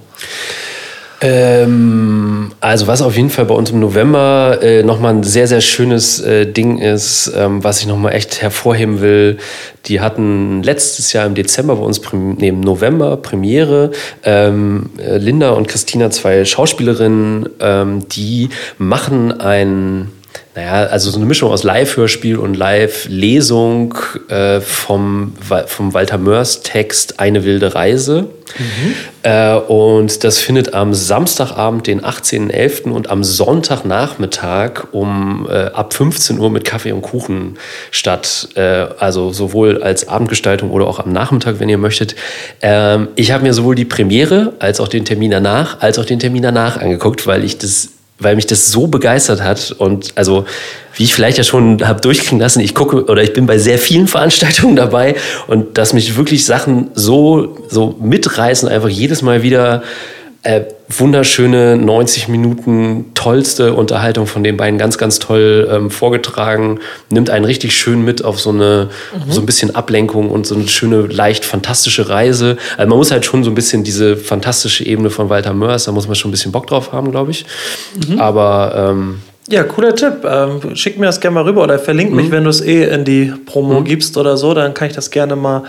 Ähm, also was auf jeden Fall bei uns im November äh, nochmal ein sehr, sehr schönes äh, Ding ist, ähm, was ich nochmal echt hervorheben will. Die hatten letztes Jahr im Dezember bei uns, im November Premiere. Ähm, äh, Linda und Christina, zwei Schauspielerinnen, ähm, die machen ein naja, also so eine Mischung aus Live-Hörspiel und Live-Lesung äh, vom, vom Walter Mörs Text Eine wilde Reise. Mhm. Äh, und das findet am Samstagabend, den 18.11. und am Sonntagnachmittag um äh, ab 15 Uhr mit Kaffee und Kuchen statt. Äh, also sowohl als Abendgestaltung oder auch am Nachmittag, wenn ihr möchtet. Ähm, ich habe mir sowohl die Premiere als auch den Termin danach, als auch den Termin danach angeguckt, weil ich das weil mich das so begeistert hat und also wie ich vielleicht ja schon habe durchklingen lassen, ich gucke oder ich bin bei sehr vielen Veranstaltungen dabei und dass mich wirklich Sachen so so mitreißen einfach jedes Mal wieder äh, wunderschöne 90 Minuten, tollste Unterhaltung von den beiden, ganz, ganz toll ähm, vorgetragen. Nimmt einen richtig schön mit auf so eine, mhm. so ein bisschen Ablenkung und so eine schöne, leicht fantastische Reise. Also man muss halt schon so ein bisschen diese fantastische Ebene von Walter Mörs, da muss man schon ein bisschen Bock drauf haben, glaube ich. Mhm. Aber ähm, ja, cooler Tipp. Ähm, schick mir das gerne mal rüber oder verlink mhm. mich, wenn du es eh in die Promo mhm. gibst oder so. Dann kann ich das gerne mal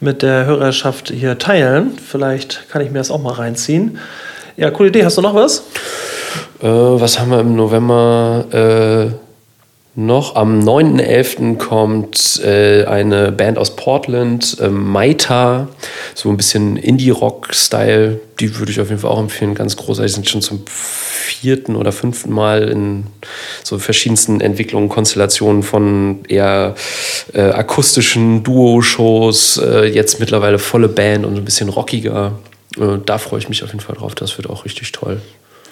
mit der Hörerschaft hier teilen. Vielleicht kann ich mir das auch mal reinziehen. Ja, coole Idee. Hast du noch was? Äh, was haben wir im November äh, noch? Am 9.11. kommt äh, eine Band aus Portland, äh, Maita, so ein bisschen Indie-Rock-Style. Die würde ich auf jeden Fall auch empfehlen. Ganz großartig. Sind schon zum vierten oder fünften Mal in so verschiedensten Entwicklungen, Konstellationen von eher äh, akustischen Duo-Shows, äh, jetzt mittlerweile volle Band und ein bisschen rockiger. Äh, da freue ich mich auf jeden Fall drauf. Das wird auch richtig toll.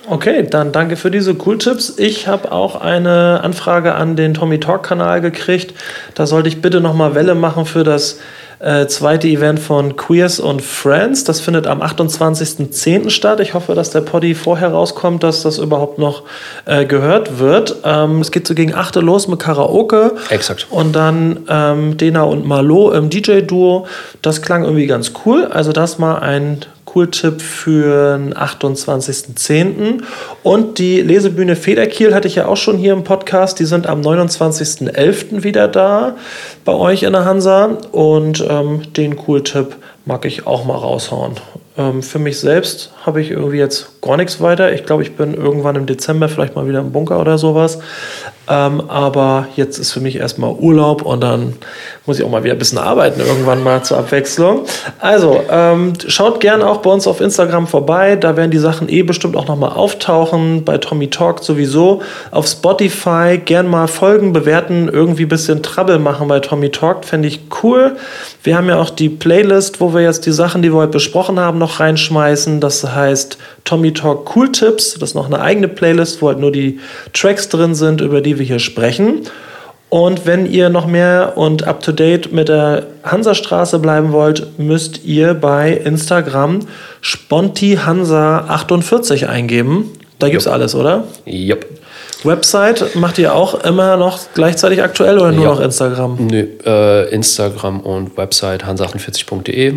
Okay, dann danke für diese Cool-Tipps. Ich habe auch eine Anfrage an den Tommy Talk-Kanal gekriegt. Da sollte ich bitte nochmal Welle machen für das äh, zweite Event von Queers und Friends. Das findet am 28.10. statt. Ich hoffe, dass der Poddy vorher rauskommt, dass das überhaupt noch äh, gehört wird. Ähm, es geht so gegen 8 Uhr los mit Karaoke. Exakt. Und dann ähm, Dena und Malo im DJ-Duo. Das klang irgendwie ganz cool. Also das mal ein Cool-Tipp für den 28.10. Und die Lesebühne Federkiel hatte ich ja auch schon hier im Podcast. Die sind am 29.11. wieder da bei euch in der Hansa. Und ähm, den Cool-Tipp mag ich auch mal raushauen. Ähm, für mich selbst habe ich irgendwie jetzt gar nichts weiter. Ich glaube, ich bin irgendwann im Dezember vielleicht mal wieder im Bunker oder sowas. Ähm, aber jetzt ist für mich erstmal Urlaub und dann muss ich auch mal wieder ein bisschen arbeiten, irgendwann mal zur Abwechslung. Also, ähm, schaut gerne auch bei uns auf Instagram vorbei. Da werden die Sachen eh bestimmt auch nochmal auftauchen. Bei Tommy Talk sowieso. Auf Spotify gern mal folgen, bewerten, irgendwie ein bisschen Trouble machen bei Tommy Talk. Fände ich cool. Wir haben ja auch die Playlist, wo wir jetzt die Sachen, die wir heute besprochen haben, noch reinschmeißen. Das heißt Tommy Talk Cool Tips. Das ist noch eine eigene Playlist, wo halt nur die Tracks drin sind, über die wir hier sprechen. Und wenn ihr noch mehr und up to date mit der Hansastraße bleiben wollt, müsst ihr bei Instagram SpontiHansa48 eingeben. Da gibt's Jupp. alles, oder? Jupp. Website macht ihr auch immer noch gleichzeitig aktuell oder nur Ja. noch Instagram? Nö, äh, Instagram und Website hans48.de.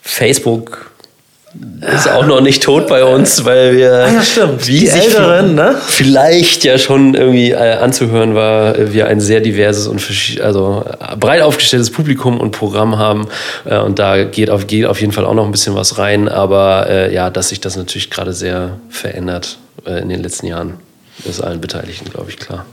Facebook ist auch noch nicht tot bei uns, weil wir. Ah ja, stimmt. Wie Die Älteren, ne? Vielleicht ja schon irgendwie äh, anzuhören war, äh, wir ein sehr diverses und also äh, breit aufgestelltes Publikum und Programm haben. Und da geht auf, geht auf jeden Fall auch noch ein bisschen was rein. Aber äh, ja, dass sich das natürlich gerade sehr verändert äh, in den letzten Jahren, ist allen Beteiligten, glaube ich, klar.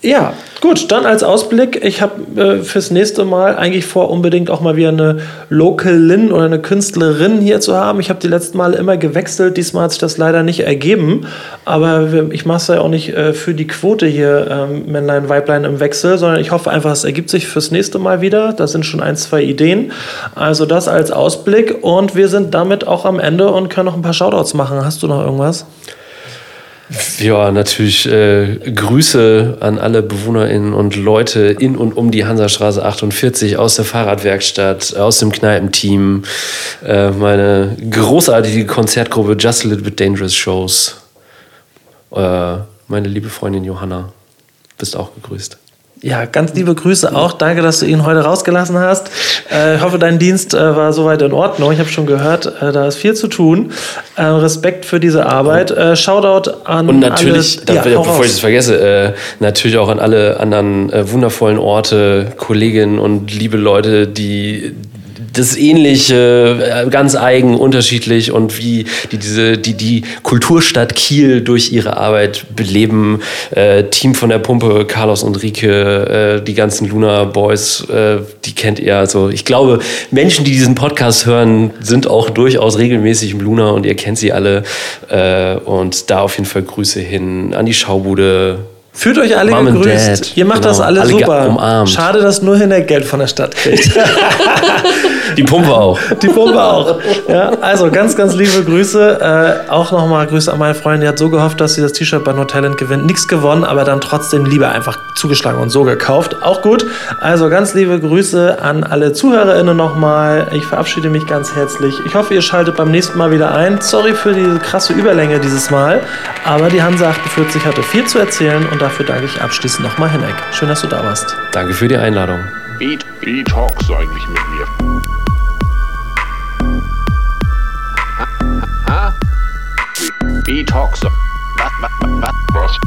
Ja, gut, dann als Ausblick. Ich habe äh, fürs nächste Mal eigentlich vor, unbedingt auch mal wieder eine Localin oder eine Künstlerin hier zu haben. Ich habe die letzten Male immer gewechselt. Diesmal hat sich das leider nicht ergeben. Aber ich mache es ja auch nicht äh, für die Quote hier, ähm, Männlein, Weiblein im Wechsel, sondern ich hoffe einfach, es ergibt sich fürs nächste Mal wieder. Da sind schon ein, zwei Ideen. Also das als Ausblick. Und wir sind damit auch am Ende und können noch ein paar Shoutouts machen. Hast du noch irgendwas? Ja, natürlich äh, Grüße an alle BewohnerInnen und Leute in und um die Hansastraße 48 aus der Fahrradwerkstatt, aus dem Kneipenteam, äh, meine großartige Konzertgruppe Just a Little Bit Dangerous Shows, äh, meine liebe Freundin Johanna, bist auch gegrüßt. Ja, ganz liebe Grüße auch. Danke, dass du ihn heute rausgelassen hast. Äh, ich hoffe, dein Dienst äh, war soweit in Ordnung. Ich habe schon gehört, äh, da ist viel zu tun. Äh, Respekt für diese Arbeit. Äh, Shoutout an Und natürlich, alle, ja, bevor ich das vergesse, äh, natürlich auch an alle anderen wundervollen Orte, Kolleginnen und liebe Leute, die das ähnliche, äh, ganz eigen, unterschiedlich und wie die diese die die Kulturstadt Kiel durch ihre Arbeit beleben. Äh, Team von der Pumpe, Carlos und Rike, äh, die ganzen Luna Boys, äh, die kennt ihr. Also ich glaube, Menschen, die diesen Podcast hören, sind auch durchaus regelmäßig im Luna und ihr kennt sie alle. Äh, und da auf jeden Fall Grüße hin an die Schaubude. Fühlt euch alle Mom gegrüßt. Ihr macht das genau. alle Alle ge- super. umarmt. Schade, dass nur Hinner Geld von der Stadt kriegt. Die Pumpe auch. Die Pumpe auch. Ja, also ganz, ganz liebe Grüße. Äh, auch nochmal Grüße an meine Freundin. Die hat so gehofft, dass sie das T-Shirt bei No Talent gewinnt. Nichts gewonnen, aber dann trotzdem lieber einfach zugeschlagen und so gekauft. Auch gut. Also ganz liebe Grüße an alle ZuhörerInnen nochmal. Ich verabschiede mich ganz herzlich. Ich hoffe, ihr schaltet beim nächsten Mal wieder ein. Sorry für diese krasse Überlänge dieses Mal. Aber die Hansa 48 hatte viel zu erzählen und dafür danke ich abschließend nochmal Hinek. Schön, dass du da warst. Danke für die Einladung. Beat, Wie talkst du eigentlich mit mir? Beat Talks. Was, was, was, Was?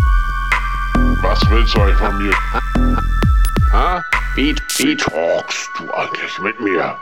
Was willst du eigentlich von mir? ha? Beat, Wie Beat, talkst du eigentlich mit mir?